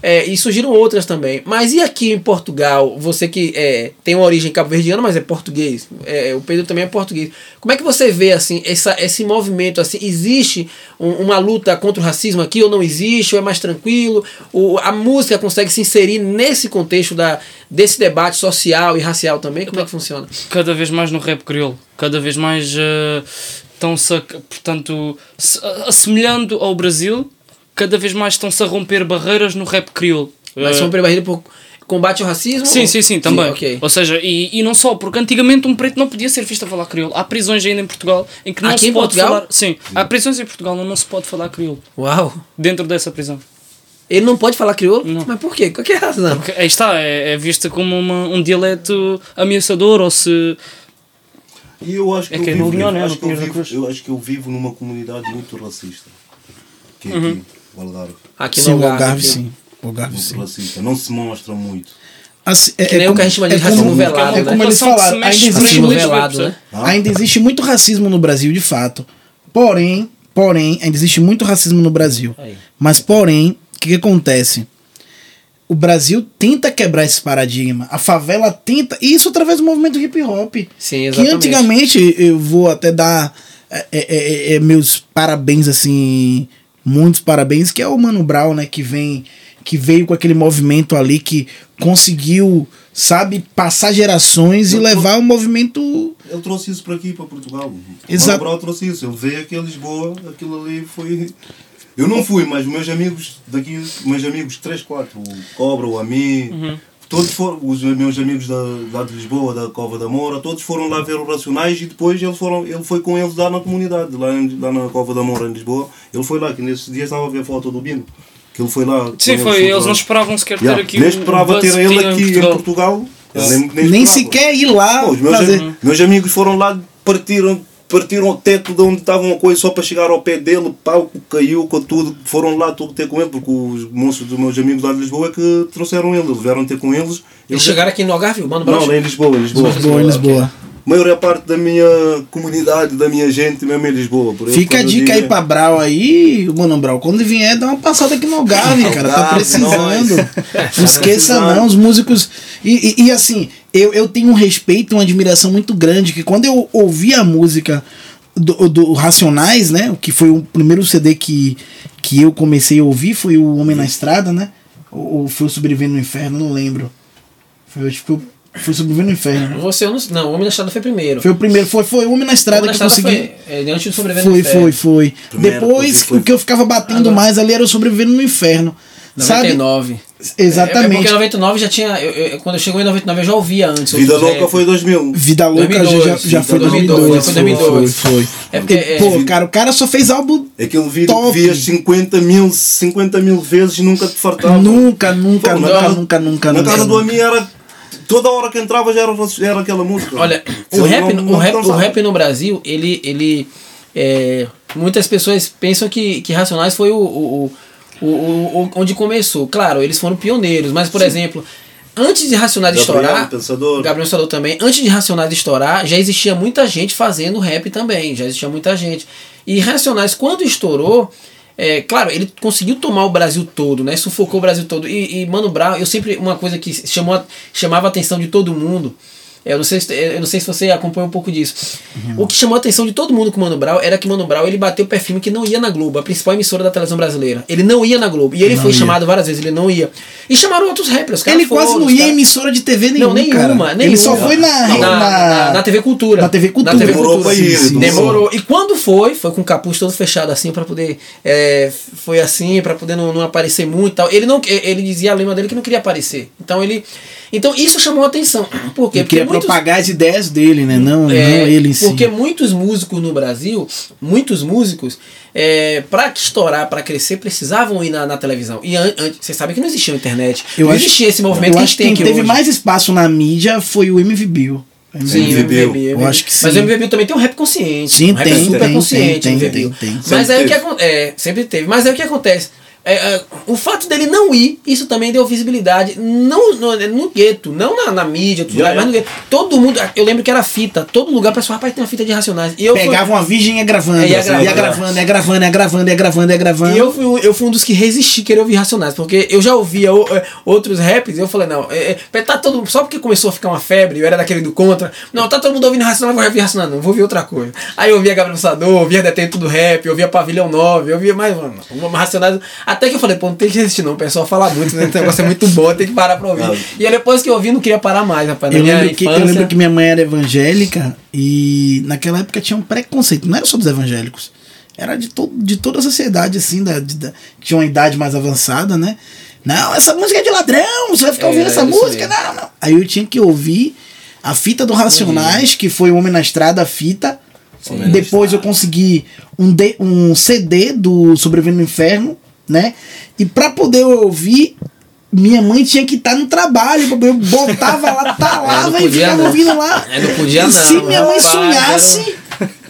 Speaker 1: É, e surgiram outras também. Mas e aqui em Portugal, você que é, tem uma origem cabo-verdiana, mas é português, é, o Pedro também é português. Como é que você vê assim essa, esse movimento? assim Existe um- uma luta contra o racismo aqui ou não existe? Ou é mais tranquilo? A música consegue se inserir nesse contexto da, desse debate social e racial também? Como é que funciona?
Speaker 4: cada vez mais no rap crioulo, cada vez mais portanto, se- a- assemelhando ao Brasil, cada vez mais estão-se a romper barreiras no rap crioulo.
Speaker 1: Mas
Speaker 4: Eh,
Speaker 1: são barreira por combate ao racismo?
Speaker 4: Sim,
Speaker 1: ou-
Speaker 4: sim, sim, também.
Speaker 1: ok.
Speaker 4: Ou seja, e, e não só, porque antigamente um preto não podia ser visto a falar crioulo. Há prisões ainda em Portugal em que não
Speaker 1: Aqui
Speaker 4: se pode
Speaker 1: Portugal?
Speaker 4: falar. Sim, há prisões em Portugal onde não se pode falar crioulo.
Speaker 1: Uau!
Speaker 4: Dentro dessa prisão.
Speaker 1: Ele não pode falar crioulo?
Speaker 4: Não.
Speaker 1: Mas por quê? Qual que é a razão?
Speaker 4: Porque aí está, é, é vista como uma- um dialeto ameaçador ou se.
Speaker 3: E eu acho que,
Speaker 4: É
Speaker 3: eu,
Speaker 4: que é
Speaker 3: vivo,
Speaker 4: no Leão, né?
Speaker 3: acho que eu, vivo, eu acho que eu vivo numa comunidade muito racista. Que é
Speaker 4: Uhum.
Speaker 3: aqui, o Algarve.
Speaker 1: Aqui
Speaker 2: Sim,
Speaker 1: no
Speaker 2: o
Speaker 1: Algarve.
Speaker 2: Algarve,
Speaker 1: aqui.
Speaker 2: sim. O Algarve, sim.
Speaker 3: racista. Não se mostra muito.
Speaker 2: Assim, é,
Speaker 1: Que nem o que a gente chama de racismo
Speaker 2: como,
Speaker 1: velado,
Speaker 2: É
Speaker 1: né?
Speaker 2: como eles
Speaker 4: que se
Speaker 2: falaram, ainda existe,
Speaker 1: Racismo
Speaker 2: muito,
Speaker 1: velado, né?
Speaker 2: ainda existe muito racismo no Brasil, de fato. Porém, porém, ainda existe muito racismo no Brasil.
Speaker 1: Aí.
Speaker 2: Mas, porém, o que, que acontece? O Brasil tenta quebrar esse paradigma. A favela tenta. E isso através do movimento hip hop.
Speaker 1: Sim,
Speaker 2: Que
Speaker 1: exatamente.
Speaker 2: antigamente eu vou até dar é, é, é, é, meus parabéns, assim, muitos parabéns, que é o Mano Brown, né? Que vem, que veio com aquele movimento ali que conseguiu, sabe, passar gerações e
Speaker 3: Eu-
Speaker 2: levar o movimento.
Speaker 3: Ele trouxe isso para aqui, para Portugal.
Speaker 2: Exato.
Speaker 3: O Mano Brown trouxe isso. Ele veio aqui a Lisboa, aquilo ali foi. Eu não fui, mas meus amigos daqui, meus amigos 3, 4, o Cobra, o Ami, todos foram, os meus amigos da, lá de Lisboa, da Cova da Moura, todos foram lá ver os Racionais e depois eles foram, ele foi com eles lá na comunidade, lá, em- lá na Cova da Moura, em Lisboa. Ele foi lá, que nesses dias estava a ver a foto do Bino. Que ele foi lá.
Speaker 4: Sim, foi. Eles
Speaker 3: lá.
Speaker 4: não esperavam sequer ter
Speaker 3: Yeah,
Speaker 4: aqui
Speaker 3: Nem
Speaker 4: o
Speaker 3: esperava ter ele aqui em Portugal. Eu Nem, nem
Speaker 2: Nem
Speaker 3: esperava.
Speaker 2: sequer ir lá
Speaker 3: Pô, os meus, am- meus amigos foram lá, partiram, partiram o teto de onde estava uma coisa só para chegar ao pé dele, o palco caiu com tudo, foram lá tudo ter com ele, porque os moços dos meus amigos lá de Lisboa é que trouxeram ele, eles vieram ter com eles.
Speaker 1: Eles chegaram aqui no Algarve, mano,
Speaker 3: Não, lá em Lisboa, em Lisboa.
Speaker 2: Lisboa, em Lisboa.
Speaker 3: A maior parte da minha comunidade, da minha gente mesmo é em Lisboa. Por
Speaker 2: Fica a dica aí pra Brau aí, Mano Brau. Quando vier, dá uma passada aqui no Algarve, cara. Tá precisando. Não esqueça, não, os músicos. E, e- e, assim, eu, eu tenho um respeito, uma admiração muito grande. Que quando eu ouvi a música do, do Racionais, né? Que foi o primeiro CD que, que eu comecei a ouvir, foi o Homem na Estrada, né? Ou, ou foi o Sobrevivendo no Inferno, não lembro. Foi, que foi, o Sobrevivendo no Inferno.
Speaker 1: Você, eu não, não, o Homem na Estrada foi primeiro.
Speaker 2: Foi o primeiro, foi, foi o Homem na Estrada
Speaker 1: Homem na
Speaker 2: que eu consegui.
Speaker 1: foi é, antes do Sobrevivendo
Speaker 2: Foi,
Speaker 1: no Inferno.
Speaker 2: foi, foi.
Speaker 3: Primeiro,
Speaker 2: Depois,
Speaker 3: foi-
Speaker 2: o que eu ficava batendo
Speaker 1: Agora-
Speaker 2: mais ali era o Sobrevivendo no Inferno. Sabe?
Speaker 1: 99. É, é
Speaker 2: Exatamente.
Speaker 1: porque em 99 já tinha. eu- eu- quando eu chegou em 99 eu já ouvia antes.
Speaker 3: Vida Louca foi 2000.
Speaker 2: Vida Louca
Speaker 1: 2002,
Speaker 2: já, já foi
Speaker 1: 2002,
Speaker 2: 2002.
Speaker 1: foi
Speaker 2: Foi,
Speaker 1: 2002.
Speaker 2: foi, foi.
Speaker 1: É porque. é,
Speaker 2: Pô, cara, o cara só fez álbum.
Speaker 3: Aquele vídeo
Speaker 2: Top.
Speaker 3: que vias 50 mil, 50 mil vezes e nunca te fartava.
Speaker 2: Nunca, nunca,
Speaker 3: Pô,
Speaker 2: nunca,
Speaker 3: casa-
Speaker 2: nunca, nunca,
Speaker 3: Na
Speaker 2: nunca.
Speaker 3: casa do Ami era. Toda hora que entrava já era, era aquela música.
Speaker 1: Olha, o rap,
Speaker 3: não-
Speaker 1: o,
Speaker 3: não
Speaker 1: rap, o rap no Brasil, ele. ele é, muitas pessoas pensam que, que Racionais foi o, o, o, o- o- onde começou. Claro, eles foram pioneiros, mas, por exemplo, antes de Racionais
Speaker 3: Gabriel,
Speaker 1: estourar.
Speaker 3: Pensador.
Speaker 1: Gabriel Pensador também. Antes de Racionais estourar, já existia muita gente fazendo rap também. Já existia muita gente. E Racionais, quando estourou. É, claro, ele conseguiu tomar o Brasil todo, né? Sufocou o Brasil todo. E, e Mano Brown, eu sempre. Uma coisa que chamou, chamava a atenção de todo mundo. É, Eu não, sei se, eu não sei se você acompanha um pouco disso. O que chamou a atenção de todo mundo com o Mano Brown era que Mano Brown ele bateu o perfil que não ia na Globo, a principal emissora da televisão brasileira. Ele não ia na Globo. E ele
Speaker 2: Não
Speaker 1: foi
Speaker 2: ia.
Speaker 1: chamado várias vezes, ele não ia. E chamaram outros rappers. os caras
Speaker 2: Ele quase
Speaker 1: foram,
Speaker 2: não
Speaker 1: os
Speaker 2: ia em emissora de TV nenhuma,
Speaker 1: não, nenhuma,
Speaker 2: cara.
Speaker 1: nenhuma.
Speaker 2: Ele só foi na,
Speaker 1: Não,
Speaker 2: na,
Speaker 1: na, na TV Cultura.
Speaker 2: Na TV Cultura.
Speaker 1: Na TV
Speaker 3: Demorou
Speaker 1: Cultura. Sim, sim.
Speaker 3: demorou.
Speaker 1: E quando foi, foi com o capuz todo fechado assim pra poder. é, foi assim, pra poder não, não aparecer muito e tal. Ele, não, ele dizia a lema dele que não queria aparecer. Então ele. Então isso chamou a atenção. Por quê?
Speaker 2: Ele queria
Speaker 1: muitos-
Speaker 2: propagar as ideias dele, né? Não,
Speaker 1: é,
Speaker 2: não ele em si.
Speaker 1: Porque muitos músicos no Brasil, muitos músicos, é, para estourar, para crescer, precisavam ir na, na televisão. E an- an- você sabe que não existia a internet.
Speaker 2: Eu
Speaker 1: não
Speaker 2: acho-
Speaker 1: existia esse movimento que a gente tem
Speaker 2: quem teve
Speaker 1: hoje.
Speaker 2: mais espaço na mídia foi o MV Bill.
Speaker 1: Sim,
Speaker 3: MV Bill.
Speaker 1: MV
Speaker 2: Eu acho que
Speaker 1: Mas
Speaker 2: sim.
Speaker 1: o MV Bill também tem um rap consciente.
Speaker 2: Sim,
Speaker 1: um rap
Speaker 2: tem,
Speaker 1: super
Speaker 2: tem,
Speaker 1: consciente.
Speaker 2: tem, tem,
Speaker 1: Bill.
Speaker 2: tem.
Speaker 1: Mas
Speaker 3: Sempre
Speaker 1: aí o que acontece. É, sempre teve. Mas aí o que acontece? É, é, o fato dele não ir, isso também deu visibilidade. Não no, no gueto, não na, na mídia, tudo mais, mas no gueto. Todo mundo. Eu lembro que era fita. Todo lugar, o pessoal, rapaz, tem uma fita de racionais. E eu fui-
Speaker 2: Pegava uma virgem e ia gravando.
Speaker 1: É, ia gravando.
Speaker 2: gravando, ia gravando, ia gravando, ia gravando, ia gravando.
Speaker 1: E eu fui, um- eu fui um dos que resisti querer ouvir Racionais, porque eu já ouvia o- é, outros raps e eu falei, não, é, é, tá todo só porque começou a ficar uma febre, eu era daquele do contra, não, tá todo mundo ouvindo Racionais, vou ouvir Racionais, não, vou ouvir outra coisa. Aí eu ouvia Gabriel Pensador, ouvia Detento do Rap, ouvia Pavilhão 9, eu ouvia mais, mano, uma Racionais, até que eu falei, pô, não tem que resistir não, o pessoal fala muito, né, esse negócio é muito bom, tem que parar pra ouvir. E aí depois que eu ouvi, não queria parar mais, rapaz,
Speaker 2: Eu lembro, que, eu lembro que minha mãe era evangélica e naquela época tinha um preconceito, não era só dos evangélicos, era de, to de toda a sociedade, assim, da, de- da- que tinha uma idade mais avançada, né? Não, essa música é de ladrão, você vai ficar
Speaker 1: É,
Speaker 2: ouvindo essa
Speaker 1: isso
Speaker 2: música,
Speaker 1: mesmo.
Speaker 2: não, não. Aí eu tinha que ouvir a fita do Racionais, que foi o Homem na Estrada, a fita.
Speaker 3: Na
Speaker 2: Depois eu consegui um, D, um CD do Sobrevivendo no Inferno, né? E pra poder ouvir, minha mãe tinha que estar no trabalho. Eu botava lá, talava e ficava
Speaker 1: não.
Speaker 2: ouvindo lá.
Speaker 1: É, não podia
Speaker 2: e
Speaker 1: não,
Speaker 2: se minha mãe
Speaker 1: rapaz,
Speaker 2: sonhasse,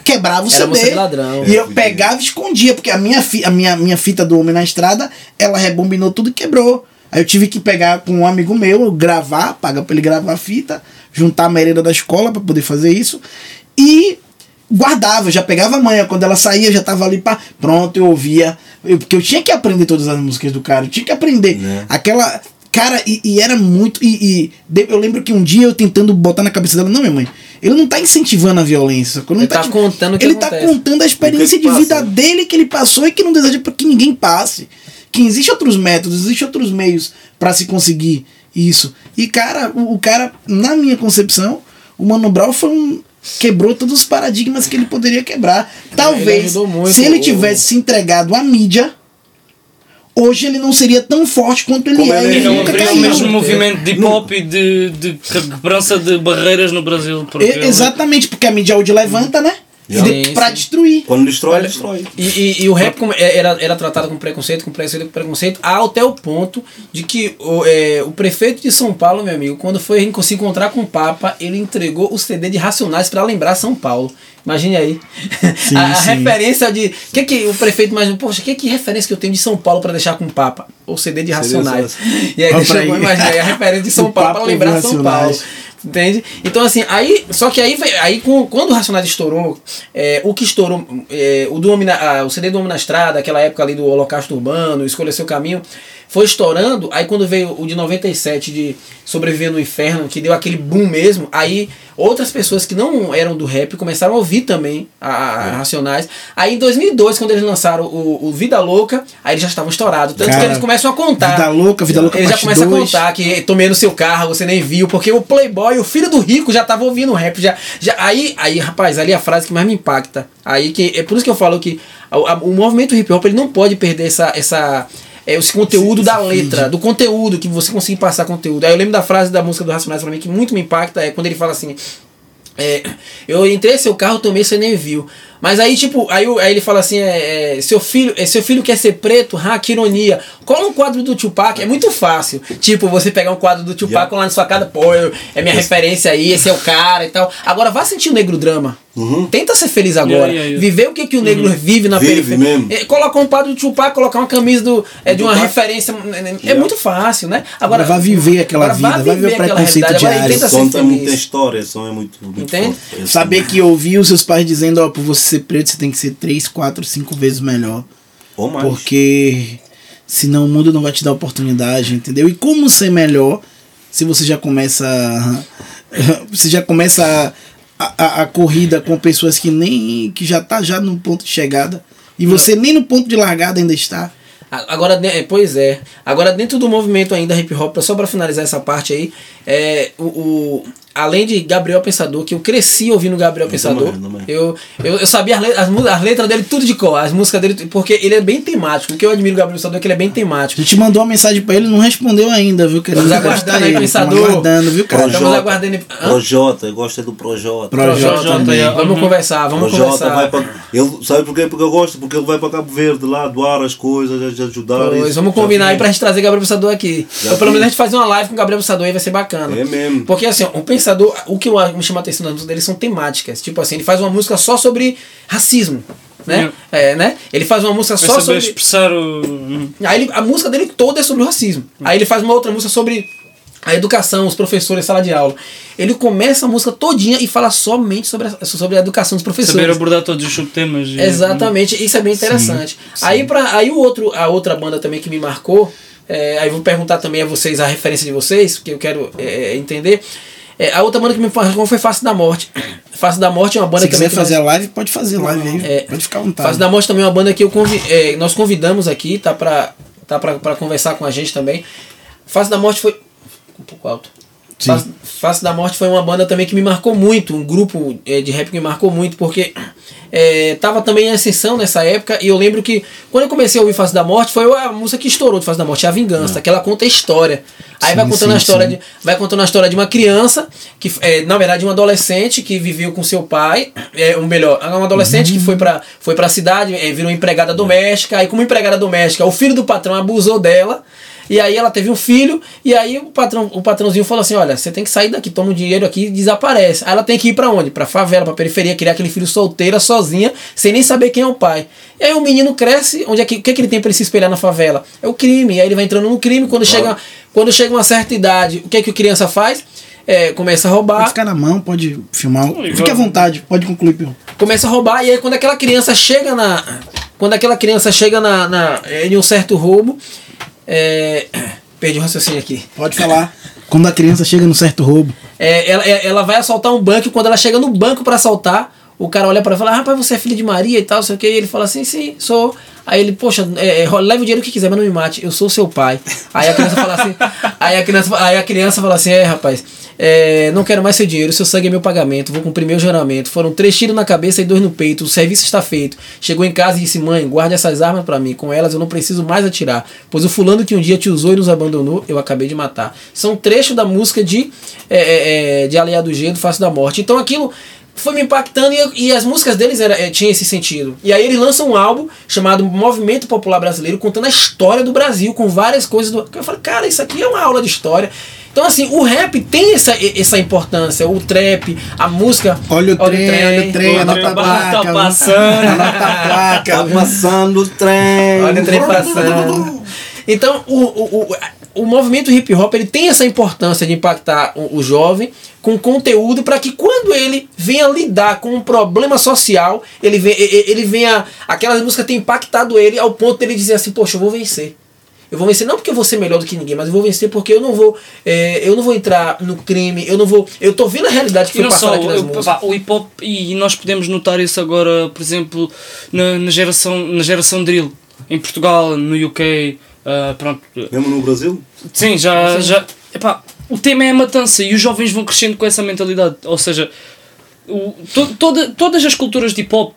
Speaker 2: quebrava o
Speaker 1: Era
Speaker 2: CD.
Speaker 1: ladrão.
Speaker 2: E eu pegava e escondia, porque a minha, fi, a minha, minha fita do Homem na Estrada, ela rebombinou tudo e quebrou. Aí eu tive que pegar com um amigo meu, gravar, pagar pra ele gravar a fita, juntar a merenda da escola pra poder fazer isso. E guardava, já pegava a manhã, quando ela saía, eu já tava ali para pronto, eu ouvia, eu, porque eu tinha que aprender todas as músicas do cara, eu tinha que aprender.
Speaker 3: Né?
Speaker 2: Aquela cara e, e era muito e, e de- eu lembro que um dia eu tentando botar na cabeça dela, não, minha mãe, ele não tá incentivando a violência,
Speaker 1: Ele tá contando o que
Speaker 2: Ele tá
Speaker 1: acontece.
Speaker 2: contando a experiência de vida
Speaker 3: passa, né?
Speaker 2: dele que ele passou e que não deseja para que ninguém passe. Que existe outros métodos, existe outros meios para se conseguir isso. E cara, o, o cara, na minha concepção, o Mano Brown foi um quebrou todos os paradigmas que ele poderia quebrar. Talvez
Speaker 1: ajudou muito
Speaker 2: se ele tivesse se entregado à mídia, hoje ele não seria tão forte quanto ele
Speaker 3: Como
Speaker 2: é.
Speaker 3: ele
Speaker 2: Ele
Speaker 4: E não
Speaker 2: nunca
Speaker 4: haveria o
Speaker 2: caiu.
Speaker 4: mesmo movimento de hip hop e de, de quebrança de barreiras no Brasil. Porque
Speaker 2: exatamente, porque a mídia hoje levanta, né? E de,
Speaker 1: Sim,
Speaker 2: pra destruir.
Speaker 3: Quando destrói, destrói.
Speaker 1: E, e- e o rap é- era, era tratado com preconceito, com preconceito, com preconceito, até o ponto de que o, é, o prefeito de São Paulo, meu amigo, quando foi se encontrar com o Papa, ele entregou o CD de Racionais para lembrar São Paulo. Imagine aí.
Speaker 2: Sim,
Speaker 1: a, a
Speaker 2: sim.
Speaker 1: referência de. que que o prefeito mais. Poxa, que, que referência que eu tenho de São Paulo para deixar com o Papa? O CD de Racionais. E aí
Speaker 2: Olha
Speaker 1: chegou,
Speaker 2: aí.
Speaker 1: imagina aí, a referência de São Paulo para lembrar São Paulo. Entende? Então, assim, aí. Só que aí, aí quando o Racionais estourou, é, o que estourou, é, o, do Homem na- ah, o CD do Homem na Estrada, aquela época ali do Holocausto Urbano, Escolha Seu Caminho, foi estourando. Aí quando veio o de 97 de Sobreviver no Inferno, que deu aquele boom mesmo, aí outras pessoas que não eram do rap começaram a ouvir também a, a-
Speaker 2: É.
Speaker 1: a Racionais. Aí em 2002, quando eles lançaram o, o Vida Louca, aí eles já estavam estourados. Tanto
Speaker 2: Cara,
Speaker 1: que eles começam a contar.
Speaker 2: Vida Louca, Vida Louca
Speaker 1: Eles já começam a
Speaker 2: dois.
Speaker 1: contar que tomei no seu carro, você nem viu, porque o Playboy, o filho do rico, já tava ouvindo rap. Já, já, aí, aí, rapaz, ali a frase que mais me impacta. Aí que é por isso que eu falo que a- a- o movimento hip hop ele não pode perder essa. essa é, esse conteúdo da letra, do conteúdo, que você conseguir passar conteúdo. Aí eu lembro da frase da música do Racionais pra mim que muito me impacta, é quando ele fala assim: é, eu entrei seu carro, tomei, você nem viu. Mas aí, tipo, aí, aí ele fala assim: é, é, seu, filho, é, seu filho quer ser preto? Ha, que ironia. Cola um quadro do Tupac, é muito fácil. Tipo, você pegar um quadro do Tupac,
Speaker 3: Yeah.
Speaker 1: colar na sua casa, pô, eu- é minha referência aí, esse é o cara e tal. Agora, vá sentir o negro drama. Tenta ser feliz agora.
Speaker 4: Yeah, yeah, yeah.
Speaker 1: Viver o que, que o negro vive na
Speaker 3: Vive
Speaker 1: periferia.
Speaker 3: mesmo.
Speaker 1: É, colocar um quadro do Tupac, colocar uma camisa do, é, de uma
Speaker 3: Tupac.
Speaker 1: referência. É, é
Speaker 3: Yeah.
Speaker 1: muito fácil, né? Agora,
Speaker 2: Agora vai viver aquela
Speaker 1: agora vá
Speaker 2: vida, vai viver o
Speaker 1: aquela
Speaker 2: preconceito
Speaker 1: realidade. Agora
Speaker 2: diário.
Speaker 1: tenta ser
Speaker 3: tem muita história, som é muito, muito
Speaker 1: Entende?
Speaker 3: forte.
Speaker 2: Saber que ouvir os seus pais dizendo, ó, por você ser preto, você tem que ser três, quatro, cinco vezes melhor.
Speaker 3: Ou mais.
Speaker 2: Porque senão o mundo não vai te dar oportunidade, entendeu? E como ser melhor se você já começa. Você já começa a, a, a corrida com pessoas que nem. que já tá já no ponto de chegada. E você nem no ponto de largada ainda está.
Speaker 1: Agora, é, pois é. Agora, dentro do movimento ainda hip hop, só pra finalizar essa parte aí, é, o, o- além de Gabriel Pensador, que eu cresci ouvindo Gabriel
Speaker 3: Eu
Speaker 1: Pensador,
Speaker 3: também, também.
Speaker 1: eu, eu, eu sabia as, le- as, letras dele tudo de cor, as músicas dele, porque ele é bem temático. O que eu admiro do Gabriel Pensador é que ele é bem
Speaker 2: A
Speaker 1: temático.
Speaker 2: gente mandou uma mensagem pra ele não respondeu ainda, viu? Queremos
Speaker 1: Estamos aguardando
Speaker 2: entrevistar
Speaker 1: aí,
Speaker 2: ele. Estamos
Speaker 1: Pensador.
Speaker 2: aguardando, viu, cara?
Speaker 1: Estamos aguardando- Hã?
Speaker 3: Projota, eu gosto é do Projota.
Speaker 2: Projota
Speaker 1: Projota,
Speaker 2: também.
Speaker 1: aí, Vamos
Speaker 4: Uhum.
Speaker 1: conversar, vamos
Speaker 3: Projota
Speaker 1: conversar.
Speaker 3: vai para. Ele, sabe porquê? Porque eu gosto, porque ele vai para Cabo Verde lá, doar as coisas, ajudar.
Speaker 1: Pois,
Speaker 3: isso.
Speaker 1: vamos combinar aí pra gente trazer Gabriel Pensador aqui.
Speaker 3: Já
Speaker 1: Ou pelo menos a gente fazer uma live com o Gabriel Pensador aí vai ser bacana.
Speaker 3: É mesmo.
Speaker 1: Porque assim, o Pensador, o que me chama a atenção nas músicas dele são temáticas. Tipo assim, ele faz uma música só sobre racismo. Né? É, né? Ele faz uma música
Speaker 4: Vai
Speaker 1: só sobre.
Speaker 4: expressar o.
Speaker 1: Aí ele- a música dele toda é sobre o racismo. Aí ele faz uma outra música sobre a educação, os professores, sala de aula. Ele começa a música todinha e fala somente sobre a, sobre a educação dos professores.
Speaker 4: Saber abordar todos os subtemas.
Speaker 1: Exatamente, isso é bem interessante. Aí, pra, aí o outro, a outra banda também que me marcou, é, aí vou perguntar também a vocês a referência de vocês, que eu quero é, entender. É, a outra banda que me marcou foi Face da Morte. Face da Morte é uma banda
Speaker 2: Se
Speaker 1: que
Speaker 2: quiser
Speaker 1: também
Speaker 2: fazer
Speaker 1: nós-
Speaker 2: live, pode fazer live aí.
Speaker 1: É,
Speaker 2: pode ficar à vontade.
Speaker 1: Face da Morte também é uma banda que eu convi é, nós convidamos aqui, tá pra, tá pra, pra conversar com a gente também. Face da Morte foi. Um pouco alto. Face, Face da Morte foi uma banda também que me marcou muito, um grupo é, de rap que me marcou muito, porque é, tava também em ascensão nessa época, e eu lembro que quando eu comecei a ouvir Face da Morte, foi a música que estourou de Face da Morte, é a Vingança, que ela conta a história. Aí
Speaker 2: Sim,
Speaker 1: vai contando
Speaker 2: sim,
Speaker 1: a história
Speaker 2: sim.
Speaker 1: de, vai contando a história de uma criança, que é, na verdade um adolescente que viveu com seu pai, é, um melhor, um adolescente que foi pra, foi pra cidade, é, virou empregada doméstica, aí como empregada doméstica, o filho do patrão abusou dela, e aí ela teve um filho, e aí o patrão, o patrãozinho falou assim: olha, você tem que sair daqui, toma o dinheiro aqui e desaparece. Aí ela tem que ir pra onde? Pra favela, pra periferia, criar aquele filho solteira, sozinha, sem nem saber quem é o pai. E aí o menino cresce, onde é que, o que, é que ele tem pra ele se espelhar na favela? É o crime. E aí ele vai entrando no crime, quando, chega, quando chega uma certa idade, o que é que a criança faz? É, começa a
Speaker 2: Pode
Speaker 1: roubar,
Speaker 2: ficar na mão, pode filmar. Fique à vontade, pode concluir, Pio.
Speaker 1: começa a roubar, e aí quando aquela criança chega na. Quando aquela criança chega na, na, em um certo roubo. É, perdi o raciocínio aqui.
Speaker 2: Pode falar. Quando a criança chega num certo roubo.
Speaker 1: É, ela, é- ela vai assaltar um banco e quando ela chega no banco pra assaltar, o cara olha e fala: Rapaz, você é filho de Maria e tal, sei o que. E ele fala assim: Sim, sou. Aí ele, poxa, é, é, leve o dinheiro que quiser, mas não me mate, eu sou seu pai. Aí a criança fala assim: Aí a criança, aí a criança fala assim: É, rapaz, é, não quero mais seu dinheiro, seu sangue é meu pagamento, vou cumprir meu juramento. Foram três tiros na cabeça e dois no peito, o serviço está feito. Chegou em casa e disse: Mãe, guarde essas armas pra mim, com elas eu não preciso mais atirar, pois o fulano que um dia te usou e nos abandonou, eu acabei de matar. São trechos da música de, é, é, é, de Aliado do Gelo, Face da Morte. Então aquilo foi me impactando e, e as músicas deles era, é, tinham esse sentido. E aí eles lançam um álbum chamado Movimento Popular Brasileiro, contando a história do Brasil, com várias coisas. Do... Eu falei, cara, isso aqui é uma aula de história. Então, assim, o rap tem essa, essa importância, o trap, a música.
Speaker 2: Olha o trem, olha o trem, a
Speaker 4: trem
Speaker 2: placa.
Speaker 4: tá passando.
Speaker 2: A placa.
Speaker 3: Tá passando o trem.
Speaker 1: Olha o trem passando. Então, o, o, o, o movimento hip hop ele tem essa importância de impactar o, o jovem com conteúdo para que quando ele venha lidar com um problema social, ele venha, ele venha. Aquelas músicas tenham impactado ele ao ponto dele dizer assim: Poxa, eu vou vencer. Eu vou vencer não porque eu vou ser melhor do que ninguém, mas eu vou vencer porque eu não vou, é, eu não vou entrar no crime, eu não vou, eu tô vendo a realidade que foi passada aqui nas músicas.
Speaker 4: o hip hop, e nós podemos notar isso agora, por exemplo, na, na geração, na geração drill, em Portugal, no UK, ah, pronto.
Speaker 3: Mesmo no Brasil?
Speaker 4: Sim, já. já epá, o tema é a matança e os jovens vão crescendo com essa mentalidade. Ou seja, o, to- toda, todas as culturas de hip hop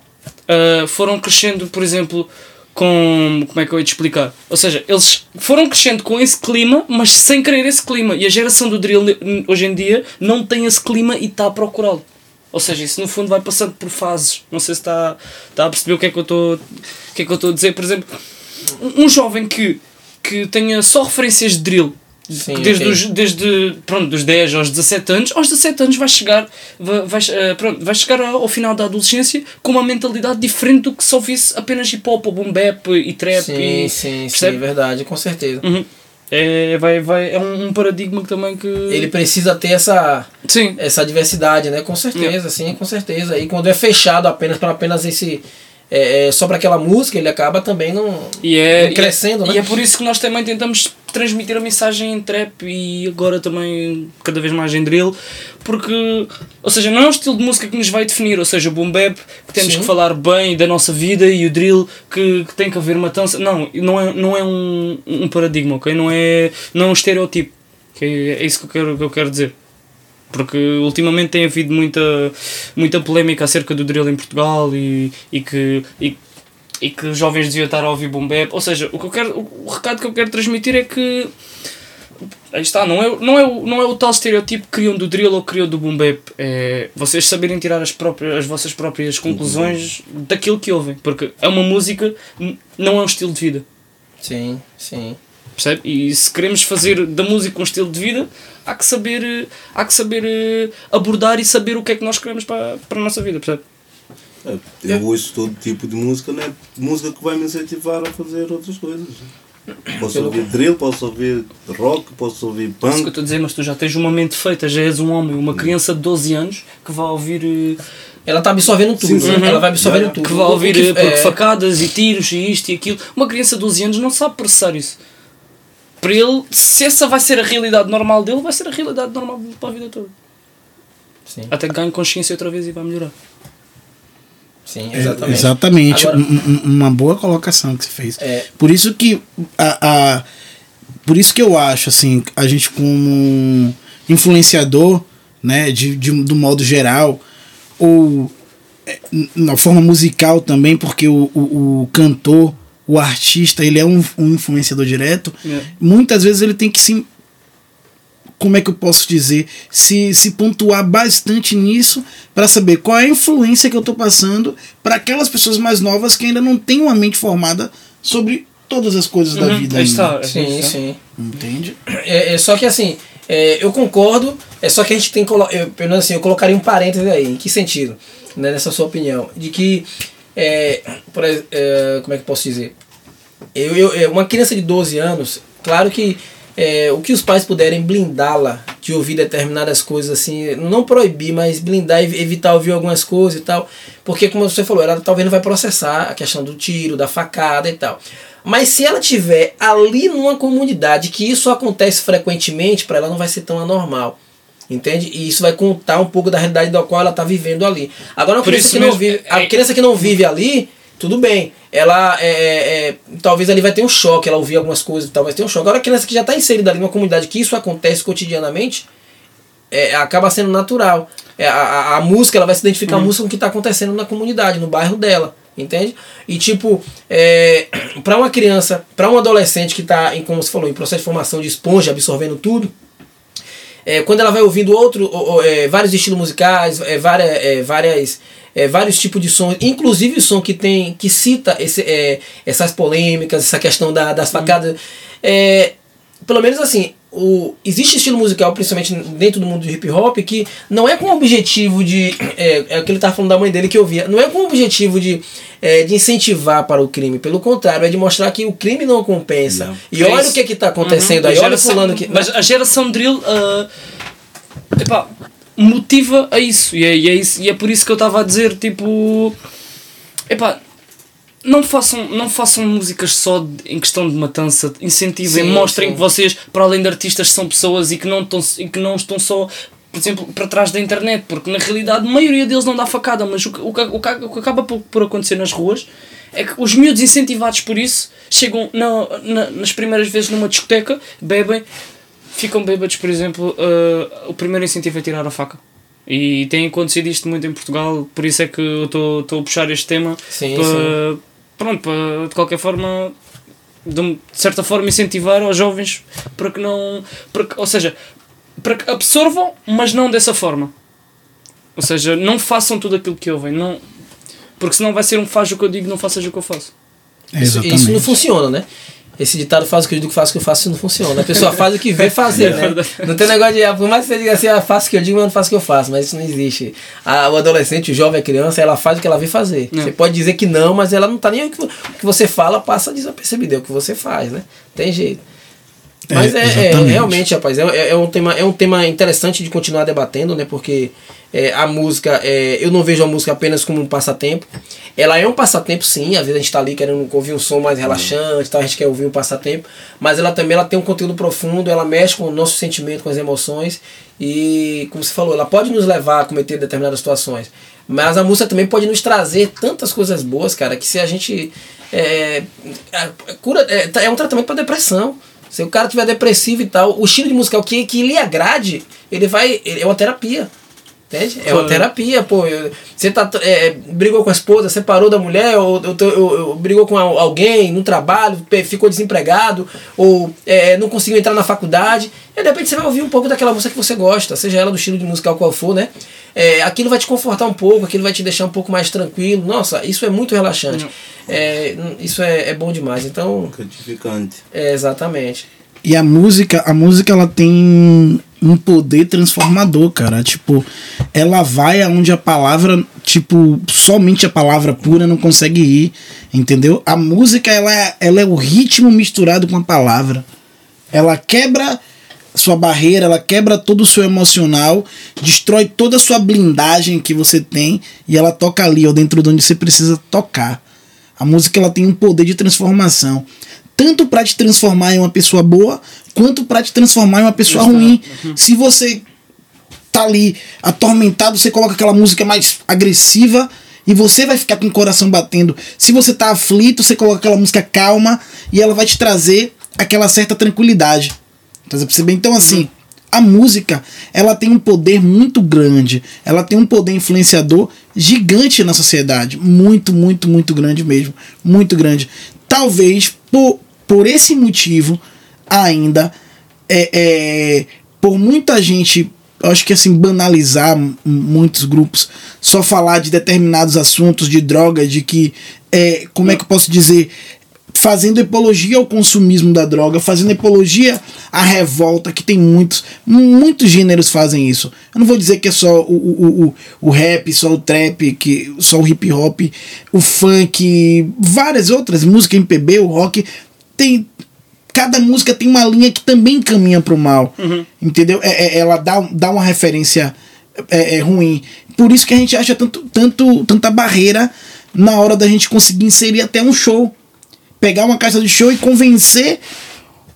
Speaker 4: ah, foram crescendo, por exemplo, com. Como é que eu ia te explicar? Ou seja, eles foram crescendo com esse clima, mas sem querer esse clima. E a geração do drill hoje em dia não tem esse clima e está a procurá-lo. Ou seja, isso no fundo vai passando por fases. Não sei se está, está a perceber o que é que eu estou, o que é que eu estou a dizer. Por exemplo, um jovem que, que tenha só referências de drill,
Speaker 1: Sim,
Speaker 4: desde,
Speaker 1: ok.
Speaker 4: os, desde pronto, dos 10 aos 17 anos, aos 17 anos vai chegar, vai, vai, eh, pronto, vai chegar ao final da adolescência com uma mentalidade diferente do que se ouvisse apenas hip hop, boom bap e trap.
Speaker 1: Sim,
Speaker 4: e,
Speaker 1: sim, sim,
Speaker 4: percebe?
Speaker 1: verdade, com certeza.
Speaker 4: Uhum. É, vai, vai, é um, um paradigma que também que.
Speaker 1: Ele precisa ter essa,
Speaker 4: Sim.
Speaker 1: essa diversidade, né? Com certeza, sim, com certeza. E quando é fechado apenas para apenas esse. É, é, só para aquela música, ele acaba também não,
Speaker 4: E é,
Speaker 1: não crescendo,
Speaker 4: e,
Speaker 1: né?
Speaker 4: e é por isso que nós também tentamos transmitir a mensagem em trap e agora também cada vez mais em drill, porque, ou seja, não é um estilo de música que nos vai definir, ou seja, o boom bap que temos
Speaker 1: Sim.
Speaker 4: que falar bem da nossa vida e o drill que, que tem que haver matança. Não, não é, não é um, um paradigma, ok? Não é, não é um estereotipo. Que é, é isso que eu quero, que eu quero dizer. Porque ultimamente tem havido muita, muita polémica acerca do drill em Portugal e, e que. E, e que os jovens deviam estar a ouvir boom bap. Ou seja, o, que eu quero, o, recado que eu quero transmitir é que aí está, não é, não é, o, não é o tal estereotipo que criam do drill ou criam do boom bap. É vocês saberem tirar as, próprias, as vossas próprias conclusões daquilo que ouvem. Porque é uma música, não é um estilo de vida.
Speaker 1: Sim, sim.
Speaker 4: Percebe? E se queremos fazer da música um estilo de vida, há que saber, há que saber eh, abordar e saber o que é que nós queremos para, para a nossa vida. Percebe?
Speaker 3: É, Eu ouço todo tipo de música, não é música que vai me incentivar a fazer outras coisas. Posso
Speaker 1: Pelo-
Speaker 3: ouvir drill, posso ouvir rock, posso ouvir
Speaker 4: É isso que eu
Speaker 3: punk.
Speaker 4: estou a dizer, mas tu já tens uma mente feita, já és um homem, uma criança de 12 anos que vai ouvir. eh,
Speaker 1: Ela tá absorvendo tudo,
Speaker 3: Sim,
Speaker 1: né?
Speaker 3: sim.
Speaker 1: Ela vai absorvendo
Speaker 3: Yeah.
Speaker 1: tudo.
Speaker 4: que vai ouvir eh,
Speaker 1: é,
Speaker 4: facadas e tiros e isto e aquilo. Uma criança de 12 anos não sabe processar isso. Para ele, se essa vai ser a realidade normal dele, vai ser a realidade normal dele para a vida toda.
Speaker 1: Sim,
Speaker 4: Até que ganhe consciência outra vez e vai melhorar.
Speaker 1: sim,
Speaker 2: É,
Speaker 1: exatamente.
Speaker 2: exatamente.
Speaker 1: Agora-
Speaker 2: Um- um- uma boa colocação que você fez.
Speaker 1: É.
Speaker 2: Por isso que a, a- por isso que eu acho assim, a gente como influenciador, né, de, de do modo geral, ou é, na forma musical também, porque o, o, o cantor, o artista, ele é um, um influenciador direto.
Speaker 4: É.
Speaker 2: Muitas vezes ele tem que se como é que eu posso dizer, se, se pontuar bastante nisso para saber qual é a influência que eu estou passando para aquelas pessoas mais novas que ainda não têm uma mente formada sobre todas as coisas da
Speaker 4: Uhum,
Speaker 2: vida.
Speaker 4: aí
Speaker 2: ainda.
Speaker 4: está.
Speaker 1: Sim, sim.
Speaker 2: Entende?
Speaker 1: É, é só que assim, é, eu concordo, é só que a gente tem que eu, pelo assim, eu colocaria um parêntese aí, em que sentido? Né, nessa sua opinião. De que, é, por, é, como é que eu posso dizer? Eu, eu, é, uma criança de 12 anos, claro que é, o que os pais puderem blindá-la de ouvir determinadas coisas assim, não proibir, mas blindar e evitar ouvir algumas coisas e tal, porque como você falou, ela talvez não vai processar a questão do tiro, da facada e tal. Mas se ela tiver ali numa comunidade que isso acontece frequentemente, para ela não vai ser tão anormal. Entende? E isso vai contar um pouco da realidade da qual ela está vivendo ali. Agora,
Speaker 4: Por
Speaker 1: criança que não vive, a
Speaker 4: é-
Speaker 1: criança que não vive ali, tudo bem. Ela é, é, é, talvez ali vai ter um choque, ela ouvir algumas coisas e tal, vai ter um choque. Agora a criança que já está inserida ali numa comunidade que isso acontece cotidianamente, é, acaba sendo natural. É, a, a, a música, ela vai se identificar a música com o que está acontecendo na comunidade, no bairro dela. Entende? E tipo, é, para uma criança, para um adolescente que está, como você falou, em processo de formação de esponja, absorvendo tudo, é, quando ela vai ouvindo outro, é, vários estilos musicais, é, várias, é, várias, é, vários tipos de sons, inclusive o som que tem que cita esse, é, essas polêmicas, essa questão da, das facadas. Pelo menos assim, o, existe estilo musical, principalmente dentro do mundo do hip hop, que não é com o objetivo de. É, é o que ele estava falando da mãe dele que eu via. Não é com o objetivo de, é, de incentivar para o crime. Pelo contrário, é de mostrar que o crime não compensa.
Speaker 3: Não.
Speaker 1: E
Speaker 4: É
Speaker 1: olha o que está acontecendo
Speaker 4: Uhum.
Speaker 1: aí. Olha fulano que.
Speaker 4: Mas a geração drill ah, epá, motiva a isso. E é, e é isso. e é por isso que eu estava a dizer, tipo. Epá, não façam, não façam músicas só de- em questão de matança, incentivem,
Speaker 1: Sim,
Speaker 4: mostrem
Speaker 1: sim.
Speaker 4: que vocês, para além de artistas, são pessoas e que não estão, e que não estão só, por exemplo, para trás da internet, porque na realidade a maioria deles não dá facada, mas o que, o que, o que, acaba por, por acontecer nas ruas é que os miúdos incentivados por isso chegam na, na- nas primeiras vezes numa discoteca, bebem, ficam bêbados, por exemplo, ah, o primeiro incentivo é tirar a faca. E tem acontecido isto muito em Portugal, por isso é que eu estou estou a puxar este tema
Speaker 1: Sim,
Speaker 4: para,
Speaker 1: sim.
Speaker 4: Pronto, para de qualquer forma, de, de certa forma, incentivar aos jovens para que não. Para que, ou seja, para que absorvam, mas não dessa forma. Ou seja, não façam tudo aquilo que ouvem. Não, porque senão vai ser um faz o que eu digo, não faças o que eu faço.
Speaker 1: Isso, isso não funciona, né? Esse ditado faz o que eu digo, faz o que eu faço, isso não funciona. A pessoa faz o que vê fazer, né? Não tem negócio de, ah, por mais que você diga assim, ah, faço o que eu digo, mas não faço o que eu faço, mas isso não existe. A, o adolescente, o jovem, a criança, ela faz o que ela vê fazer.
Speaker 4: Não.
Speaker 1: Você pode dizer que não, mas ela não tá nem aí o que, o que você fala, passa desapercebido, é o que você faz, né? Tem jeito. Mas
Speaker 2: É,
Speaker 1: é, é, realmente, rapaz, é, é- é um tema, é um tema interessante de continuar debatendo, né? Porque é, a música, é, eu não vejo a música apenas como um passatempo. Ela é um passatempo, sim. Às vezes a gente tá ali querendo ouvir um som mais relaxante, tá? a gente quer ouvir um passatempo. Mas ela também ela tem um conteúdo profundo, ela mexe com o nosso sentimento, com as emoções. E, como você falou, ela pode nos levar a cometer determinadas situações. Mas a música também pode nos trazer tantas coisas boas, cara, que se a gente. É, é, cura, é, é um tratamento para depressão. Se o cara tiver depressivo e tal, o estilo de música que, que lhe agrade, ele vai. ele- é uma terapia. Entende? É uma terapia, pô. Eu- Você tá, é, brigou com a esposa, separou da mulher, ou, ou, ou- ou brigou com al- alguém no trabalho, ficou desempregado, ou é, não conseguiu entrar na faculdade. E de repente você vai ouvir um pouco daquela música que você gosta, seja ela do estilo de musical qual for, né? É, aquilo vai te confortar um pouco, aquilo vai te deixar um pouco mais tranquilo. Nossa, isso é muito relaxante. É, isso é, é bom demais. Então,
Speaker 3: Gratificante.
Speaker 1: é, exatamente.
Speaker 2: E a música, a música ela tem um poder transformador, cara. Tipo, ela vai aonde a palavra, tipo, somente a palavra pura não consegue ir, entendeu? A música ela, é- ela é o ritmo misturado com a palavra. Ela quebra sua barreira, ela quebra todo o seu emocional, destrói toda a sua blindagem que você tem e ela toca ali, ó, dentro de onde você precisa tocar. A música ela tem um poder de transformação, tanto para te transformar em uma pessoa boa, quanto para te transformar em uma pessoa ruim. Se você tá ali atormentado, você coloca aquela música mais agressiva e você vai ficar com o coração batendo. Se você tá aflito, você coloca aquela música calma e ela vai te trazer aquela certa tranquilidade. Tá percebendo? Então assim, a música, ela tem um poder muito grande. Ela tem um poder influenciador gigante na sociedade, muito, muito, muito grande mesmo, muito grande. Talvez por, por esse motivo ainda é, é, por muita gente, acho que assim, banalizar muitos grupos, só falar de determinados assuntos, de droga, de que, é, como é que eu posso dizer, fazendo apologia ao consumismo da droga, fazendo apologia à revolta, que tem muitos, muitos gêneros fazem isso. Eu não vou dizer que é só o, o, o, o rap, só o trap, que, só o hip hop, o funk, várias outras, música MPB, o rock, tem cada música tem uma linha que também caminha pro mal. Entendeu? É, é- ela dá, dá uma referência é, é, ruim. Por isso que a gente acha tanto, tanto, tanta barreira na hora da gente conseguir inserir até um show. Pegar uma caixa de show e convencer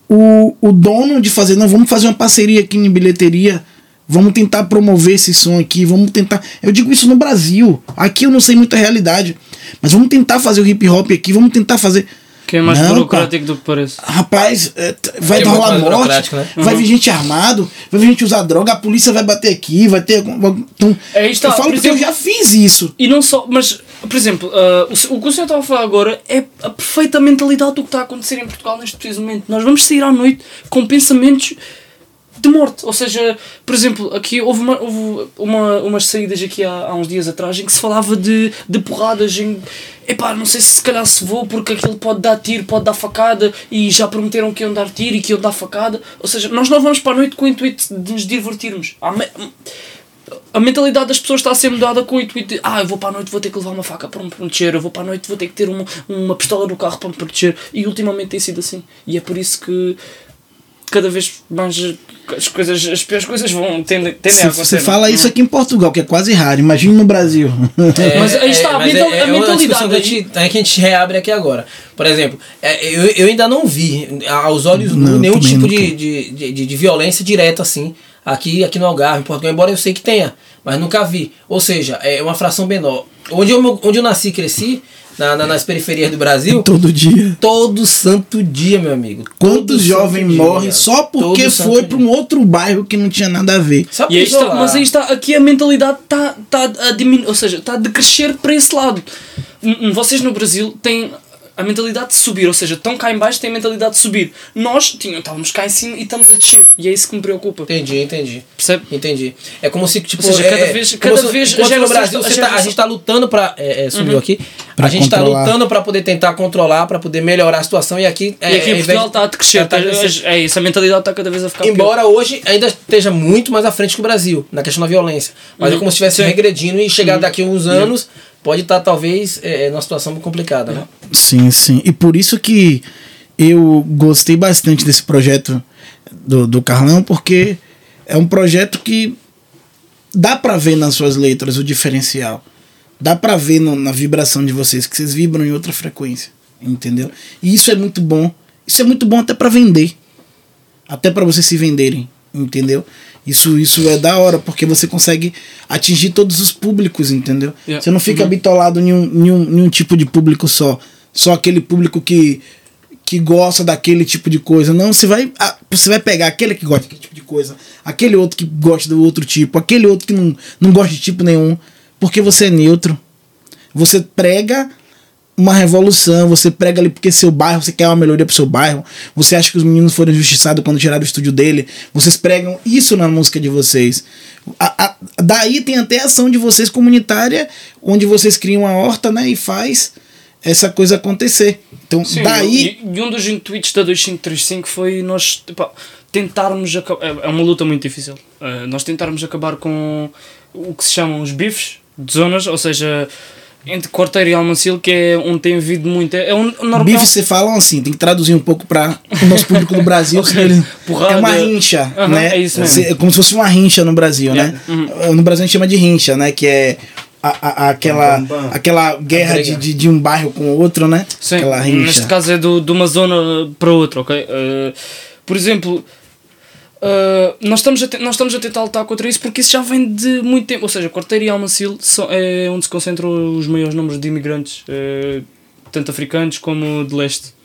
Speaker 2: o, o dono de fazer, não, vamos fazer uma parceria aqui em bilheteria. Vamos tentar promover esse som aqui, vamos tentar. Eu digo isso no Brasil. Aqui eu não sei muita realidade. Mas vamos tentar fazer o hip hop aqui, vamos tentar fazer.
Speaker 4: Que é mais
Speaker 2: Não,
Speaker 4: burocrático do que parece.
Speaker 2: Rapaz, t- vai
Speaker 1: é
Speaker 2: dar rolar morte,
Speaker 1: né?
Speaker 2: vai vir gente armado, vai vir gente usar droga, a polícia vai bater aqui, vai ter. Então,
Speaker 4: É, está,
Speaker 2: eu falo
Speaker 4: por
Speaker 2: porque eu já fiz isso.
Speaker 4: E não só, mas, por exemplo, ah, o, o que o senhor estava a falar agora é a perfeita mentalidade do que está a acontecer em Portugal neste preciso momento. Nós vamos sair à noite com pensamentos de morte. Ou seja, por exemplo, aqui houve, uma, houve uma, umas saídas aqui há, há uns dias atrás em que se falava de, de porradas em. Epá, não sei se se calhar se vou porque aquilo pode dar tiro, pode dar facada e já prometeram que iam dar tiro e que iam dar facada. Ou seja, nós não vamos para a noite com o intuito de nos divertirmos. Há me- a mentalidade das pessoas está a ser mudada com o intuito de ah, eu vou para a noite, vou ter que levar uma faca para me proteger, eu vou para a noite, vou ter que ter uma, uma pistola no carro para me proteger. E ultimamente tem sido assim. E é por isso que cada vez mais as coisas, as piores coisas vão tendem, tendem a
Speaker 2: Você,
Speaker 4: acontecer.
Speaker 2: você
Speaker 4: não?
Speaker 2: fala isso aqui em Portugal, que é quase raro. Imagine no Brasil.
Speaker 4: Mas aí está, a
Speaker 1: mas
Speaker 4: mental- a
Speaker 1: uma
Speaker 4: mentalidade
Speaker 1: discussão que a, gente, é que a gente reabre aqui agora. Por exemplo, é, eu, eu ainda não vi aos olhos
Speaker 2: Não,
Speaker 1: nenhum tipo de, de, de, de- de violência direta assim aqui, aqui no Algarve, em Portugal, embora eu sei que tenha, mas nunca vi. Ou seja, é uma fração menor. Onde eu, onde eu nasci e cresci, na, na- nas periferias do Brasil,
Speaker 2: Todo dia.
Speaker 1: todo santo dia, meu amigo.
Speaker 2: Quantos jovens morrem só porque
Speaker 1: Todo
Speaker 2: foi para um outro bairro que não tinha nada a ver?
Speaker 1: Só
Speaker 4: E está, mas aí está, aqui a mentalidade está, está a diminuir, ou seja, está a decrescer para esse lado. Vocês no Brasil têm. A mentalidade de subir, ou seja, estão cá em baixo têm a mentalidade de subir. Nós tínhamos, estávamos cá em cima e estamos a descer. E é isso que me preocupa.
Speaker 1: Entendi, entendi.
Speaker 4: Percebe?
Speaker 1: Entendi. É como se, tipo,
Speaker 4: Ou seja, cada
Speaker 1: é-
Speaker 4: vez-
Speaker 1: como
Speaker 4: cada
Speaker 1: se-
Speaker 4: vez a
Speaker 1: no Brasil
Speaker 4: a
Speaker 1: você tá- a
Speaker 4: geração-
Speaker 1: gente tá lutando pra. É, é, sumiu aqui.
Speaker 2: Pra
Speaker 1: a gente tá
Speaker 2: controlar.
Speaker 1: lutando pra poder tentar controlar, pra poder melhorar a situação. E aqui. é,
Speaker 4: e aqui
Speaker 1: é,
Speaker 4: em
Speaker 1: ao
Speaker 4: Portugal está a crescer.
Speaker 1: tá a
Speaker 4: tá-
Speaker 1: crescer.
Speaker 4: é isso, a mentalidade está cada vez a ficar pior.
Speaker 1: Embora hoje ainda esteja muito mais à frente que o Brasil, na questão da violência. Mas é
Speaker 4: Uhum.
Speaker 1: como se estivesse.
Speaker 4: Uhum.
Speaker 1: regredindo e chegar daqui a uns anos, pode estar talvez é, numa situação complicada, né?
Speaker 2: Sim, sim. E por isso que eu gostei bastante desse projeto do, do Carlão, porque é um projeto que dá pra ver nas suas letras o diferencial. Dá pra ver no- na vibração de vocês, que vocês vibram em outra frequência. Entendeu? E isso é muito bom. Isso é muito bom até pra vender. Até pra vocês se venderem. Entendeu? Isso, isso é da hora, porque você consegue atingir todos os públicos, entendeu?
Speaker 4: Yeah.
Speaker 2: Você não fica
Speaker 4: Uhum.
Speaker 2: bitolado em um, em, um, em um tipo de público só. Só aquele público que, que gosta daquele tipo de coisa. Não, você vai, você vai pegar aquele que gosta daquele tipo de coisa, aquele outro que gosta do outro tipo, aquele outro que não, não gosta de tipo nenhum, porque você é neutro. Você prega uma revolução, você prega ali porque seu bairro, você quer uma melhoria pro seu bairro, você acha que os meninos foram injustiçados quando tiraram o estúdio dele, vocês pregam isso na música de vocês. A- a- daí tem até a ação de vocês comunitária, onde vocês criam uma horta, né, e faz essa coisa acontecer. Então,
Speaker 4: Sim,
Speaker 2: daí
Speaker 4: e, e um dos intuitos da 2535 foi nós epá, tentarmos acabar. É é uma luta muito difícil. Eh, nós tentarmos acabar com o que se chamam os bifes de zonas, ou seja, entre Quarteiro e Almancil, que é onde tem havido muito. É um normal.
Speaker 2: Bife você falam assim, tem que traduzir um pouco para o nosso público do Brasil,
Speaker 4: Porrada.
Speaker 2: é uma rincha,
Speaker 4: Aham,
Speaker 2: né?
Speaker 4: é isso mesmo.
Speaker 2: Se- é como se fosse uma rincha no Brasil,
Speaker 4: Yeah.
Speaker 2: né? No Brasil a gente chama de rincha, né? Que é a, a- aquela, aquela guerra de, de, de um bairro com o outro, né?
Speaker 4: Sim,
Speaker 2: aquela rincha.
Speaker 4: neste caso é do, de uma zona para outra, ok? Eh, por exemplo, eh, nós, estamos a nós estamos a tentar lutar contra isso porque isso já vem de muito tempo. Ou seja, Quarteiro e Almacil são, é onde se concentram os maiores números de imigrantes, eh, tanto africanos como de leste.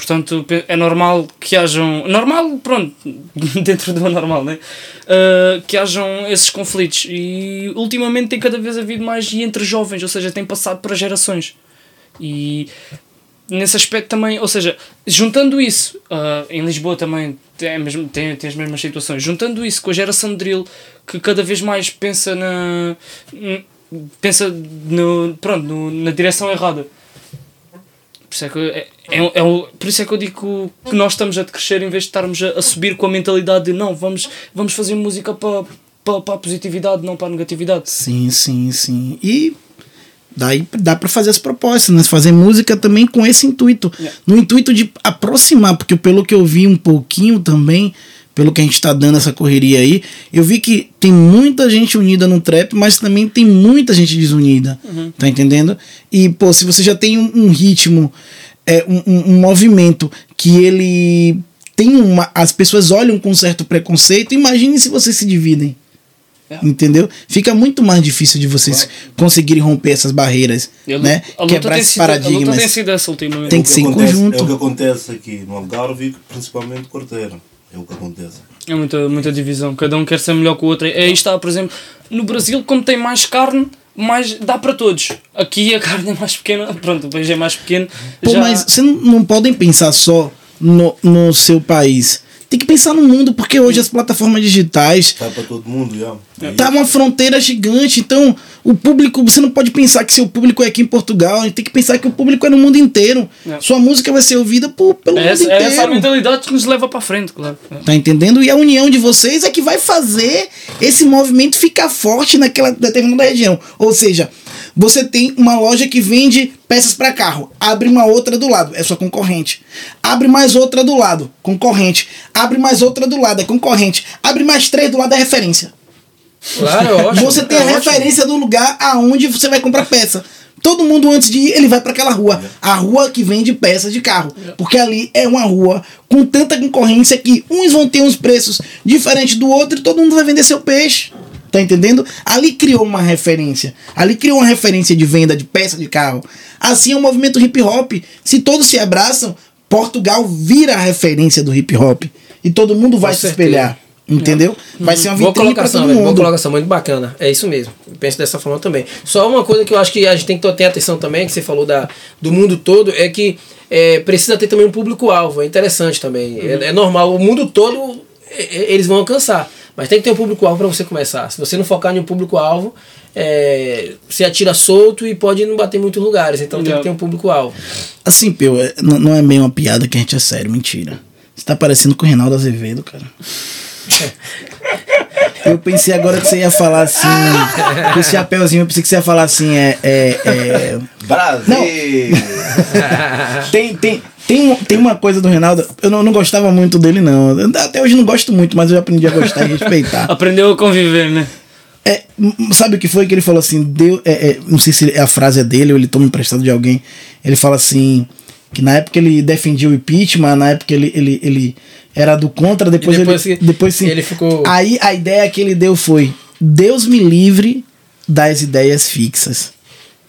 Speaker 4: Portanto, é normal que hajam. Normal, pronto, dentro do anormal, né? Uh, que hajam esses conflitos. E ultimamente tem cada vez havido mais e entre jovens, ou seja, tem passado para gerações. E nesse aspecto também, ou seja, juntando isso, uh, em Lisboa também tem, a mesma- tem, tem as mesmas situações, juntando isso com a geração de drill que cada vez mais pensa na. pensa no, pronto, no- na direção errada. Por isso é que, é, é, é por isso é que eu digo que nós estamos a crescer em vez de estarmos a, a subir com a mentalidade de não, vamos, vamos fazer música para, para, para a positividade, não para a negatividade.
Speaker 2: Sim, sim, sim. E daí dá pra fazer as propostas, né? Fazer música também com esse intuito.
Speaker 4: Yeah.
Speaker 2: No intuito de aproximar, porque pelo que eu vi um pouquinho também, pelo que a gente tá dando essa correria aí, eu vi que tem muita gente unida no trap, mas também tem muita gente desunida. Tá entendendo? E, pô, se você já tem um, um ritmo, é, um, um- um movimento que ele tem uma. As pessoas olham com um certo preconceito, imagine se vocês se dividem. Entendeu? Fica muito mais difícil de vocês conseguirem romper essas barreiras,
Speaker 4: E a lu-
Speaker 2: né?
Speaker 4: a luta
Speaker 2: Quebrar
Speaker 4: tem
Speaker 2: esses
Speaker 4: sido- A luta tem
Speaker 2: paradigmas. Tem que ser em conjunto.
Speaker 3: É o que acontece aqui no Algarve, principalmente Corteira. É o que acontece.
Speaker 4: É muita, muita divisão, cada um quer ser melhor que o outro. Aí está, por exemplo, no Brasil, como tem mais carne, mais dá para todos. Aqui a carne é mais pequena, pronto, o peixe é mais pequeno.
Speaker 2: Pô,
Speaker 4: já-
Speaker 2: mas vocês não, não podem pensar só no, no seu país. Tem que pensar no mundo, porque hoje as plataformas digitais
Speaker 3: Está para todo mundo, já. É
Speaker 2: tá uma fronteira gigante. Então, o público, você não pode pensar que seu público é aqui em Portugal. A gente tem que pensar que o público é no mundo inteiro.
Speaker 4: É.
Speaker 2: Sua música vai ser ouvida por, pelo
Speaker 4: é
Speaker 2: mundo
Speaker 4: essa, é
Speaker 2: inteiro.
Speaker 4: essa a mentalidade que nos leva para frente, claro.
Speaker 2: Tá entendendo? E a união de vocês é que vai fazer esse movimento ficar forte naquela determinada região. Ou seja, você tem uma loja que vende peças para carro, abre uma outra do lado, é sua concorrente. Abre mais outra do lado, concorrente. Abre mais outra do lado, é concorrente. Abre mais três do lado, é referência.
Speaker 1: Claro, é ótimo.
Speaker 2: Você tem
Speaker 1: é
Speaker 2: a
Speaker 1: ótimo.
Speaker 2: referência do lugar aonde você vai comprar peça. Todo mundo antes de ir, ele vai para aquela rua. A rua que vende peças de carro. Porque ali é uma rua com tanta concorrência que uns vão ter uns preços diferentes do outro e todo mundo vai vender seu peixe. Tá entendendo? Ali criou uma referência. Ali criou uma referência de venda de peça de carro. Assim é o movimento hip hop. Se todos se abraçam, Portugal vira a referência do hip hop. E todo mundo vai
Speaker 1: Com
Speaker 2: se
Speaker 1: certeza.
Speaker 2: espelhar. Entendeu? Vai ser uma
Speaker 1: Boa
Speaker 2: vitrine
Speaker 1: colocação,
Speaker 2: todo
Speaker 1: velho. Boa
Speaker 2: mundo.
Speaker 1: colocação, muito bacana. É isso mesmo. Eu penso dessa forma também. Só uma coisa que eu acho que a gente tem que ter atenção também, que você falou da, do mundo todo, é que é, precisa ter também um público-alvo. É interessante também. É, é normal. O mundo todo é, é, eles vão alcançar. Mas tem que ter um público-alvo para você começar. Se você não focar em um público-alvo, é, você atira solto e pode não bater em muitos lugares. Então tem que ter um público-alvo.
Speaker 2: Assim, Peu, é- não, não é meio uma piada que a gente é sério, mentira. Você tá parecendo com o Reinaldo Azevedo, cara. Eu pensei agora que você ia falar assim, com esse chapéuzinho, eu pensei que você ia falar assim, é. é, é
Speaker 3: Brasil!
Speaker 2: tem, tem, tem, tem uma coisa do Reinaldo, eu não, não gostava muito dele, não. Até hoje não gosto muito, mas eu aprendi a gostar e respeitar.
Speaker 4: Aprendeu a conviver, né?
Speaker 2: É, sabe o que foi que ele falou assim? Deu, é, é, não sei se a frase é dele ou ele toma emprestado de alguém. Ele fala assim: que na época ele defendia o impeachment, na época ele, ele, ele era do contra, depois,
Speaker 1: depois
Speaker 2: ele.
Speaker 1: que-
Speaker 2: Depois sim.
Speaker 1: ele ficou-
Speaker 2: Aí a ideia que ele deu foi: Deus me livre das ideias fixas.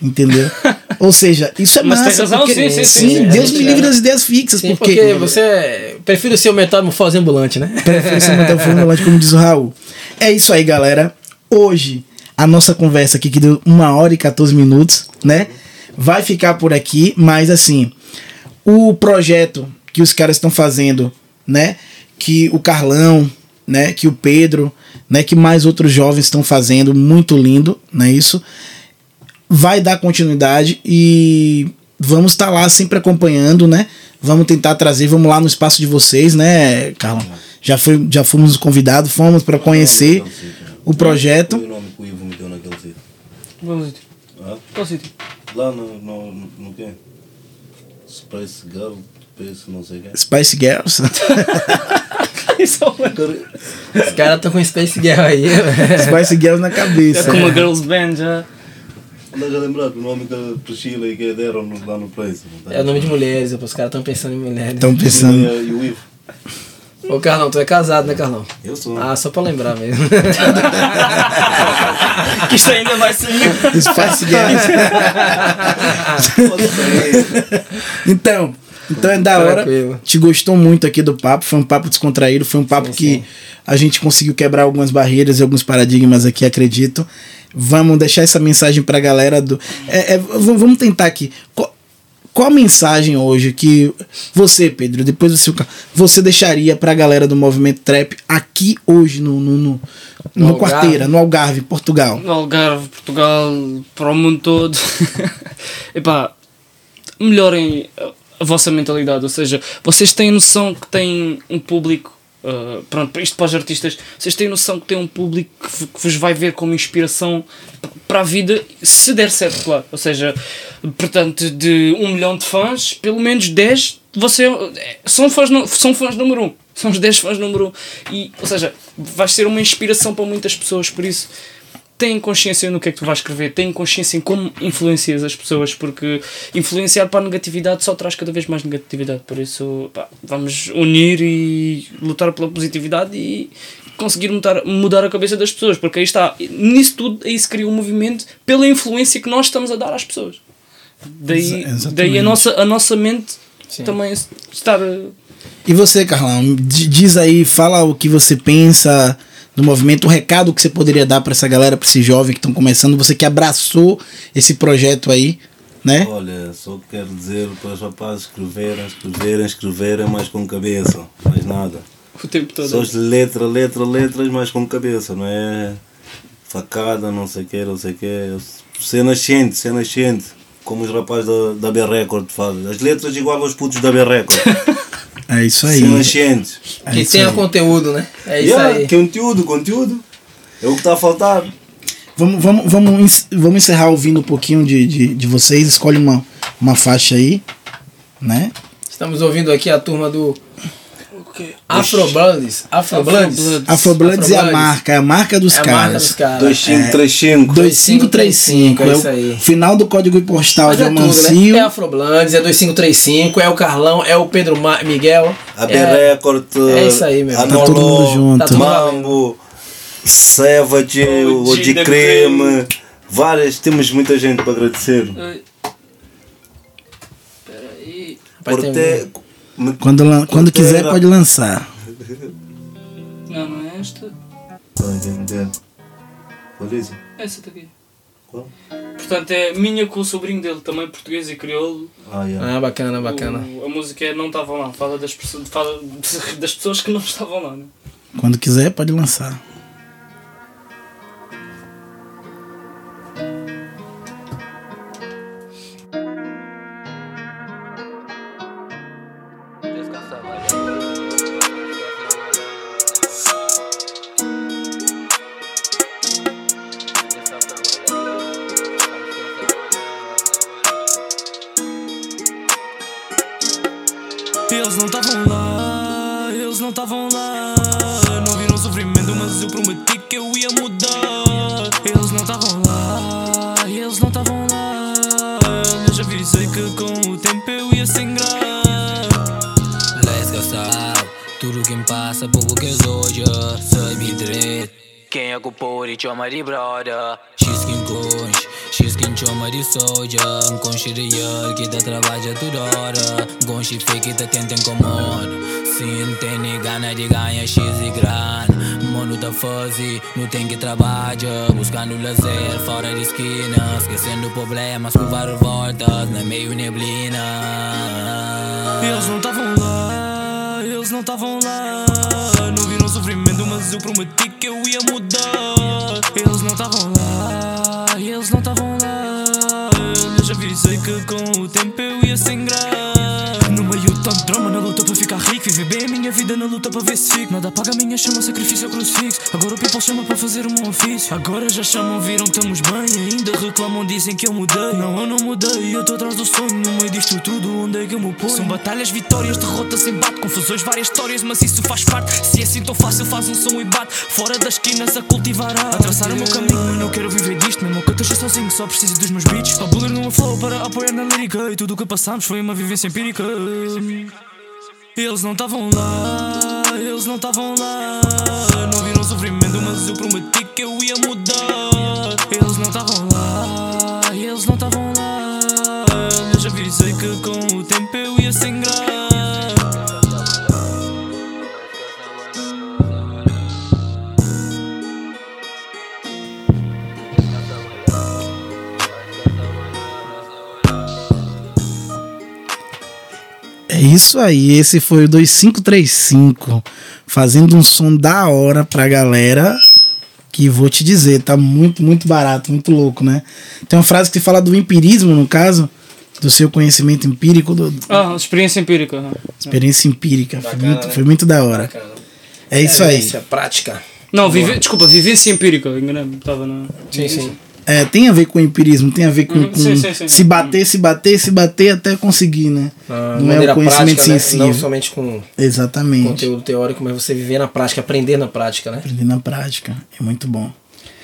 Speaker 2: Entendeu? Ou seja, isso é
Speaker 4: Mas tem
Speaker 2: massa.
Speaker 4: razão,
Speaker 2: porque,
Speaker 4: sim, sim, sim, sim.
Speaker 2: Deus me
Speaker 1: É.
Speaker 2: livre das ideias fixas.
Speaker 1: Sim,
Speaker 2: porque,
Speaker 1: porque você. Prefiro ser o metamorfose ambulante, né?
Speaker 2: Prefiro ser o formulante, como diz o Raul. É isso aí, galera. Hoje, a nossa conversa aqui, que deu uma hora e 14 minutos, né? Vai ficar por aqui, mas assim, o projeto que os caras estão fazendo, né? Que o Carlão, né? Que o Pedro, né? Que mais outros jovens estão fazendo, muito lindo, não é isso? Vai dar continuidade e vamos estar lá sempre acompanhando, né? Vamos tentar trazer, vamos lá no espaço de vocês, né, Carlão? Já, foi, já fomos convidados, fomos para conhecer o projeto.
Speaker 3: Foi o nome que o Ivo meteu naquele sítio.
Speaker 4: Qual sítio? Qual sítio?
Speaker 3: Lá no, no, no quê? Space Girl, Space não sei o quê.
Speaker 2: Spice Girls.
Speaker 4: É uma-
Speaker 1: Os caras estão com Space Girl aí.
Speaker 2: Spice Girls na
Speaker 4: É
Speaker 2: cabeça.
Speaker 4: como a Girls Band já.
Speaker 3: Andas a lembrar do nome que Priscila e que deram no- lá no Place. tá?
Speaker 1: É o nome de mulheres, os caras estão pensando em mulheres.
Speaker 2: Estão pensando.
Speaker 3: e o Ivo.
Speaker 1: Ô Carlão, tu é casado, né, Carlão?
Speaker 3: Eu sou.
Speaker 1: Ah, só pra lembrar mesmo.
Speaker 4: Que isto ainda vai ser.
Speaker 3: Pode ser.
Speaker 2: Então, então é da hora. Te gostou muito aqui do papo. Foi um papo descontraído. Foi um papo
Speaker 1: Sim,
Speaker 2: que
Speaker 1: sim.
Speaker 2: a gente conseguiu quebrar algumas barreiras e alguns paradigmas aqui, acredito. Vamos deixar essa mensagem pra galera do. é, é, vamos tentar aqui. Qual, qual a mensagem hoje que você, Pedro, depois do seu você deixaria pra galera do movimento trap aqui hoje no, no, no, no
Speaker 1: Algarve.
Speaker 2: Quarteira, no Algarve, Portugal?
Speaker 4: No Algarve, Portugal, para o mundo todo. Epá, melhorem a, a vossa mentalidade. Ou seja, vocês têm noção que têm um público. Uh, pronto, isto para os artistas, vocês têm noção que têm um público que, que vos vai ver como inspiração para a vida, se der certo, claro. Ou seja, portanto, de um milhão de fãs, pelo menos 10 você, é, são, fãs, são fãs número um. São os 10 fãs número um. E, ou seja, vais ser uma inspiração para muitas pessoas, por isso têm consciência no que é que tu vais escrever, têm consciência em como influencias as pessoas, porque influenciar para a negatividade só traz cada vez mais negatividade. Por isso, pá, vamos unir e lutar pela positividade e conseguir mudar, mudar a cabeça das pessoas, porque aí está, nisso tudo, aí se cria um movimento pela influência que nós estamos a dar às pessoas. Daí,
Speaker 2: exatamente.
Speaker 4: daí a, nossa, a nossa mente
Speaker 1: Sim.
Speaker 4: também estar.
Speaker 2: E você, Carlão, diz aí, fala o que você pensa do movimento, o recado que você poderia dar para essa galera, para esses jovens que estão começando, você que abraçou esse projeto aí, né?
Speaker 3: Olha, só quero dizer para os rapazes escreverem, escreverem, escreverem, mas com cabeça, mais nada.
Speaker 4: O tempo todo.
Speaker 3: Só letra, letra, letras, mas com cabeça, não é facada, não sei o que, não sei o que. Ser nascente, ser nascente, como os rapazes da, da B Record fazem. As letras igual aos putos da B Record.
Speaker 2: É isso aí.
Speaker 3: Nascente.
Speaker 2: É
Speaker 1: que tenha
Speaker 2: aí.
Speaker 1: conteúdo, né? É isso
Speaker 3: Yeah,
Speaker 1: aí.
Speaker 3: Conteúdo, conteúdo. É o que está a faltar.
Speaker 2: Vamos, vamos, vamos, vamos encerrar ouvindo um pouquinho de, de, de vocês. Escolhe uma, uma faixa aí, né?
Speaker 1: Estamos ouvindo aqui a turma do Afrobloods. Afrobloods.
Speaker 4: Afrobloods
Speaker 2: é a marca, é a marca dos
Speaker 1: É
Speaker 2: caras.
Speaker 1: dos caras.
Speaker 3: 2535.
Speaker 2: 2535,
Speaker 1: é
Speaker 2: é
Speaker 1: isso
Speaker 2: o
Speaker 1: aí.
Speaker 2: final do código postal
Speaker 1: Mas
Speaker 2: de
Speaker 1: é
Speaker 2: Amancio.
Speaker 1: né? É Afrobloods, é 2535, é o Carlão, é o Pedro Ma- Miguel.
Speaker 3: A B
Speaker 1: é,
Speaker 3: Record.
Speaker 1: é isso aí, meu.
Speaker 3: A
Speaker 1: Tá
Speaker 2: todo mundo junto.
Speaker 1: Tá tudo
Speaker 3: Mambo, Savage,
Speaker 4: O
Speaker 3: de Creme. Várias, temos muita gente para agradecer.
Speaker 4: Peraí.
Speaker 3: Por ter.
Speaker 2: Quando, quando quiser, pode lançar.
Speaker 4: Não, não é? esta.
Speaker 3: Der. Olha isso.
Speaker 4: Essa daqui.
Speaker 3: Qual?
Speaker 4: Portanto, é minha com o sobrinho dele, também português e crioulo.
Speaker 3: Ah, yeah.
Speaker 1: Ah, bacana, bacana.
Speaker 4: O- a música é Não Estavam Lá, fala das, fala das pessoas que não estavam lá. Né?
Speaker 2: Quando quiser, pode lançar.
Speaker 8: Quem é que o pori chama de brother. X quem conche X quem chama de soldier conche real que dá trabalho a toda hora. Conche fake tá tenta incomoda Sim, tem nem gana de ganhar X e grana. Mano tá fuzzy, não tem que trabalhar. Buscando lazer fora de esquina. Esquecendo problemas várias voltas Na meio neblina.
Speaker 6: Eles não estavam lá, eles não estavam lá. Não viram o sofrimento, mas eu prometi que eu ia mudar. Eles não estavam lá, eles não estavam lá. Eu já avisei que com o tempo eu ia sem graça. No meio tanto drama, na luta para rico. Viver bem minha vida na luta para ver se fico. Nada paga a minha chama, sacrifício ao crucifixo. Agora o people chama para fazer o meu ofício. Agora já chamam, viram, estamos bem. Ainda reclamam, dizem que eu mudei. Não, eu não mudei, eu estou atrás do sonho. No meio disto tudo, onde é que eu me ponho? São batalhas, vitórias, derrotas, embate. Confusões, várias histórias, mas isso faz parte. Se é assim tão fácil, faz um som e bate. Fora das esquinas a cultivar a. Traçar o meu caminho, eu não quero viver disto. Mesmo que eu esteja sozinho, só preciso dos meus beats. A bullying numa flow para apoiar na lírica. E tudo o que passamos foi uma vivência empírica. Eles não estavam lá, eles não estavam lá. Não viram sofrimento, mas eu prometi que eu ia mudar. Eles não estavam lá, eles não estavam lá. Eu já avisei que com o tempo eu ia sem graça.
Speaker 2: Isso aí, esse foi o 2535, fazendo um som da hora pra galera, que vou te dizer, tá muito, muito barato, muito louco, né? Tem uma frase que fala do empirismo, no caso, do seu conhecimento empírico, do,
Speaker 4: Ah, experiência empírica. aham.
Speaker 2: experiência empírica, foi
Speaker 1: Bacana,
Speaker 2: muito,
Speaker 1: né?
Speaker 2: foi muito da hora.
Speaker 1: Bacana.
Speaker 2: É isso aí.
Speaker 1: Vivência prática.
Speaker 4: Não, vive, desculpa, vivência empírica. Enganei-me, estava na.
Speaker 1: Sim, sim.
Speaker 2: É, tem a ver com empirismo, tem a ver com,
Speaker 4: Uhum,
Speaker 2: com
Speaker 4: sim, sim, sim.
Speaker 2: se bater, se bater, se bater até conseguir, né?
Speaker 1: Ah,
Speaker 2: Não é
Speaker 1: maneira
Speaker 2: o conhecimento
Speaker 1: prática, né?
Speaker 2: sensível.
Speaker 1: Não somente com
Speaker 2: Exatamente.
Speaker 1: conteúdo teórico, mas você viver na prática, aprender na prática, né?
Speaker 2: Aprender na prática, é muito bom.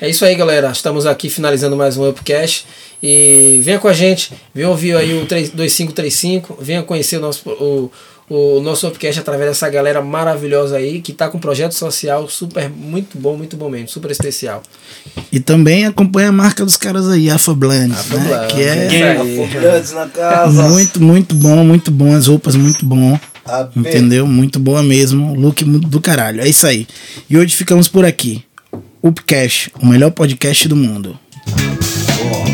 Speaker 1: É isso aí, galera. Estamos aqui finalizando mais um Upcast. E venha com a gente, venha ouvir aí o 3- 2535, venha conhecer o nosso, o, o nosso Upcast através dessa galera maravilhosa aí, que está com um projeto social super, muito bom, muito bom mesmo, super especial.
Speaker 2: E também acompanha a marca dos caras aí, Afoblands, né?
Speaker 1: Afoblands,
Speaker 2: Que é
Speaker 3: na casa.
Speaker 2: muito, muito bom, muito bom. As roupas muito bom.
Speaker 3: A.
Speaker 2: Entendeu? Muito boa mesmo. Look do caralho. É isso aí. E hoje ficamos por aqui. Upcast, o melhor podcast do mundo.
Speaker 3: Ó.